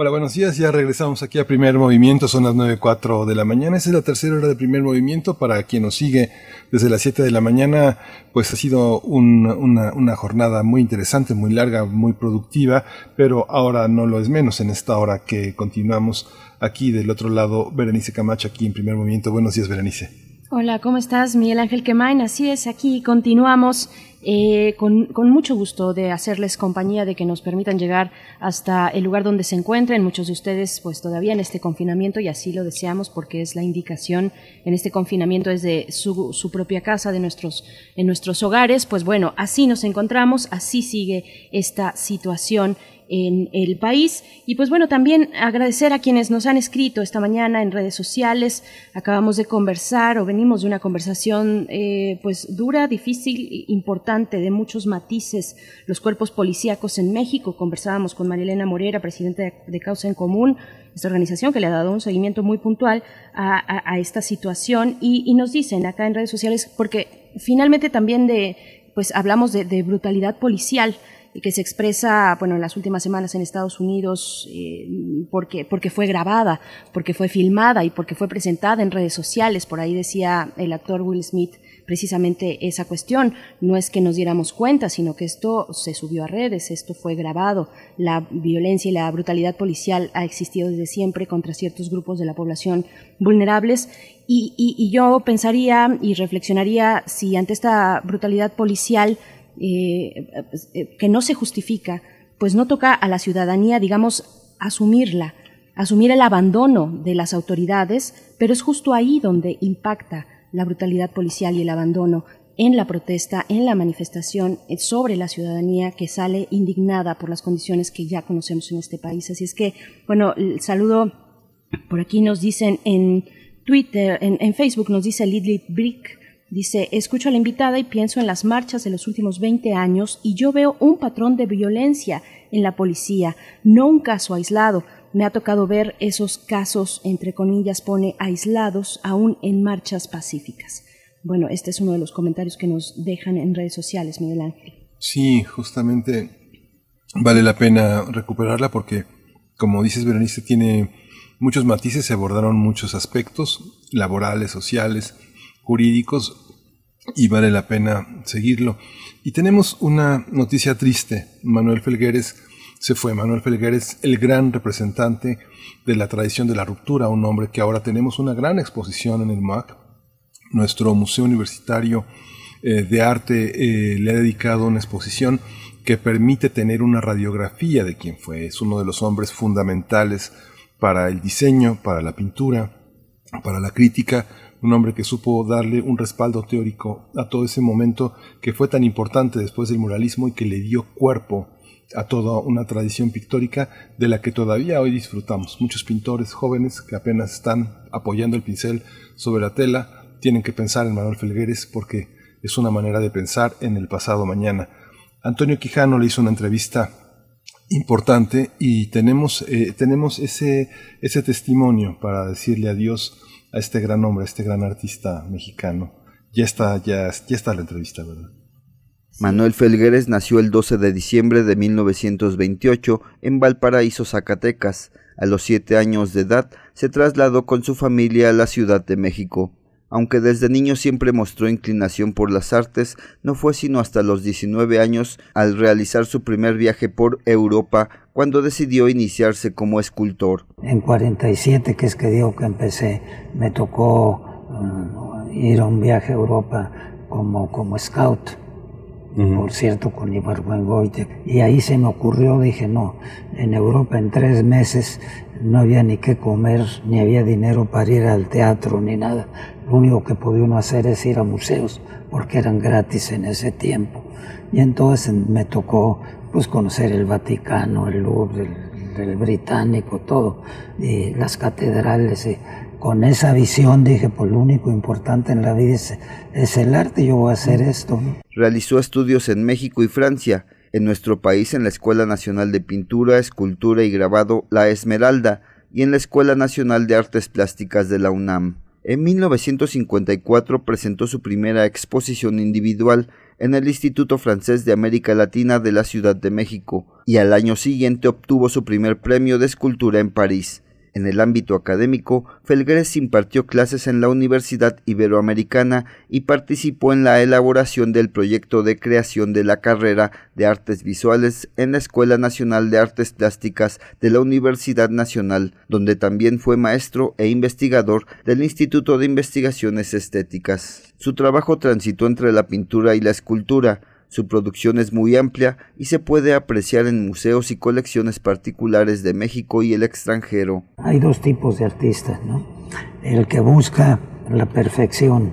Hola, buenos días. Ya regresamos aquí a Primer Movimiento. Son las 9.04 de la mañana. Esa es la tercera hora de Primer Movimiento. Para quien nos sigue desde las 7 de la mañana, pues ha sido una, una, jornada muy interesante, muy larga, muy productiva, pero ahora no lo es menos en esta hora que continuamos aquí del otro lado. Berenice Camacho aquí en Primer Movimiento. Buenos días, Berenice. Hola, ¿cómo estás? Miguel Ángel Quemain. Así es, aquí continuamos eh, con, con, mucho gusto de hacerles compañía, de que nos permitan llegar hasta el lugar donde se encuentren. Muchos de ustedes, pues todavía en este confinamiento, y así lo deseamos porque es la indicación en este confinamiento desde su, su propia casa, de nuestros, en nuestros hogares. Pues bueno, así nos encontramos, así sigue esta situación en el país. Y pues bueno, también agradecer a quienes nos han escrito esta mañana en redes sociales. Acabamos de conversar o venimos de una conversación eh, pues dura, difícil, importante, de muchos matices. Los cuerpos policíacos en México. Conversábamos con Marilena Morera, presidenta de, Causa en Común, esta organización que le ha dado un seguimiento muy puntual a, esta situación. Y, nos dicen acá en redes sociales, porque finalmente también de, pues hablamos de, de brutalidad policial que se expresa, bueno, en las últimas semanas en Estados Unidos eh, porque, porque fue grabada, porque fue filmada y porque fue presentada en redes sociales. Por ahí decía el actor Will Smith precisamente esa cuestión. No es que nos diéramos cuenta, sino que esto se subió a redes, esto fue grabado. La violencia y la brutalidad policial ha existido desde siempre contra ciertos grupos de la población vulnerables y, y yo pensaría y reflexionaría si ante esta brutalidad policial eh, eh, que no se justifica, pues no toca a la ciudadanía, digamos, asumirla, asumir el abandono de las autoridades, pero es justo ahí donde impacta la brutalidad policial y el abandono en la protesta, en la manifestación eh, sobre la ciudadanía que sale indignada por las condiciones que ya conocemos en este país. Así es que, bueno, el saludo por aquí nos dicen en Twitter, en, en Facebook nos dice Lidlit Brick, Dice, escucho a la invitada y pienso en las marchas de los últimos 20 años y yo veo un patrón de violencia en la policía, no un caso aislado. Me ha tocado ver esos casos, entre comillas, pone aislados, aún en marchas pacíficas. Bueno, este es uno de los comentarios que nos dejan en redes sociales, Miguel Ángel. Sí, justamente vale la pena recuperarla porque, como dices, Berenice, tiene muchos matices, se abordaron muchos aspectos laborales, sociales, jurídicos y vale la pena seguirlo. Y tenemos una noticia triste. Manuel Felgueres se fue. Manuel Felgueres, el gran representante de la tradición de la ruptura, un hombre que ahora tenemos una gran exposición en el MAC. Nuestro Museo Universitario eh, de Arte eh, le ha dedicado una exposición que permite tener una radiografía de quién fue. Es uno de los hombres fundamentales para el diseño, para la pintura, para la crítica, un hombre que supo darle un respaldo teórico a todo ese momento que fue tan importante después del muralismo y que le dio cuerpo a toda una tradición pictórica de la que todavía hoy disfrutamos. Muchos pintores jóvenes que apenas están apoyando el pincel sobre la tela tienen que pensar en Manuel Felgueres porque es una manera de pensar en el pasado mañana. Antonio Quijano le hizo una entrevista importante y tenemos, eh, tenemos ese, ese testimonio para decirle adiós a este gran hombre, a este gran artista mexicano. Ya está, ya, ya está la entrevista, ¿verdad? Manuel Felgueres nació el 12 de diciembre de 1928 en Valparaíso, Zacatecas. A los siete años de edad se trasladó con su familia a la Ciudad de México. Aunque desde niño siempre mostró inclinación por las artes, no fue sino hasta los 19 años, al realizar su primer viaje por Europa, cuando decidió iniciarse como escultor. En 47, que es que digo que empecé, me tocó uh, ir a un viaje a Europa como, como scout, por cierto, con Ibargüengoite. Y ahí se me ocurrió, dije, no, en Europa en tres meses no había ni qué comer, ni había dinero para ir al teatro, ni nada. Lo único que podía uno hacer es ir a museos, porque eran gratis en ese tiempo. Y entonces me tocó pues conocer el Vaticano, el Louvre, el, el Británico, todo, y las catedrales. Y con esa visión dije, pues lo único importante en la vida es, es el arte, yo voy a hacer esto. Realizó estudios en México y Francia. En nuestro país en la Escuela Nacional de Pintura, Escultura y Grabado La Esmeralda y en la Escuela Nacional de Artes Plásticas de la UNAM. En 1954 presentó su primera exposición individual en el Instituto Francés de América Latina de la Ciudad de México y al año siguiente obtuvo su primer premio de escultura en París. En el ámbito académico, Felgueres impartió clases en la Universidad Iberoamericana y participó en la elaboración del proyecto de creación de la carrera de Artes Visuales en la Escuela Nacional de Artes Plásticas de la Universidad Nacional, donde también fue maestro e investigador del Instituto de Investigaciones Estéticas. Su trabajo transitó entre la pintura y la escultura, su producción es muy amplia y se puede apreciar en museos y colecciones particulares de México y el extranjero. Hay dos tipos de artistas, ¿no? El que busca la perfección,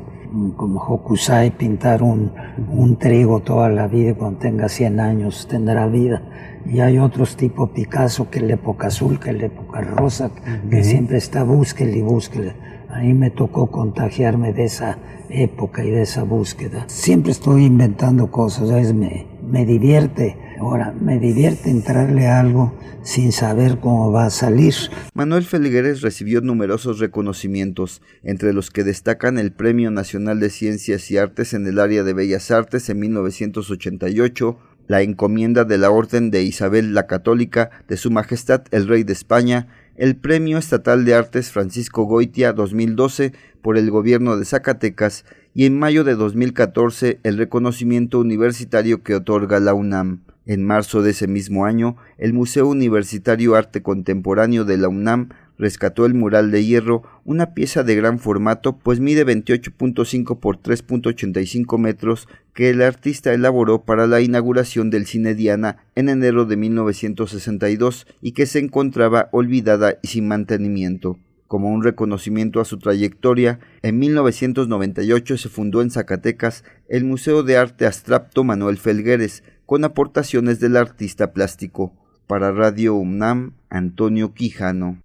como Hokusai, pintar un, un trigo toda la vida, cuando tenga 100 años tendrá vida. Y hay otros tipo Picasso, que es la época azul, que es la época rosa, que siempre está búsquele y búsquele. Ahí me tocó contagiarme de esa época y de esa búsqueda. Siempre estoy inventando cosas, ¿sabes? Me, me divierte. Ahora, me divierte entrarle a algo sin saber cómo va a salir. Manuel Felgueres recibió numerosos reconocimientos, entre los que destacan el Premio Nacional de Ciencias y Artes en el área de Bellas Artes en 1988, la encomienda de la Orden de Isabel la Católica de Su Majestad el Rey de España, el Premio Estatal de Artes Francisco Goitia 2012 por el gobierno de Zacatecas y en mayo de 2014 el reconocimiento universitario que otorga la UNAM. En marzo de ese mismo año, el Museo Universitario Arte Contemporáneo de la UNAM rescató el mural de hierro, una pieza de gran formato, pues mide 28.5 por 3.85 metros, que el artista elaboró para la inauguración del Cine Diana en enero de 1962 y que se encontraba olvidada y sin mantenimiento. Como un reconocimiento a su trayectoria, en 1998 se fundó en Zacatecas el Museo de Arte Abstracto Manuel Felgueres, con aportaciones del artista plástico. Para Radio UNAM, Antonio Quijano.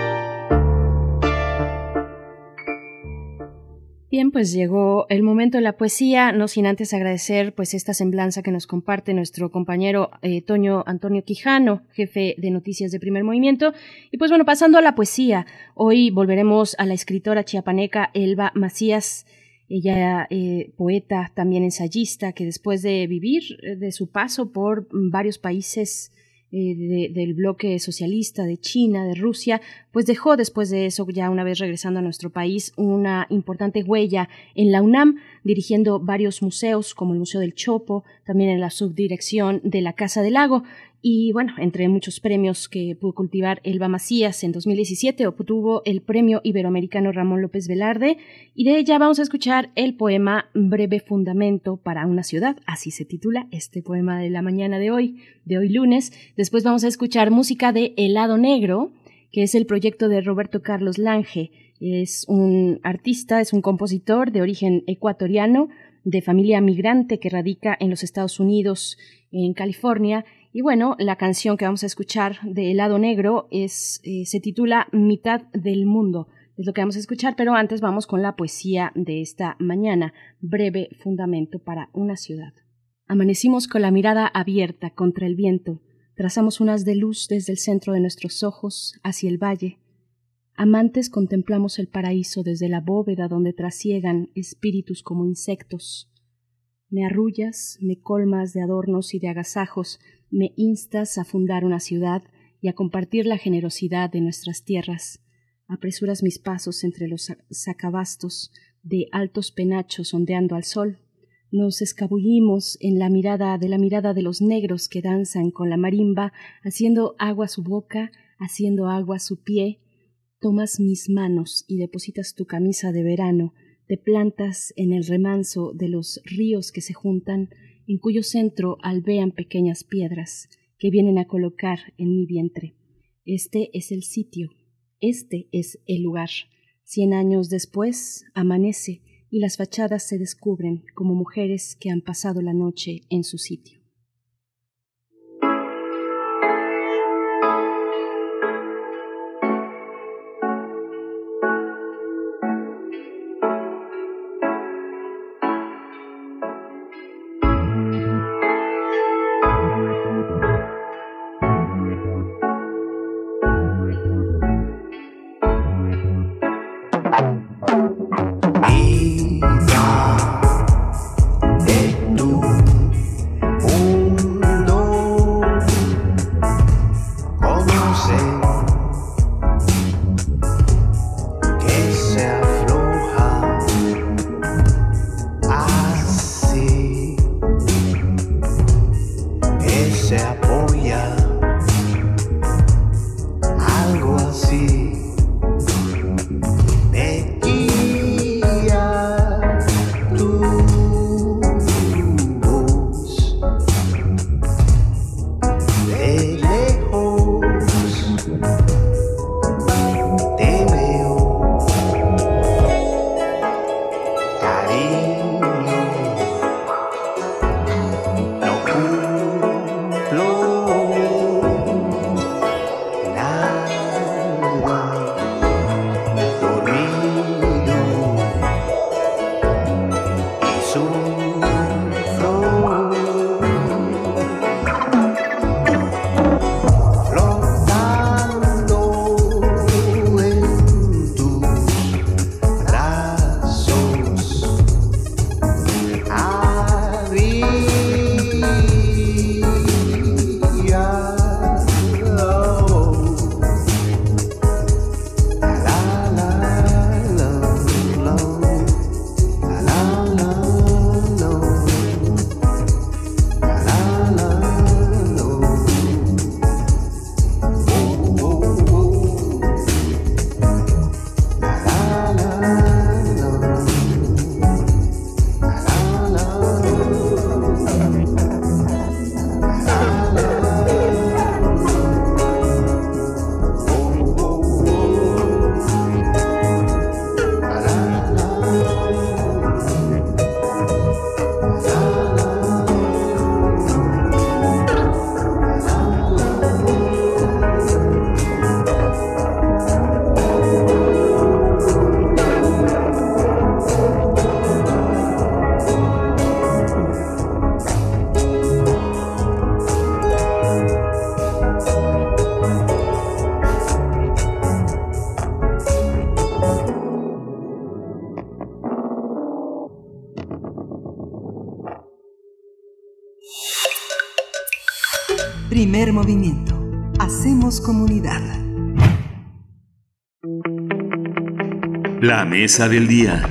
Bien, pues llegó el momento de la poesía, no sin antes agradecer pues esta semblanza que nos comparte nuestro compañero eh, Toño Antonio Quijano, jefe de noticias de Primer Movimiento. Y pues bueno, pasando a la poesía, hoy volveremos a la escritora chiapaneca Elba Macías. Ella, eh, poeta, también ensayista, que después de vivir eh, de su paso por varios países eh, del bloque socialista de China, de Rusia, pues dejó después de eso, ya una vez regresando a nuestro país, una importante huella en la UNAM, dirigiendo varios museos como el Museo del Chopo, también en la subdirección de la Casa del Lago. Y bueno, entre muchos premios que pudo cultivar Elba Macías en 2017, obtuvo el premio iberoamericano Ramón López Velarde. Y de ella vamos a escuchar el poema Breve Fundamento para una ciudad. Así se titula este poema de la mañana de hoy, de hoy lunes. Después vamos a escuchar música de Helado Negro, que es el proyecto de Roberto Carlos Lange. Es un artista, es un compositor de origen ecuatoriano, de familia migrante que radica en los Estados Unidos, en California y bueno, la canción que vamos a escuchar de Helado Negro es, eh, se titula Mitad del Mundo. Es lo que vamos a escuchar, pero antes vamos con la poesía de esta mañana, breve fundamento para una ciudad. Amanecimos con la mirada abierta contra el viento, trazamos unas de luz desde el centro de nuestros ojos hacia el valle. Amantes contemplamos el paraíso desde la bóveda donde trasiegan espíritus como insectos. Me arrullas, me colmas de adornos y de agasajos, me instas a fundar una ciudad y a compartir la generosidad de nuestras tierras. Apresuras mis pasos entre los sacabastos de altos penachos ondeando al sol. Nos escabullimos en la mirada de la mirada de los negros que danzan con la marimba, haciendo agua su boca, haciendo agua su pie. Tomas mis manos y depositas tu camisa de verano, te plantas en el remanso de los ríos que se juntan, en cuyo centro alvean pequeñas piedras que vienen a colocar en mi vientre. Este es el sitio, este es el lugar. Cien años después amanece y las fachadas se descubren como mujeres que han pasado la noche en su sitio. Mesa del día.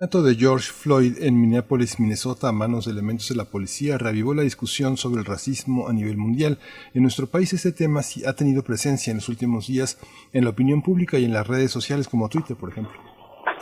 El acto de George Floyd en Minneapolis, Minnesota, a manos de elementos de la policía, reavivó la discusión sobre el racismo a nivel mundial. En nuestro país este tema sí ha tenido presencia en los últimos días en la opinión pública y en las redes sociales como Twitter, por ejemplo.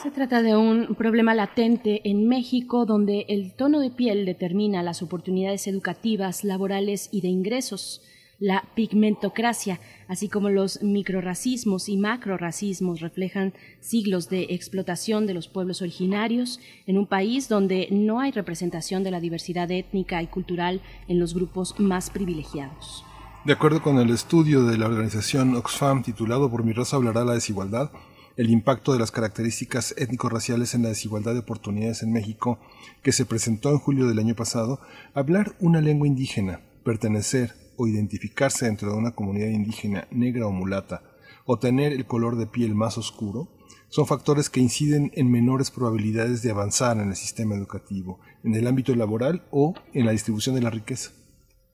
Se trata de un problema latente en México donde el tono de piel determina las oportunidades educativas, laborales y de ingresos la pigmentocracia, así como los microracismos y macroracismos reflejan siglos de explotación de los pueblos originarios en un país donde no hay representación de la diversidad étnica y cultural en los grupos más privilegiados. De acuerdo con el estudio de la organización Oxfam titulado Por mi raza hablará la desigualdad, el impacto de las características étnico-raciales en la desigualdad de oportunidades en México, que se presentó en julio del año pasado, hablar una lengua indígena, pertenecer, o identificarse dentro de una comunidad indígena negra o mulata, o tener el color de piel más oscuro, son factores que inciden en menores probabilidades de avanzar en el sistema educativo, en el ámbito laboral o en la distribución de la riqueza.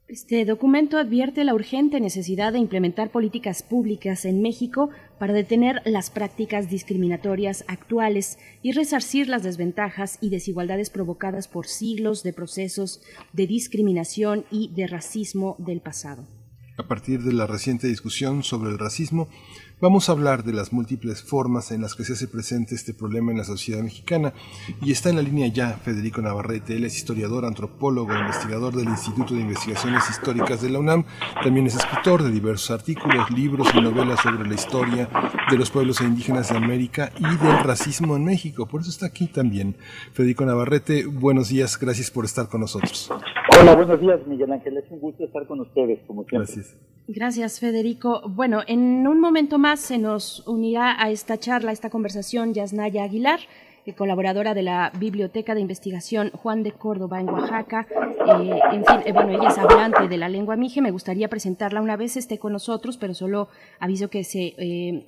Este documento advierte la urgente necesidad de implementar políticas públicas en México para detener las prácticas discriminatorias actuales y resarcir las desventajas y desigualdades provocadas por siglos de procesos de discriminación y de racismo del pasado. A partir de la reciente discusión sobre el racismo, Vamos a hablar de las múltiples formas en las que se hace presente este problema en la sociedad mexicana y está en la línea ya Federico Navarrete, él es historiador, antropólogo, investigador del Instituto de Investigaciones Históricas de la UNAM, también es escritor de diversos artículos, libros y novelas sobre la historia de los pueblos indígenas de América y del racismo en México, por eso está aquí también. Federico Navarrete, buenos días, gracias por estar con nosotros. Hola, buenos días Miguel Ángel, es un gusto estar con ustedes, como siempre. Gracias. Gracias, Federico. Bueno, en un momento más se nos unirá a esta charla, a esta conversación, Yasnaya Aguilar, eh, colaboradora de la Biblioteca de Investigación Juan de Córdoba en Oaxaca. Eh, en fin, eh, bueno, ella es hablante de la lengua mije. Me gustaría presentarla una vez esté con nosotros, pero solo aviso que se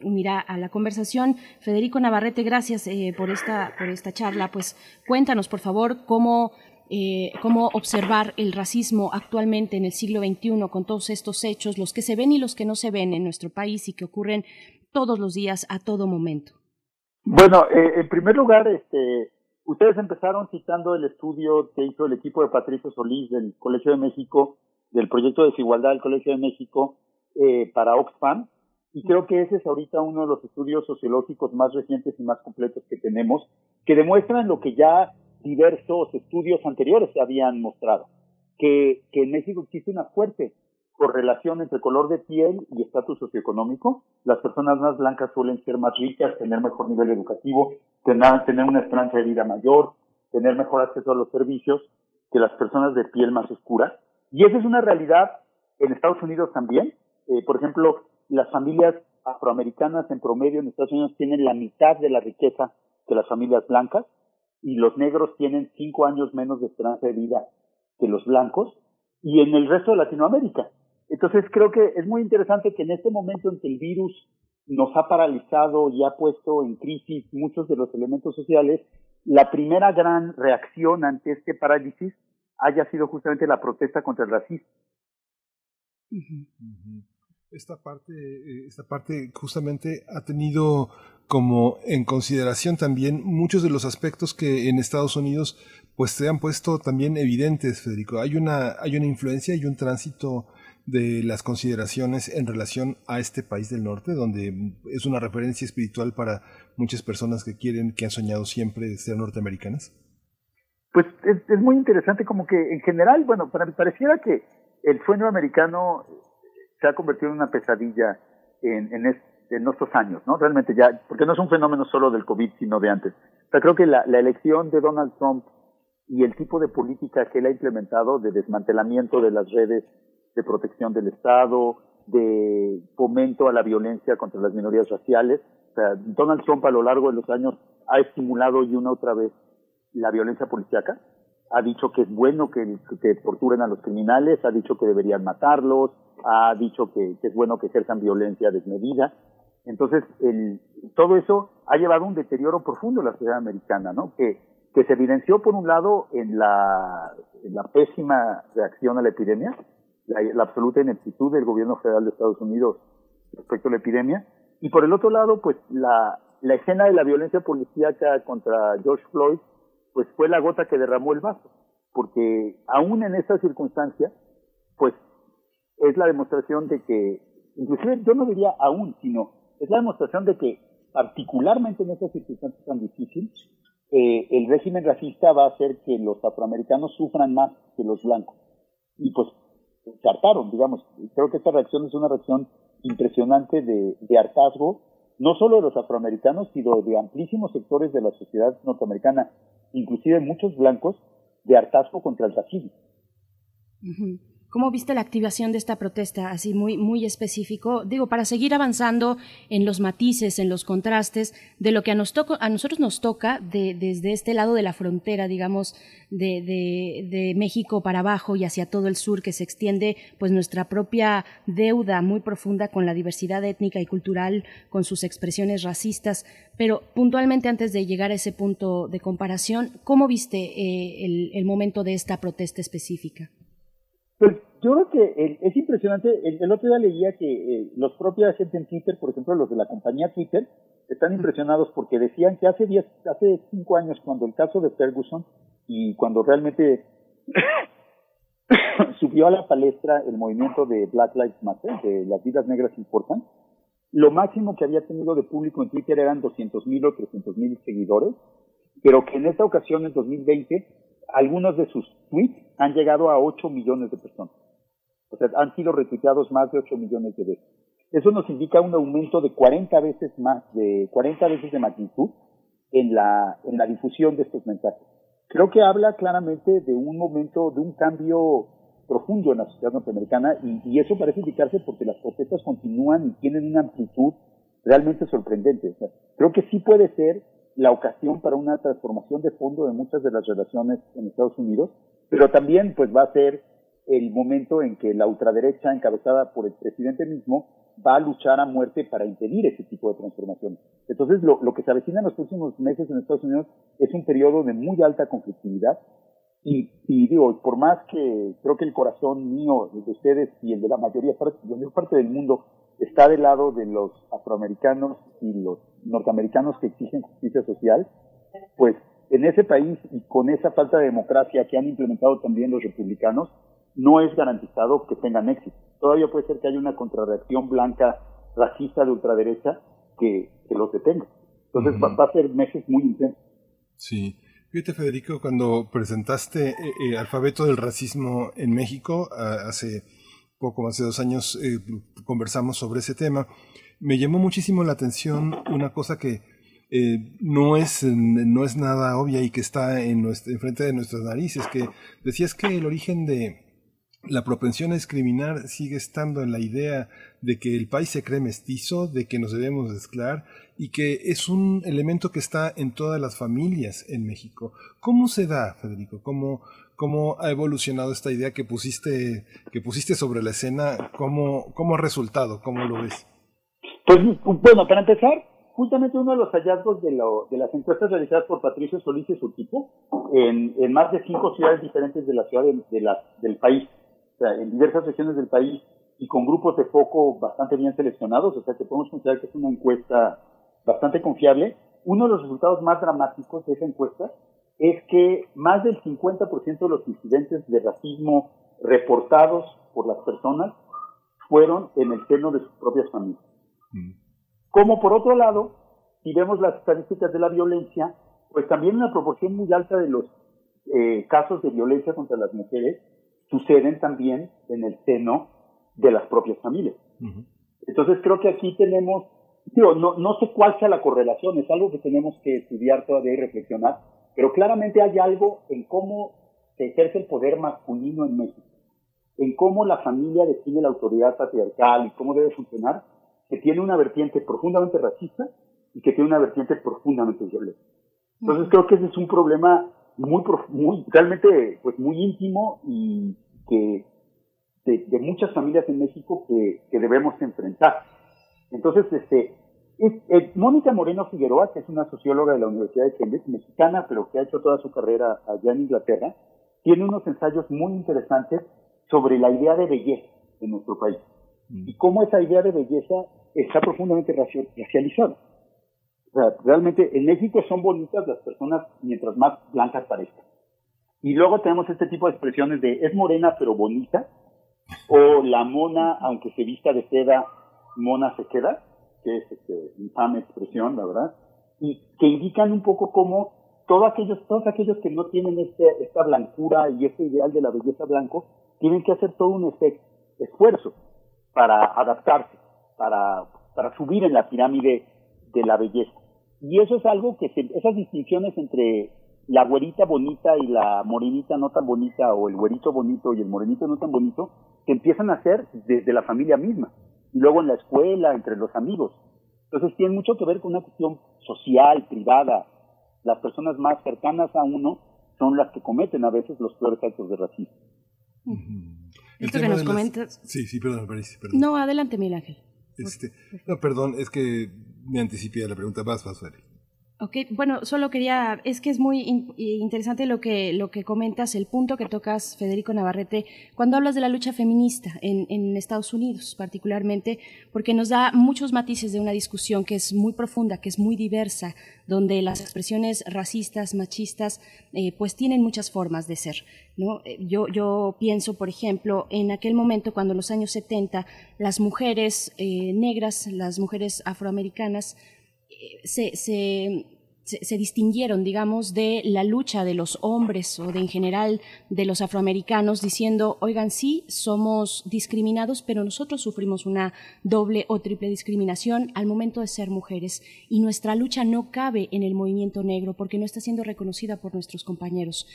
unirá a la conversación. Federico Navarrete, gracias por, esta, por esta charla. Pues cuéntanos, por favor, cómo eh, cómo observar el racismo actualmente en el siglo XXI con todos estos hechos, los que se ven y los que no se ven en nuestro país y que ocurren todos los días, a todo momento. Bueno, eh, en primer lugar, este, ustedes empezaron citando el estudio que hizo el equipo de Patricio Solís del Colegio de México, del proyecto de desigualdad del Colegio de México eh, para Oxfam, y creo que ese es ahorita uno de los estudios sociológicos más recientes y más completos que tenemos, que demuestran lo que ya diversos estudios anteriores habían mostrado, que, que en México existe una fuerte correlación entre color de piel y estatus socioeconómico. Las personas más blancas suelen ser más ricas, tener mejor nivel educativo, tener, tener una esperanza de vida mayor, tener mejor acceso a los servicios que las personas de piel más oscura. Y esa es una realidad en Estados Unidos también. Eh, por ejemplo, las familias afroamericanas en promedio en Estados Unidos tienen la mitad de la riqueza que las familias blancas y los negros tienen cinco años menos de esperanza de vida que los blancos y en el resto de Latinoamérica. Entonces creo que es muy interesante que en este momento en que el virus nos ha paralizado y ha puesto en crisis muchos de los elementos sociales, la primera gran reacción ante este parálisis haya sido justamente la protesta contra el racismo. Esta parte, eh, esta parte justamente ha tenido como en consideración también muchos de los aspectos que en Estados Unidos pues se han puesto también evidentes, Federico. Hay una, hay una influencia y un tránsito de las consideraciones en relación a este país del norte, donde es una referencia espiritual para muchas personas que quieren, que han soñado siempre ser norteamericanas? Pues es, muy interesante como que en general, bueno, para, pareciera que el sueño americano se ha convertido en una pesadilla en, en, en nuestros años, ¿no? Realmente ya, porque no es un fenómeno solo del COVID, sino de antes. O sea, creo que la, la elección de Donald Trump y el tipo de política que él ha implementado de desmantelamiento de las redes de protección del Estado, de fomento a la violencia contra las minorías raciales. O sea, Donald Trump a lo largo de los años ha estimulado y una otra vez la violencia policíaca. Ha dicho que es bueno que, que torturen a los criminales, ha dicho que deberían matarlos, ha dicho que, que es bueno que ejerzan violencia desmedida. Entonces, el, todo eso ha llevado a un deterioro profundo en la sociedad americana, ¿no? Que, se evidenció, por un lado, en la, pésima reacción a la epidemia, la, absoluta ineptitud del gobierno federal de Estados Unidos respecto a la epidemia, y por el otro lado, pues la, la escena de la violencia policíaca contra George Floyd, pues fue la gota que derramó el vaso, porque aún en esa circunstancia, pues es la demostración de que, inclusive yo no diría aún, sino es la demostración de que particularmente en esas circunstancias tan difíciles, eh, el régimen racista va a hacer que los afroamericanos sufran más que los blancos. Y pues hartaron, digamos. Creo que esta reacción es una reacción impresionante de, de hartazgo, no solo de los afroamericanos, sino de amplísimos sectores de la sociedad norteamericana, inclusive muchos blancos, de hartazgo contra el racismo. ¿Cómo viste la activación de esta protesta? Así muy, muy específico. Digo, para seguir avanzando en los matices, en los contrastes de lo que a, nos a nosotros nos toca de, desde este lado de la frontera, digamos, de, México para abajo y hacia todo el sur, que se extiende pues nuestra propia deuda muy profunda con la diversidad étnica y cultural, con sus expresiones racistas. Pero puntualmente antes de llegar a ese punto de comparación, ¿cómo viste eh, el momento de esta protesta específica? Pues yo creo que es impresionante. El, otro día leía que eh, los propios agentes en Twitter, por ejemplo, los de la compañía Twitter, están impresionados porque decían que hace diez, hace cinco años, cuando el caso de Ferguson y cuando realmente *coughs* subió a la palestra el movimiento de Black Lives Matter, de las vidas negras importan, lo máximo que había tenido de público en Twitter eran 200 mil o 300 mil seguidores, pero que en esta ocasión, en 2020, algunos de sus tweets han llegado a 8 millones de personas. O sea, han sido retuiteados más de 8 millones de veces. Eso nos indica un aumento de 40 veces más, de 40 veces de magnitud en la, en la difusión de estos mensajes. Creo que habla claramente de un momento, de un cambio profundo en la sociedad norteamericana y, y eso parece indicarse porque las protestas continúan y tienen una amplitud realmente sorprendente. O sea, creo que sí puede ser la ocasión para una transformación de fondo de muchas de las relaciones en Estados Unidos, pero también pues va a ser el momento en que la ultraderecha encabezada por el presidente mismo va a luchar a muerte para impedir ese tipo de transformación. Entonces, lo, lo que se avecina en los próximos meses en Estados Unidos es un periodo de muy alta conflictividad y, y, digo, por más que creo que el corazón mío, el de ustedes y el de la mayoría, la mayor parte del mundo está del lado de los afroamericanos y los norteamericanos que exigen justicia social, pues en ese país y con esa falta de democracia que han implementado también los republicanos, no es garantizado que tengan éxito. Todavía puede ser que haya una contrarreacción blanca racista de ultraderecha que, que los detenga. Entonces va, va, a ser meses muy intensos. Sí. Fíjate, Federico, cuando presentaste eh, eh, Alfabeto del Racismo en México, hace poco más dos años eh, conversamos sobre ese tema, me llamó muchísimo la atención una cosa que eh, no, es, no es nada obvia y que está en, nuestra, en frente de nuestras narices, que decías que el origen de la propensión a discriminar sigue estando en la idea de que el país se cree mestizo, de que nos debemos mezclar y que es un elemento que está en todas las familias en México. ¿Cómo se da, Federico? ¿Cómo, cómo ha evolucionado esta idea que pusiste, que pusiste sobre la escena? ¿Cómo, cómo ha resultado? ¿Cómo lo ves? Pues bueno, para empezar, justamente uno de los hallazgos de, lo, de las encuestas realizadas por Patricio Solís y su equipo en, en más de cinco ciudades diferentes de la ciudad de, la, del país, o sea, en diversas regiones del país y con grupos de foco bastante bien seleccionados, o sea que podemos considerar que es una encuesta bastante confiable. Uno de los resultados más dramáticos de esa encuesta es que más del 50% de los incidentes de racismo reportados por las personas fueron en el seno de sus propias familias. Como por otro lado, si vemos las estadísticas de la violencia, pues también una proporción muy alta de los eh, casos de violencia contra las mujeres suceden también en el seno de las propias familias. Entonces creo que aquí tenemos, digo, no, no sé cuál sea la correlación, es algo que tenemos que estudiar todavía y reflexionar, pero claramente hay algo en cómo se ejerce el poder masculino en México, en cómo la familia define la autoridad patriarcal y cómo debe funcionar, que tiene una vertiente profundamente racista y que tiene una vertiente profundamente violenta. Entonces creo que ese es un problema muy, muy realmente pues muy íntimo y que de, muchas familias en México que, que debemos enfrentar. Entonces, este, es, Mónica Moreno Figueroa, que es una socióloga de la Universidad de Cambridge, mexicana, pero que ha hecho toda su carrera allá en Inglaterra, tiene unos ensayos muy interesantes sobre la idea de belleza en nuestro país y cómo esa idea de belleza está profundamente racializada. O sea, realmente en México son bonitas las personas mientras más blancas parezcan. Y luego tenemos este tipo de expresiones de es morena pero bonita, o la mona, aunque se vista de seda, mona se queda, que es este, infame expresión, la verdad, y que indican un poco cómo todos aquellos, todos aquellos que no tienen este, esta blancura y este ideal de la belleza blanco, tienen que hacer todo un esfuerzo para adaptarse, para, para subir en la pirámide de la belleza. Y eso es algo que esas distinciones entre la güerita bonita y la morenita no tan bonita, o el güerito bonito y el morenito no tan bonito, que empiezan a hacer desde la familia misma, y luego en la escuela, entre los amigos. Entonces tiene mucho que ver con una cuestión social, privada. Las personas más cercanas a uno son las que cometen a veces los peores actos de racismo. Esto que nos comentas. Sí, sí, perdón, París, perdón. No, adelante, Miguel Ángel. Este, no, perdón, es que me anticipé a la pregunta. Vas, vas, Ari. Ok, bueno, solo quería, es que es muy interesante lo que, lo que comentas, el punto que tocas, Federico Navarrete, cuando hablas de la lucha feminista en, en, Estados Unidos, particularmente, porque nos da muchos matices de una discusión que es muy profunda, que es muy diversa, donde las expresiones racistas, machistas, eh, pues tienen muchas formas de ser. ¿no? Eh, yo, yo pienso, por ejemplo, en aquel momento cuando en los años 70 las mujeres eh, negras, las mujeres afroamericanas, se, se, se, distinguieron, digamos, de la lucha de los hombres o de en general de los afroamericanos, diciendo, oigan, sí, somos discriminados, pero nosotros sufrimos una doble o triple discriminación al momento de ser mujeres y nuestra lucha no cabe en el movimiento negro porque no está siendo reconocida por nuestros compañeros.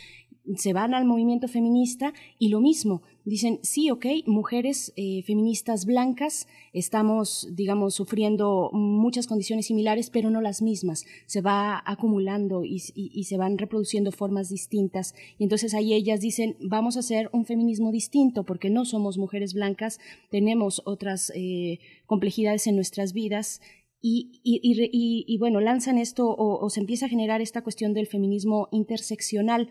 Se van al movimiento feminista y lo mismo, dicen, sí, ok, mujeres eh, feministas blancas, estamos, digamos, sufriendo muchas condiciones similares, pero no las mismas. Se va acumulando y, se van reproduciendo formas distintas. Y entonces ahí ellas dicen, vamos a hacer un feminismo distinto, porque no somos mujeres blancas, tenemos otras eh, complejidades en nuestras vidas. Y, bueno, lanzan esto o se empieza a generar esta cuestión del feminismo interseccional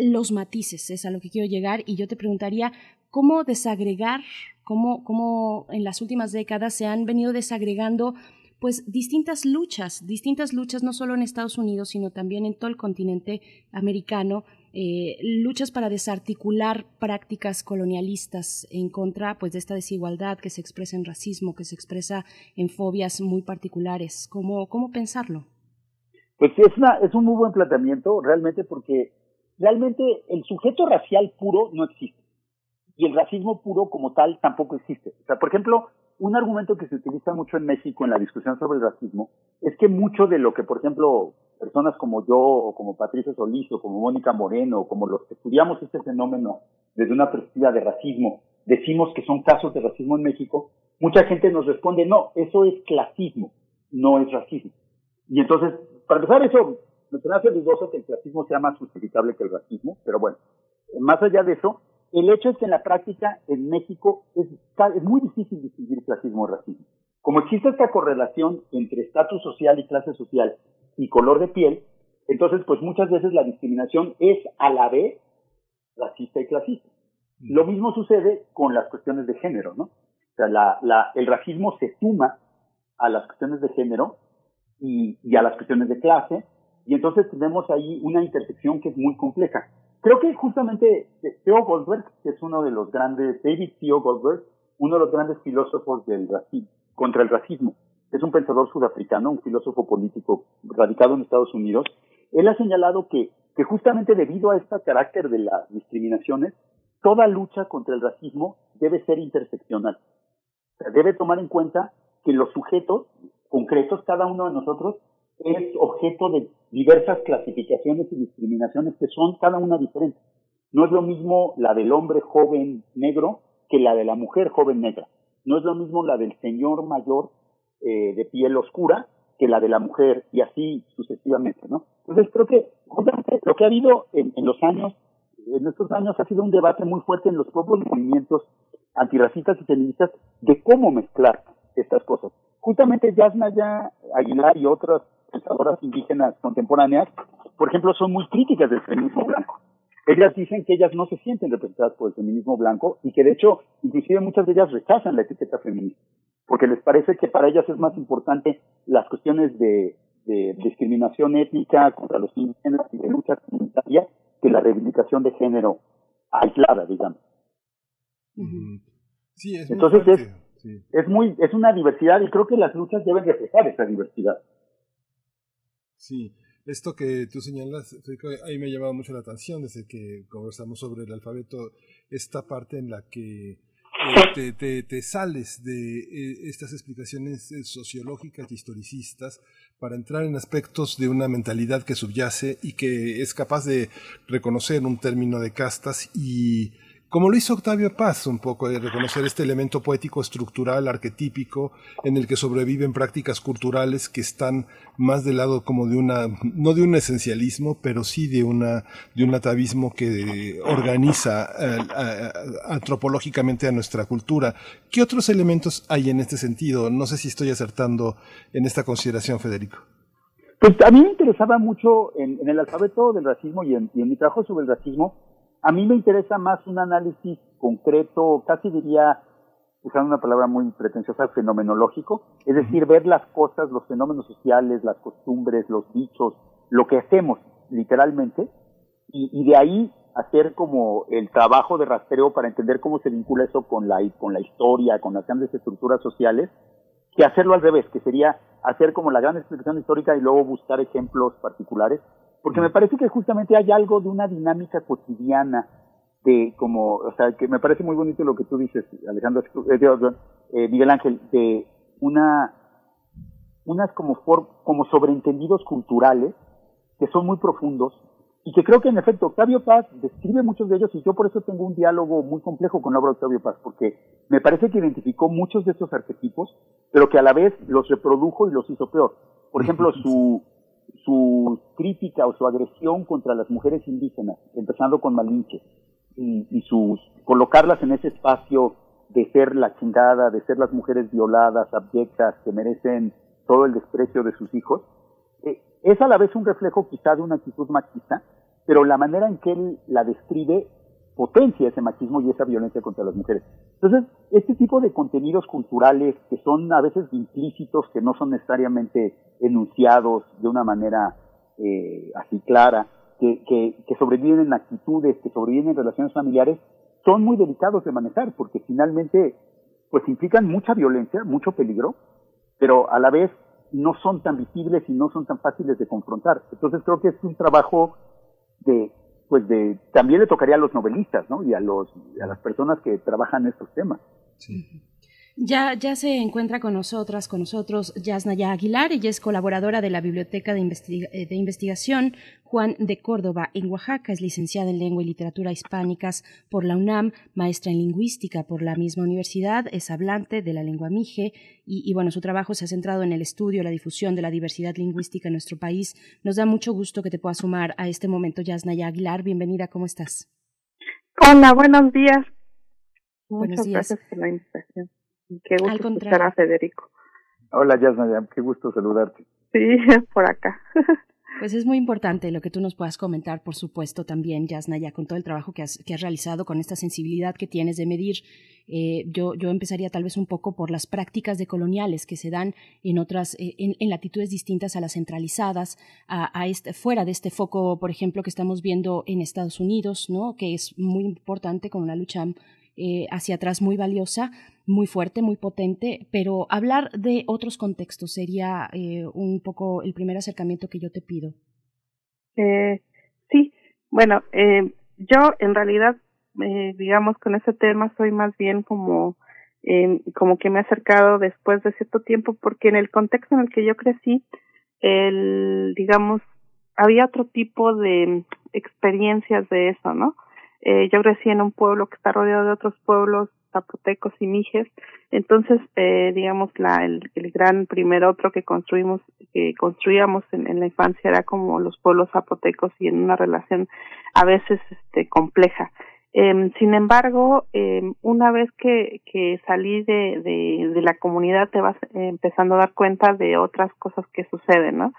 los matices, es a lo que quiero llegar, y yo te preguntaría cómo desagregar, cómo, cómo en las últimas décadas se han venido desagregando pues distintas luchas, distintas luchas no solo en Estados Unidos, sino también en todo el continente americano, eh, luchas para desarticular prácticas colonialistas en contra pues de esta desigualdad que se expresa en racismo, que se expresa en fobias muy particulares. ¿Cómo, cómo pensarlo? Pues es, una, es un muy buen planteamiento, realmente, porque realmente el sujeto racial puro no existe. Y el racismo puro como tal tampoco existe. O sea, por ejemplo, un argumento que se utiliza mucho en México en la discusión sobre el racismo es que mucho de lo que, por ejemplo, personas como yo, o como Patricia Solís, o como Mónica Moreno, o como los que estudiamos este fenómeno desde una perspectiva de racismo, decimos que son casos de racismo en México, mucha gente nos responde, no, eso es clasismo, no es racismo. Y entonces, para empezar, eso me hace dudoso que el clasismo sea más justificable que el racismo, pero bueno, más allá de eso, el hecho es que en la práctica en México es, es muy difícil distinguir clasismo y racismo. Como existe esta correlación entre estatus social y clase social y color de piel, entonces pues muchas veces la discriminación es a la vez racista y clasista. Mm. Lo mismo sucede con las cuestiones de género, ¿no? O sea, la, la, el racismo se suma a las cuestiones de género y, y a las cuestiones de clase, y entonces tenemos ahí una intersección que es muy compleja. Creo que justamente Theo Goldberg, que es uno de los grandes, David Theo Goldberg, uno de los grandes filósofos del racismo, contra el racismo, es un pensador sudafricano, un filósofo político radicado en Estados Unidos, él ha señalado que, que justamente debido a este carácter de las discriminaciones, toda lucha contra el racismo debe ser interseccional. O sea, debe tomar en cuenta que los sujetos concretos, cada uno de nosotros, es objeto de diversas clasificaciones y discriminaciones que son cada una diferente. No es lo mismo la del hombre joven negro que la de la mujer joven negra. No es lo mismo la del señor mayor eh, de piel oscura que la de la mujer y así sucesivamente, ¿no? Entonces creo que lo que ha habido en, en los años, en estos años ha sido un debate muy fuerte en los propios movimientos antirracistas y feministas de cómo mezclar estas cosas. Justamente Yasnaya Aguilar y otras pensadoras indígenas contemporáneas, por ejemplo, son muy críticas del feminismo blanco. Ellas dicen que ellas no se sienten representadas por el feminismo blanco y que de hecho, inclusive muchas de ellas rechazan la etiqueta feminista, porque les parece que para ellas es más importante las cuestiones de, de discriminación étnica contra los indígenas y de lucha comunitaria que la reivindicación de género aislada, digamos. Sí, es Entonces muy es, sí. es muy, es una diversidad y creo que las luchas deben reflejar esa diversidad. Sí, esto que tú señalas, ahí me ha llamado mucho la atención desde que conversamos sobre el alfabeto, esta parte en la que eh, te sales de eh, estas explicaciones eh, sociológicas y historicistas para entrar en aspectos de una mentalidad que subyace y que es capaz de reconocer un término de castas y como lo hizo Octavio Paz, un poco de reconocer este elemento poético estructural, arquetípico, en el que sobreviven prácticas culturales que están más del lado como de una, no de un esencialismo, pero sí de una, de un atavismo que organiza eh, a- a- antropológicamente a nuestra cultura. ¿Qué otros elementos hay en este sentido? No sé si estoy acertando en esta consideración, Federico. Pues a mí me interesaba mucho en, el alfabeto del racismo y en mi trabajo sobre el racismo, a mí me interesa más un análisis concreto, casi diría, usando una palabra muy pretenciosa, fenomenológico, es decir, ver las cosas, los fenómenos sociales, las costumbres, los dichos, lo que hacemos literalmente, y, y de ahí hacer como el trabajo de rastreo para entender cómo se vincula eso con la, con la historia, con las grandes estructuras sociales, que hacerlo al revés, que sería hacer como la gran explicación histórica y luego buscar ejemplos particulares, porque me parece que justamente hay algo de una dinámica cotidiana de como, o sea, que me parece muy bonito lo que tú dices, Alejandro, eh, eh, Miguel Ángel, de una, unas como, for- como sobreentendidos culturales que son muy profundos y que creo que en efecto Octavio Paz describe muchos de ellos y yo por eso tengo un diálogo muy complejo con la obra de Octavio Paz, porque me parece que identificó muchos de estos arquetipos, pero que a la vez los reprodujo y los hizo peor. Por ejemplo, *laughs* su, su crítica o su agresión contra las mujeres indígenas, empezando con Malinche, y, sus colocarlas en ese espacio de ser la chingada, de ser las mujeres violadas, abyectas, que merecen todo el desprecio de sus hijos, eh, es a la vez un reflejo quizá de una actitud machista, pero la manera en que él la describe potencia ese machismo y esa violencia contra las mujeres. Entonces, este tipo de contenidos culturales que son a veces implícitos, que no son necesariamente enunciados de una manera eh, así clara, que, que, que sobreviven en actitudes, que sobreviven en relaciones familiares, son muy delicados de manejar, porque finalmente, pues implican mucha violencia, mucho peligro, pero a la vez no son tan visibles y no son tan fáciles de confrontar. Entonces creo que es un trabajo de, pues de, también le tocaría a los novelistas, ¿no? Y a los, a las personas que trabajan estos temas. Ya, ya se encuentra con nosotras, con nosotros, Yasnaya Aguilar, ella es colaboradora de la Biblioteca de, eh, de Investigación Juan de Córdoba en Oaxaca, es licenciada en Lengua y Literatura Hispánicas por la UNAM, maestra en Lingüística por la misma universidad, es hablante de la lengua mije y, y bueno, su trabajo se ha centrado en el estudio, la difusión de la diversidad lingüística en nuestro país. Nos da mucho gusto que te puedas sumar a este momento, Yasnaya Aguilar. Bienvenida, ¿cómo estás? Hola, buenos días. Buenos Muchas días. gracias por la invitación. Qué gusto Al escuchar contrario. a Federico. Hola, Yasna, qué gusto saludarte. Sí, *laughs* por acá. *laughs* Pues es muy importante lo que tú nos puedas comentar, por supuesto, también, Yasnaya, con todo el trabajo que has, que has realizado, con esta sensibilidad que tienes de medir. Eh, yo, yo empezaría tal vez un poco por las prácticas decoloniales que se dan en otras, eh, en, en latitudes distintas a las centralizadas, a, a este, fuera de este foco, por ejemplo, que estamos viendo en Estados Unidos, ¿no? que es muy importante con una lucha eh, hacia atrás muy valiosa, muy fuerte, muy potente, pero hablar de otros contextos sería eh, un poco el primer acercamiento que yo te pido. Eh, sí, bueno, eh, yo en realidad, eh, digamos, con ese tema soy más bien como, eh, como que me he acercado después de cierto tiempo, porque en el contexto en el que yo crecí, el, digamos, había otro tipo de experiencias de eso, ¿no? Eh, yo crecí en un pueblo que está rodeado de otros pueblos zapotecos y mijes, entonces, eh, digamos, la, el, el gran primer otro que construimos, que construíamos en, en la infancia era como los pueblos zapotecos y en una relación a veces este, compleja. Eh, sin embargo, eh, una vez que, que salí de, de, de la comunidad te vas eh, empezando a dar cuenta de otras cosas que suceden, ¿no?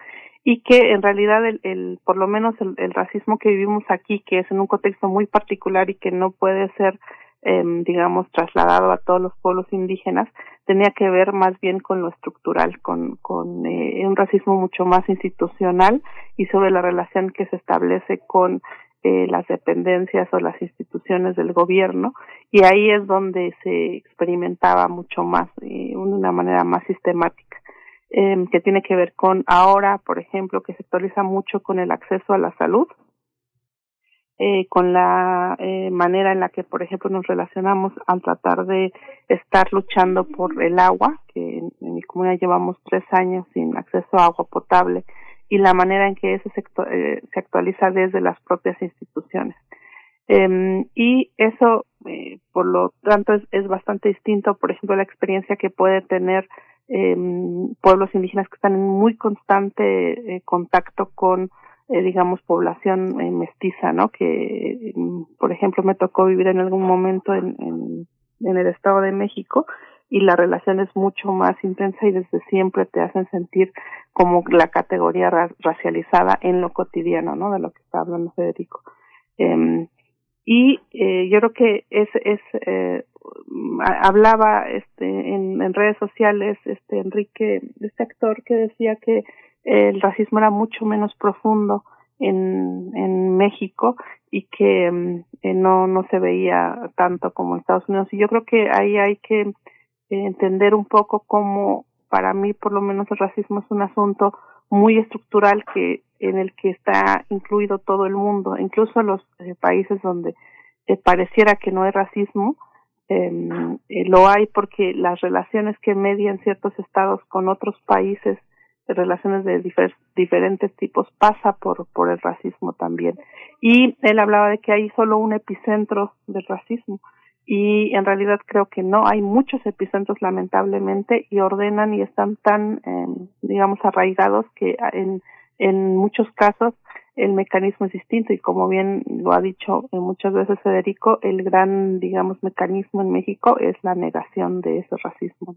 y que en realidad el, el por lo menos el, el racismo que vivimos aquí que es en un contexto muy particular y que no puede ser eh, digamos trasladado a todos los pueblos indígenas tenía que ver más bien con lo estructural, con, con eh, un racismo mucho más institucional y sobre la relación que se establece con eh, las dependencias o las instituciones del gobierno. Y ahí es donde se experimentaba mucho más eh, de una manera más sistemática eh, que tiene que ver con ahora por ejemplo que se actualiza mucho con el acceso a la salud eh, con la eh, manera en la que por ejemplo nos relacionamos al tratar de estar luchando por el agua que en, en mi comunidad llevamos tres años sin acceso a agua potable y la manera en que eso se, eh, actualiza desde las propias instituciones. Eh, y eso, eh, por lo tanto, es, es, bastante distinto, por ejemplo, la experiencia que puede tener eh, pueblos indígenas que están en muy constante contacto con, eh, digamos, población mestiza, ¿no? Que, por ejemplo, me tocó vivir en algún momento en, en, el Estado de México y la relación es mucho más intensa y desde siempre te hacen sentir como la categoría ra racializada en lo cotidiano, ¿no? De lo que está hablando Federico. Eh, y eh, yo creo que es, es eh, hablaba este en, en, redes sociales este Enrique este actor que decía que el racismo era mucho menos profundo en, en México y que eh, no no se veía tanto como en Estados Unidos. Y yo creo que ahí hay que entender un poco cómo para mí por lo menos el racismo es un asunto muy estructural que en el que está incluido todo el mundo, incluso los eh, países donde eh, pareciera que no hay racismo, em, eh, lo hay porque las relaciones que median ciertos estados con otros países, relaciones de difer diferentes tipos, pasa por, por el racismo también. Y él hablaba de que hay solo un epicentro del racismo y en realidad creo que no hay muchos epicentros lamentablemente y ordenan y están tan eh, digamos arraigados que en en muchos casos el mecanismo es distinto y como bien lo ha dicho muchas veces Federico el gran digamos mecanismo en México es la negación de ese racismo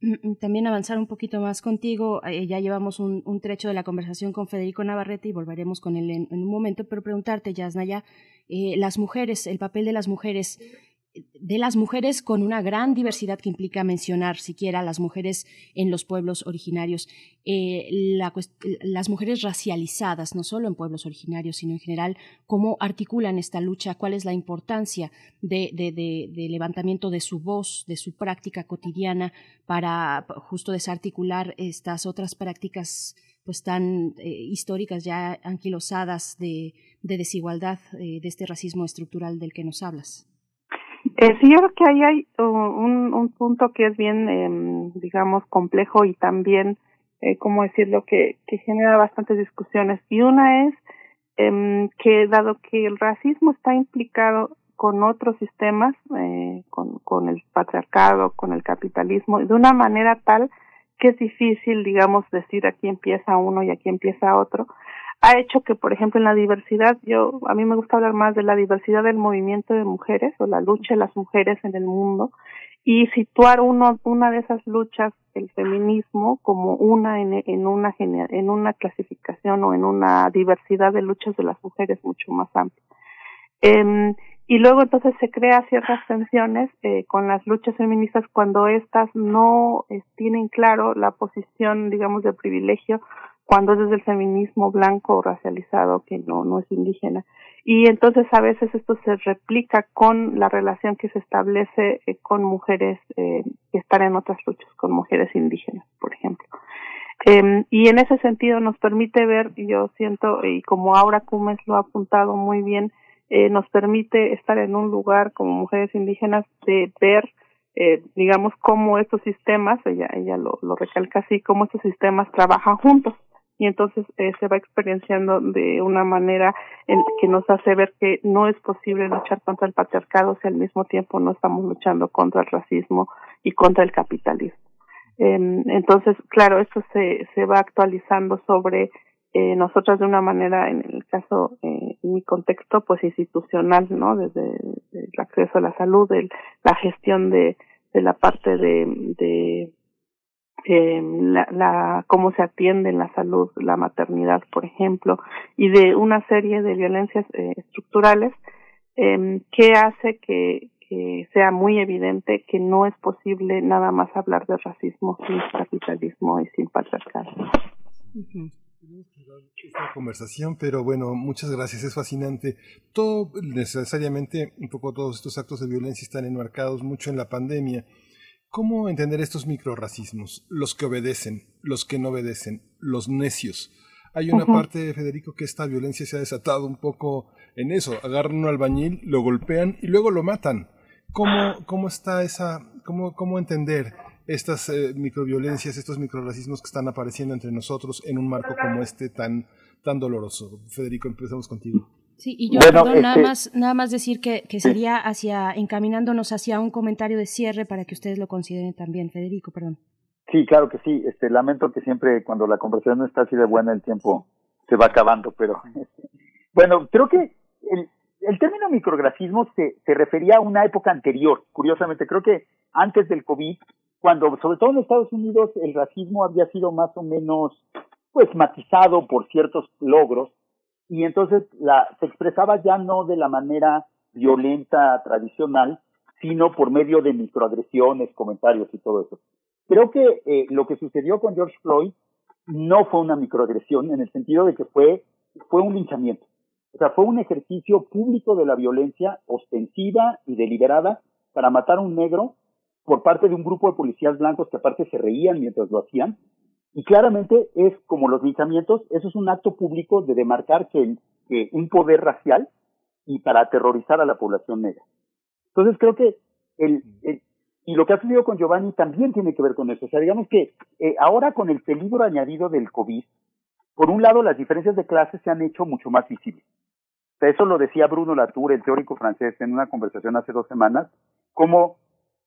¿no? también avanzar un poquito más contigo eh, ya llevamos un, un, trecho de la conversación con Federico Navarrete y volveremos con él en, en un momento pero preguntarte Yasnaya eh, las mujeres el papel de las mujeres de las mujeres con una gran diversidad que implica mencionar siquiera las mujeres en los pueblos originarios, eh, la, las mujeres racializadas, no solo en pueblos originarios, sino en general, cómo articulan esta lucha, cuál es la importancia de, de, levantamiento de su voz, de su práctica cotidiana para justo desarticular estas otras prácticas pues tan eh, históricas ya anquilosadas de, de desigualdad, eh, de este racismo estructural del que nos hablas. Eh, sí, yo creo que ahí hay un, un punto que es bien, eh, digamos, complejo y también, eh, ¿cómo decirlo?, que, genera bastantes discusiones. Y una es eh, que dado que el racismo está implicado con otros sistemas, eh, con el patriarcado, con el capitalismo, de una manera tal que es difícil, digamos, decir aquí empieza uno y aquí empieza otro, ha hecho que, por ejemplo, en la diversidad, yo a mí me gusta hablar más de la diversidad del movimiento de mujeres o la lucha de las mujeres en el mundo y situar uno una de esas luchas, el feminismo, como una en, en una en una clasificación o en una diversidad de luchas de las mujeres mucho más amplia. Eh, y luego entonces se crea ciertas tensiones eh, con las luchas feministas cuando éstas no eh, tienen claro la posición, digamos, de privilegio cuando es desde el feminismo blanco o racializado que no, no es indígena. Y entonces a veces esto se replica con la relación que se establece eh, con mujeres eh, que están en otras luchas, con mujeres indígenas, por ejemplo. Eh, y en ese sentido nos permite ver, yo siento, y como Aura Cumes lo ha apuntado muy bien, eh, nos permite estar en un lugar como mujeres indígenas de ver eh, digamos cómo estos sistemas, ella, ella lo, lo recalca así, cómo estos sistemas trabajan juntos y entonces eh, se va experienciando de una manera en que nos hace ver que no es posible luchar contra el patriarcado si al mismo tiempo no estamos luchando contra el racismo y contra el capitalismo. Eh, entonces, claro, esto se, se va actualizando sobre eh, nosotras de una manera, en el caso, eh, en mi contexto, pues institucional, ¿no? Desde el acceso a la salud, el, la gestión de, de la parte de, de eh, la, la, cómo se atiende en la salud, la maternidad, por ejemplo, y de una serie de violencias eh, estructurales eh, que hace que, que sea muy evidente que no es posible nada más hablar de racismo sin capitalismo y sin patriarcado. Conversación, pero bueno, muchas gracias, es fascinante. Todo necesariamente, un poco todos estos actos de violencia están enmarcados mucho en la pandemia. ¿Cómo entender estos microracismos? Los que obedecen, los que no obedecen, los necios. Hay una parte, Federico, que esta violencia se ha desatado un poco en eso. Agarran un albañil, lo golpean y luego lo matan. ¿Cómo, cómo está esa, cómo, cómo entender estas eh, microviolencias, estos microracismos que están apareciendo entre nosotros en un marco como este tan, tan doloroso? Federico, empezamos contigo. Sí, y yo perdón, nada este más nada más decir que, que sería hacia encaminándonos hacia un comentario de cierre para que ustedes lo consideren también, Federico, perdón. Sí, claro que sí. Este lamento que siempre cuando la conversación no está así de buena el tiempo se va acabando, pero *laughs* bueno, creo que el, el término micrografismo se, se refería a una época anterior. Curiosamente, creo que antes del COVID, cuando sobre todo en Estados Unidos el racismo había sido más o menos pues matizado por ciertos logros y entonces la, se expresaba ya no de la manera violenta tradicional, sino por medio de microagresiones, comentarios y todo eso. Creo que eh, lo que sucedió con George Floyd no fue una microagresión en el sentido de que fue, fue un linchamiento. O sea, fue un ejercicio público de la violencia ostensiva y deliberada para matar a un negro por parte de un grupo de policías blancos que aparte se reían mientras lo hacían y claramente es como los linchamientos, eso es un acto público de demarcar que, un poder racial y para aterrorizar a la población negra. Entonces creo que el, y lo que ha sucedido con Giovanni también tiene que ver con eso. O sea, digamos que eh, ahora con el peligro añadido del COVID, por un lado las diferencias de clases se han hecho mucho más visibles. O sea, eso lo decía Bruno Latour, el teórico francés, en una conversación hace dos semanas, como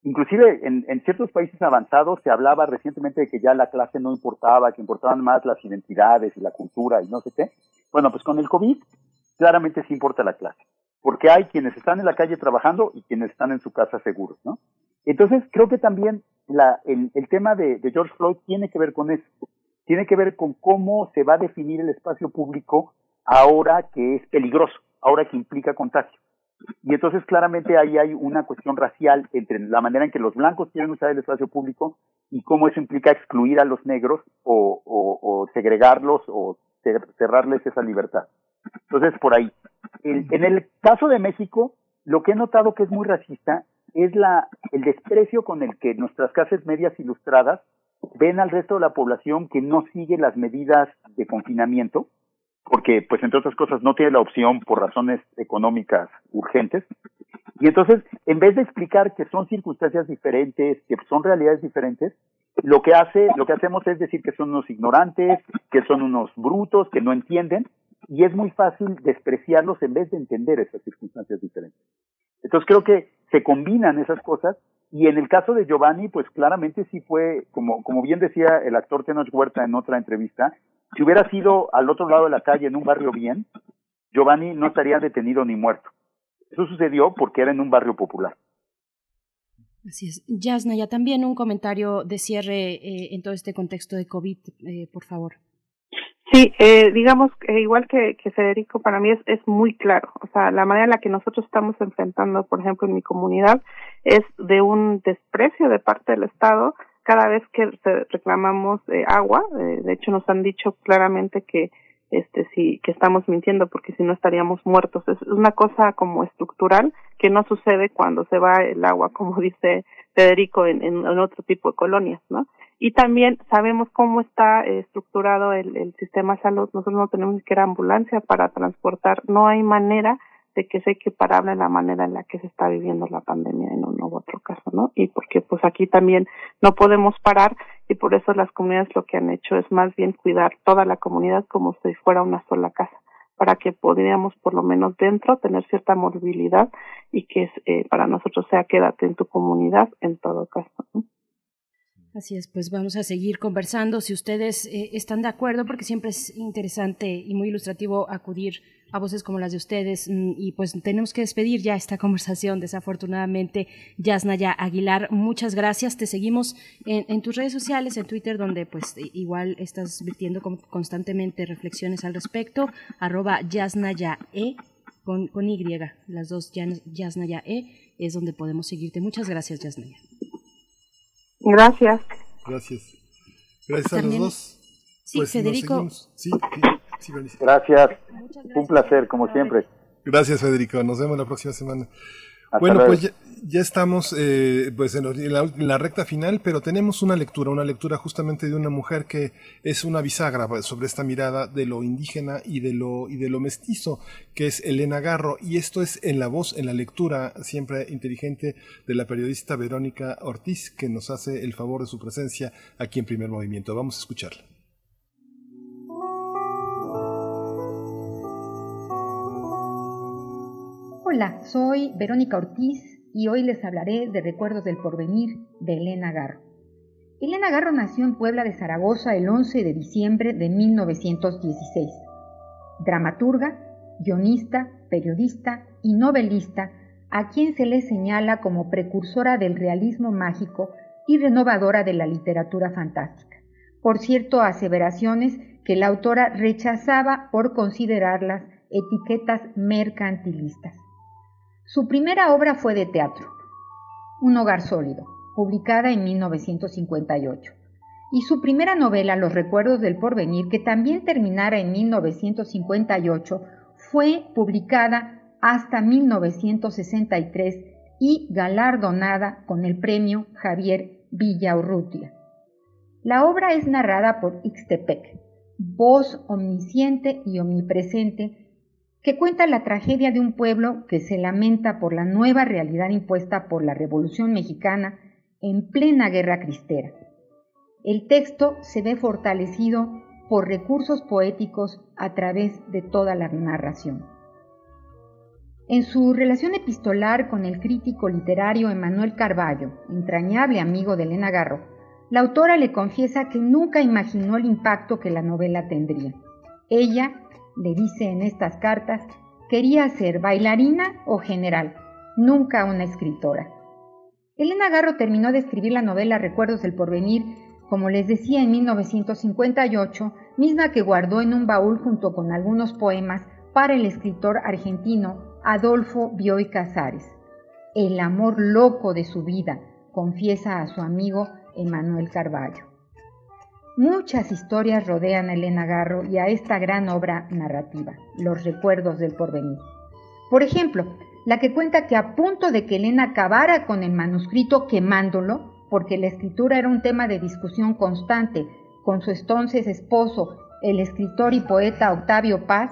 Inclusive en, en, ciertos países avanzados se hablaba recientemente de que ya la clase no importaba, que importaban más las identidades y la cultura y no sé qué. Bueno, pues con el COVID claramente sí importa la clase, porque hay quienes están en la calle trabajando y quienes están en su casa seguros, ¿no? Entonces creo que también la, el, el tema de, de George Floyd tiene que ver con eso, tiene que ver con cómo se va a definir el espacio público ahora que es peligroso, ahora que implica contagio. Y entonces claramente ahí hay una cuestión racial entre la manera en que los blancos quieren usar el espacio público y cómo eso implica excluir a los negros o, o, segregarlos o cerrarles esa libertad. Entonces, por ahí. en el caso de México, lo que he notado que es muy racista es la, el desprecio con el que nuestras clases medias ilustradas ven al resto de la población que no sigue las medidas de confinamiento porque pues entre otras cosas no tiene la opción por razones económicas urgentes. Y entonces, en vez de explicar que son circunstancias diferentes, que son realidades diferentes, lo que hace, lo que hacemos es decir que son unos ignorantes, que son unos brutos, que no entienden, y es muy fácil despreciarlos en vez de entender esas circunstancias diferentes. Entonces creo que se combinan esas cosas y en el caso de Giovanni, pues claramente sí fue, como, como bien decía el actor Tenoch Huerta en otra entrevista, si hubiera sido al otro lado de la calle, en un barrio bien, Giovanni no estaría detenido ni muerto. Eso sucedió porque era en un barrio popular. Así es. Yasna, ya también un comentario de cierre eh, en todo este contexto de COVID, eh, por favor. Sí, eh, digamos, eh, igual que, que Federico, para mí es, es muy claro. O sea, la manera en la que nosotros estamos enfrentando, por ejemplo, en mi comunidad, es de un desprecio de parte del Estado cada vez que reclamamos eh, agua. Eh, de hecho, nos han dicho claramente que este sí que estamos mintiendo porque si no estaríamos muertos. Es una cosa como estructural que no sucede cuando se va el agua *laughs* como dice Federico en, otro tipo de colonias no y también sabemos cómo está estructurado el, el sistema de salud. Nosotros no tenemos ni siquiera ambulancia para transportar. No hay manera de que es equiparable la manera en la que se está viviendo la pandemia en uno u otro caso, ¿no? Y porque pues aquí también no podemos parar y por eso las comunidades lo que han hecho es más bien cuidar toda la comunidad como si fuera una sola casa para que podríamos por lo menos dentro tener cierta movilidad y que eh, para nosotros sea quédate en tu comunidad en todo caso. ¿no? Así es, pues vamos a seguir conversando si ustedes eh, están de acuerdo, porque siempre es interesante y muy ilustrativo acudir a voces como las de ustedes mm, y pues tenemos que despedir ya esta *laughs* conversación desafortunadamente Yasnaya Aguilar muchas gracias te seguimos en, tus redes sociales en Twitter donde pues igual estás virtiendo constantemente reflexiones al respecto arroba Yasnaya E con, con Y las dos Yasnaya E es donde podemos seguirte. Muchas gracias, Yasmina. Gracias. Gracias. Gracias a los dos. Sí, pues Federico. Sí, sí, Gracias. Un placer, como siempre. Gracias, Federico. Nos vemos la próxima semana bueno, pues ya, estamos eh, pues en, la, recta final, pero tenemos una lectura, una lectura justamente de una mujer que es una bisagra sobre esta mirada de lo indígena y de lo, y de lo mestizo, que es Elena Garro, y esto es en la voz, en la lectura siempre inteligente de la periodista Verónica Ortiz, que nos hace el favor de su presencia aquí en Primer Movimiento. Vamos a escucharla. Hola, soy Verónica Ortiz y hoy les hablaré de Recuerdos del Porvenir de Elena Garro. Elena Garro nació en Puebla de Zaragoza el 11 de diciembre de 1916. Dramaturga, guionista, periodista y novelista, a quien se le señala como precursora del realismo mágico y renovadora de la literatura fantástica. Por cierto, aseveraciones que la autora rechazaba por considerarlas etiquetas mercantilistas. Su primera obra fue de teatro, Un hogar sólido, publicada en 1958, y su primera novela, Los recuerdos del porvenir, que también terminara en 1958, fue publicada hasta 1963 y galardonada con el premio Javier Villaurrutia. La obra es narrada por Ixtepec, voz omnisciente y omnipresente que cuenta la tragedia de un pueblo que se lamenta por la nueva realidad impuesta por la Revolución Mexicana en plena guerra cristera. El texto se ve fortalecido por recursos poéticos a través de toda la narración. En su relación epistolar con el crítico literario Emanuel Carballo, entrañable amigo de Elena Garro, la autora le confiesa que nunca imaginó el impacto que la novela tendría. Ella le dice en estas cartas, quería ser bailarina o general, nunca una escritora. Elena Garro terminó de escribir la novela Recuerdos del Porvenir, como les decía, en 1958, misma que guardó en un baúl junto con algunos poemas para el escritor argentino Adolfo Bioy Casares. El amor loco de su vida, confiesa a su amigo Emanuel Carballo. Muchas historias rodean a Elena Garro y a esta gran obra narrativa, Los recuerdos del porvenir. Por ejemplo, la que cuenta que a punto de que Elena acabara con el manuscrito quemándolo, porque la escritura era un tema de discusión constante con su entonces esposo, el escritor y poeta Octavio Paz,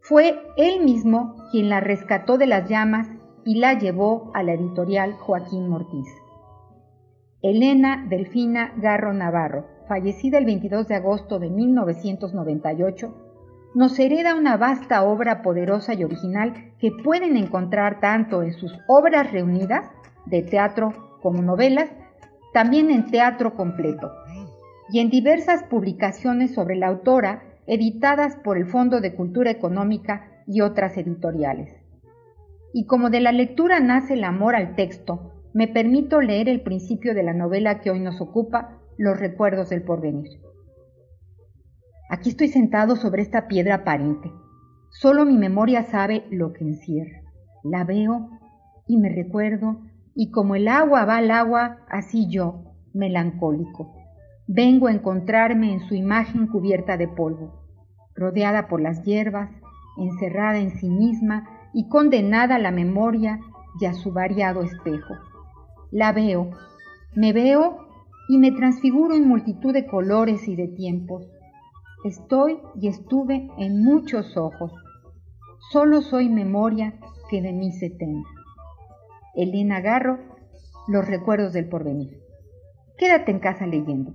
fue él mismo quien la rescató de las llamas y la llevó a la editorial Joaquín Mortiz. Elena Delfina Garro Navarro, fallecida el 22 de agosto de 1998, nos hereda una vasta obra poderosa y original que pueden encontrar tanto en sus obras reunidas, de teatro como novelas, también en teatro completo, y en diversas publicaciones sobre la autora editadas por el Fondo de Cultura Económica y otras editoriales. Y como de la lectura nace el amor al texto, me permito leer el principio de la novela que hoy nos ocupa, los recuerdos del porvenir. Aquí estoy sentado sobre esta piedra aparente. Solo mi memoria sabe lo que encierra. La veo y me recuerdo, y como el agua va al agua, así yo, melancólico, vengo a encontrarme en su imagen cubierta de polvo, rodeada por las hierbas, encerrada en sí misma y condenada a la memoria y a su variado espejo. La veo, me veo y me transfiguro en multitud de colores y de tiempos. Estoy y estuve en muchos ojos. Solo soy memoria que de mí se tenga. Elena Garro, Los recuerdos del porvenir. Quédate en casa leyendo.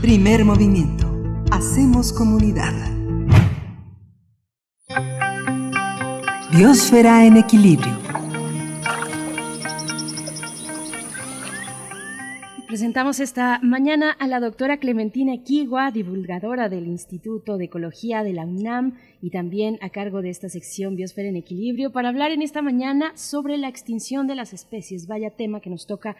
Primer movimiento. Hacemos comunidad. Biosfera en equilibrio. Presentamos esta mañana a la doctora Clementina Equigua, divulgadora del Instituto de Ecología de la UNAM y también a cargo de esta sección Biosfera en Equilibrio, para hablar en esta mañana sobre la extinción de las especies. Vaya tema que nos toca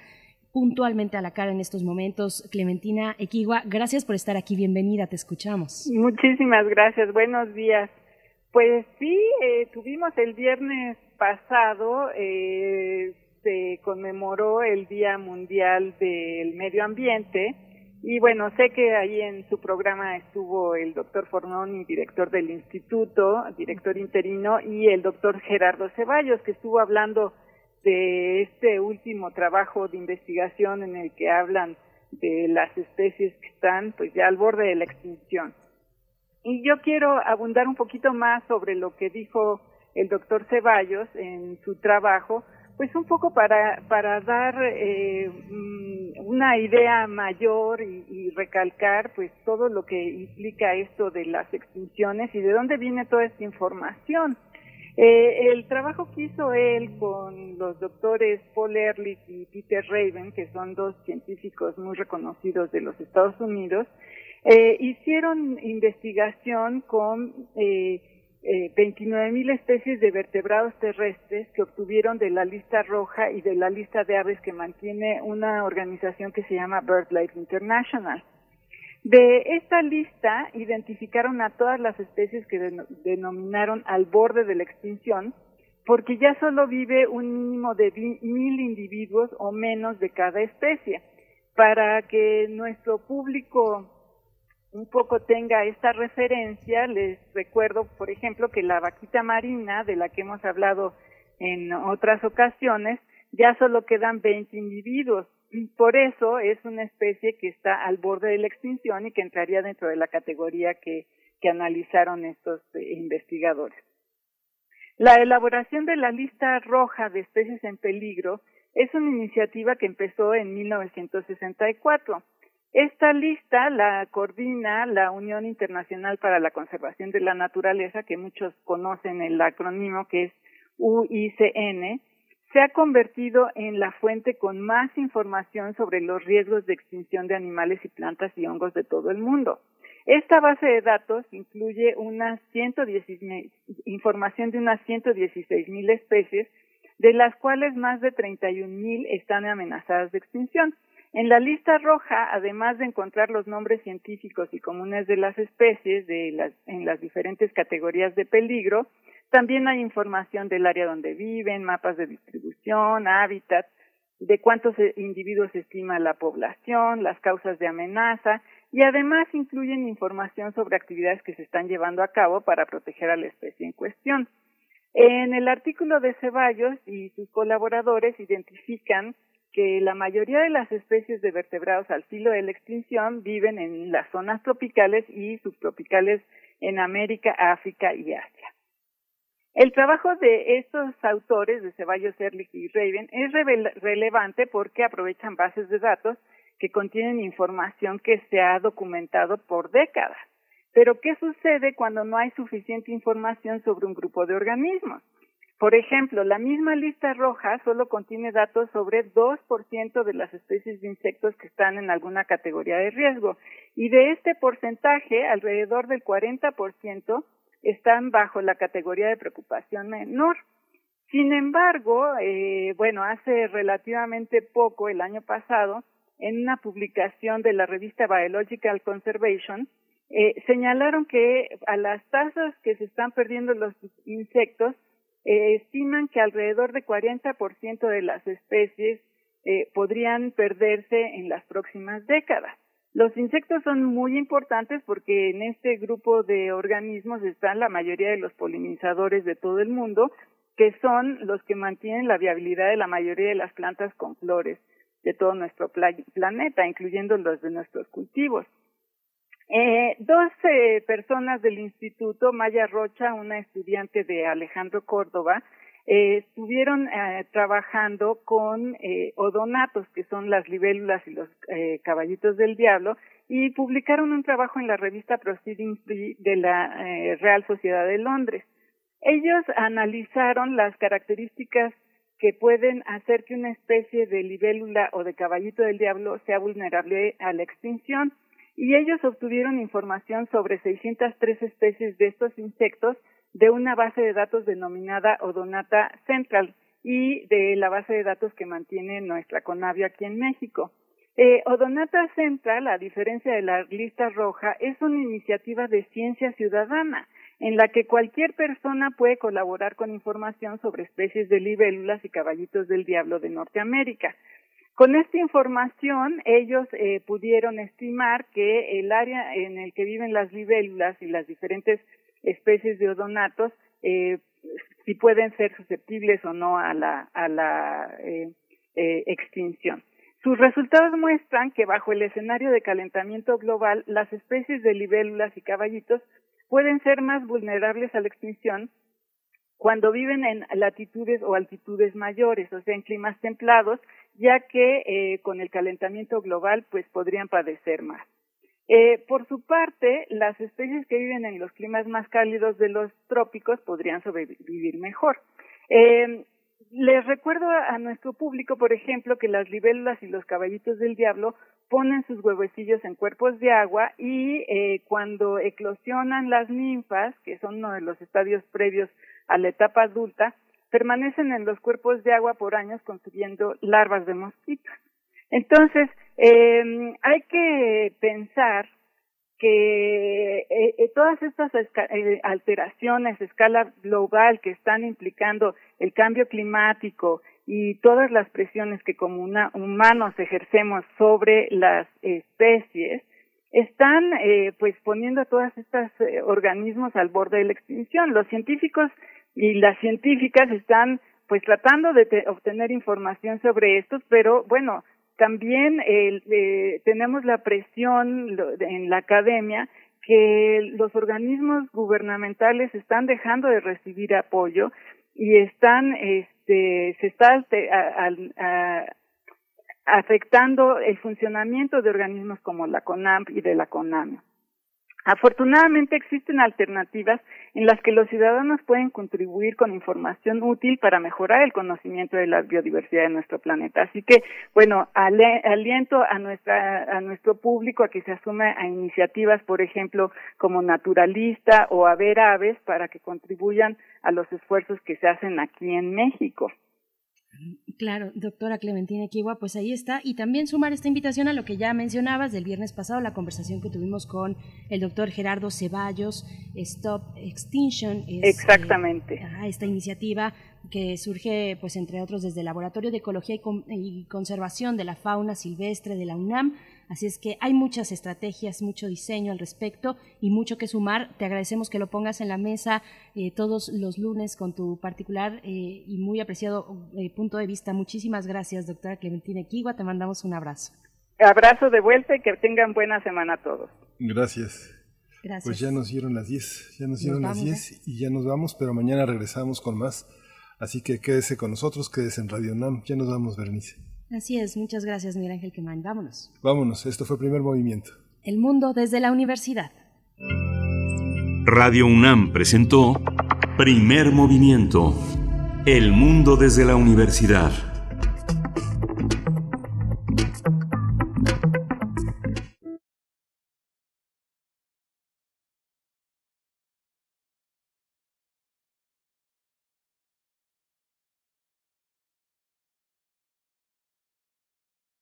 puntualmente a la cara en estos momentos. Clementina Equigua, gracias por estar aquí, bienvenida, te escuchamos. Muchísimas gracias, buenos días. Pues sí, eh, tuvimos el viernes pasado, eh, se conmemoró el Día Mundial del Medio Ambiente y bueno, sé que ahí en su programa estuvo el doctor Fornoni, director del instituto, director interino, y el doctor Gerardo Ceballos, que estuvo hablando de este último trabajo de investigación en el que hablan de las especies que están pues ya al borde de la extinción. Y yo quiero abundar un poquito más sobre lo que dijo el doctor Ceballos en su trabajo, pues un poco para, para dar eh, mm, una idea mayor y, recalcar pues todo lo que implica esto de las extinciones y de dónde viene toda esta información. Eh, el trabajo que hizo él con los doctores Paul Ehrlich y Peter Raven, que son dos científicos muy reconocidos de los Estados Unidos, eh, hicieron investigación con eh, eh, 29 mil especies de vertebrados terrestres que obtuvieron de la lista roja y de la lista de aves que mantiene una organización que se llama BirdLife International. De esta lista identificaron a todas las especies que denominaron al borde de la extinción, porque ya solo vive un mínimo de mil individuos o menos de cada especie. Para que nuestro público un poco tenga esta referencia, les recuerdo, por ejemplo, que la vaquita marina, de la que hemos hablado en otras ocasiones, ya solo quedan 20 individuos por eso es una especie que está al borde de la extinción y que entraría dentro de la categoría que, que analizaron estos eh, investigadores. La elaboración de la lista roja de especies en peligro es una iniciativa que empezó en 1964. Esta lista la coordina la Unión Internacional para la Conservación de la Naturaleza, que muchos conocen el acrónimo que es UICN, se ha convertido en la fuente con más información sobre los riesgos de extinción de animales y plantas y hongos de todo el mundo. Esta base de datos incluye una 116, información de unas 116 mil especies, de las cuales más de 31 mil están amenazadas de extinción. En la lista roja, además de encontrar los nombres científicos y comunes de las especies en las diferentes categorías de peligro, también hay información del área donde viven, mapas de distribución, hábitat, de cuántos eh, individuos estima la población, las causas de amenaza y además incluyen información sobre actividades que se están llevando a cabo para proteger a la especie en cuestión. En el artículo de Ceballos y sus colaboradores identifican que la mayoría de las especies de vertebrados al filo de la extinción viven en las zonas tropicales y subtropicales en América, África y Asia. El trabajo de estos autores, de Ceballos, Ehrlich y Raven, es relevante porque aprovechan bases de datos que contienen información que se ha documentado por décadas. Pero, ¿qué sucede cuando no hay suficiente información sobre un grupo de organismos? Por ejemplo, la misma lista roja solo contiene datos sobre 2% de las especies de insectos que están en alguna categoría de riesgo. Y de este porcentaje, alrededor del 40% están bajo la categoría de preocupación menor. Sin embargo, eh, bueno, hace relativamente poco, el año pasado, en una publicación de la revista Biological Conservation, eh, señalaron que a las tasas que se están perdiendo los insectos, eh, estiman que alrededor de 40% de las especies eh, podrían perderse en las próximas décadas. Los insectos son muy importantes porque en este grupo de organismos están la mayoría de los polinizadores de todo el mundo, que son los que mantienen la viabilidad de la mayoría de las plantas con flores de todo nuestro planeta, incluyendo los de nuestros cultivos. Eh, dos personas del instituto, Maya Rocha, una estudiante de Alejandro Córdoba, eh, estuvieron eh, trabajando con eh, odonatos, que son las libélulas y los eh, caballitos del diablo, y publicaron un trabajo en la revista Proceedings de la eh, Real Sociedad de Londres. Ellos analizaron las características que pueden hacer que una especie de libélula o de caballito del diablo sea vulnerable a la extinción y ellos obtuvieron información sobre 603 especies de estos insectos de una base de datos denominada Odonata Central y de la base de datos que mantiene nuestra Conavio aquí en México. Eh, Odonata Central, a diferencia de la lista roja, es una iniciativa de ciencia ciudadana en la que cualquier persona puede colaborar con información sobre especies de libélulas y caballitos del diablo de Norteamérica. Con esta información, ellos eh, pudieron estimar que el área en el que viven las libélulas y las diferentes especies de odonatos, eh, si pueden ser susceptibles o no a la, la eh, extinción. Sus resultados muestran que bajo el escenario de calentamiento global, las especies de libélulas y caballitos pueden ser más vulnerables a la extinción cuando viven en latitudes o altitudes mayores, o sea, en climas templados, ya que eh, con el calentamiento global pues podrían padecer más. Eh, por su parte, las especies que viven en los climas más cálidos de los trópicos podrían sobrevivir mejor. Eh, les recuerdo a nuestro público, por ejemplo, que las libélulas y los caballitos del diablo ponen sus huevecillos en cuerpos de agua y eh, cuando eclosionan las ninfas, que son uno de los estadios previos a la etapa adulta, permanecen en los cuerpos de agua por años construyendo larvas de mosquitos. Entonces, eh, hay que pensar que eh, eh, todas estas eh, alteraciones a escala global que están implicando el cambio climático y todas las presiones que como humanos ejercemos sobre las especies están pues poniendo a todos estos organismos al borde de la extinción. Los científicos y las científicas están pues tratando de obtener información sobre estos, pero bueno, también eh, tenemos la presión en la academia que los organismos gubernamentales están dejando de recibir apoyo y están, este, se está afectando el funcionamiento de organismos como la CONAMP y de la CONAME. Afortunadamente existen alternativas en las que los ciudadanos pueden contribuir con información útil para mejorar el conocimiento de la biodiversidad de nuestro planeta. Así que, bueno, aliento a nuestra a nuestro público a que se asume a iniciativas, por ejemplo, como naturalista o a ver aves para que contribuyan a los esfuerzos que se hacen aquí en México. Claro, doctora Clementina Kiwa, pues ahí está. Y también sumar esta invitación a lo que ya mencionabas del viernes pasado, la conversación que tuvimos con el doctor Gerardo Ceballos, Stop Extinction. Exactamente. Eh, esta iniciativa que surge, pues entre otros, desde el Laboratorio de Ecología y, Conservación de la Fauna Silvestre de la UNAM. Así es que hay muchas estrategias, mucho diseño al respecto y mucho que sumar. Te agradecemos que lo pongas en la mesa eh, todos los lunes con tu particular eh, y muy apreciado eh, punto de vista. Muchísimas gracias, doctora Clementina Equigua. Te mandamos un abrazo. Abrazo de vuelta y que tengan buena semana todos. Gracias. Gracias. Pues ya nos dieron las 10, ya nos dieron las 10 y ya nos vamos, pero mañana regresamos con más Así que quédese con nosotros, quédese en Radio NAM. Ya nos vamos, Bernice. Así es, muchas gracias, Miguel Ángel Quemán. Vámonos. Vámonos, esto fue Primer Movimiento. El mundo desde la universidad. Radio UNAM presentó Primer Movimiento. El mundo desde la universidad.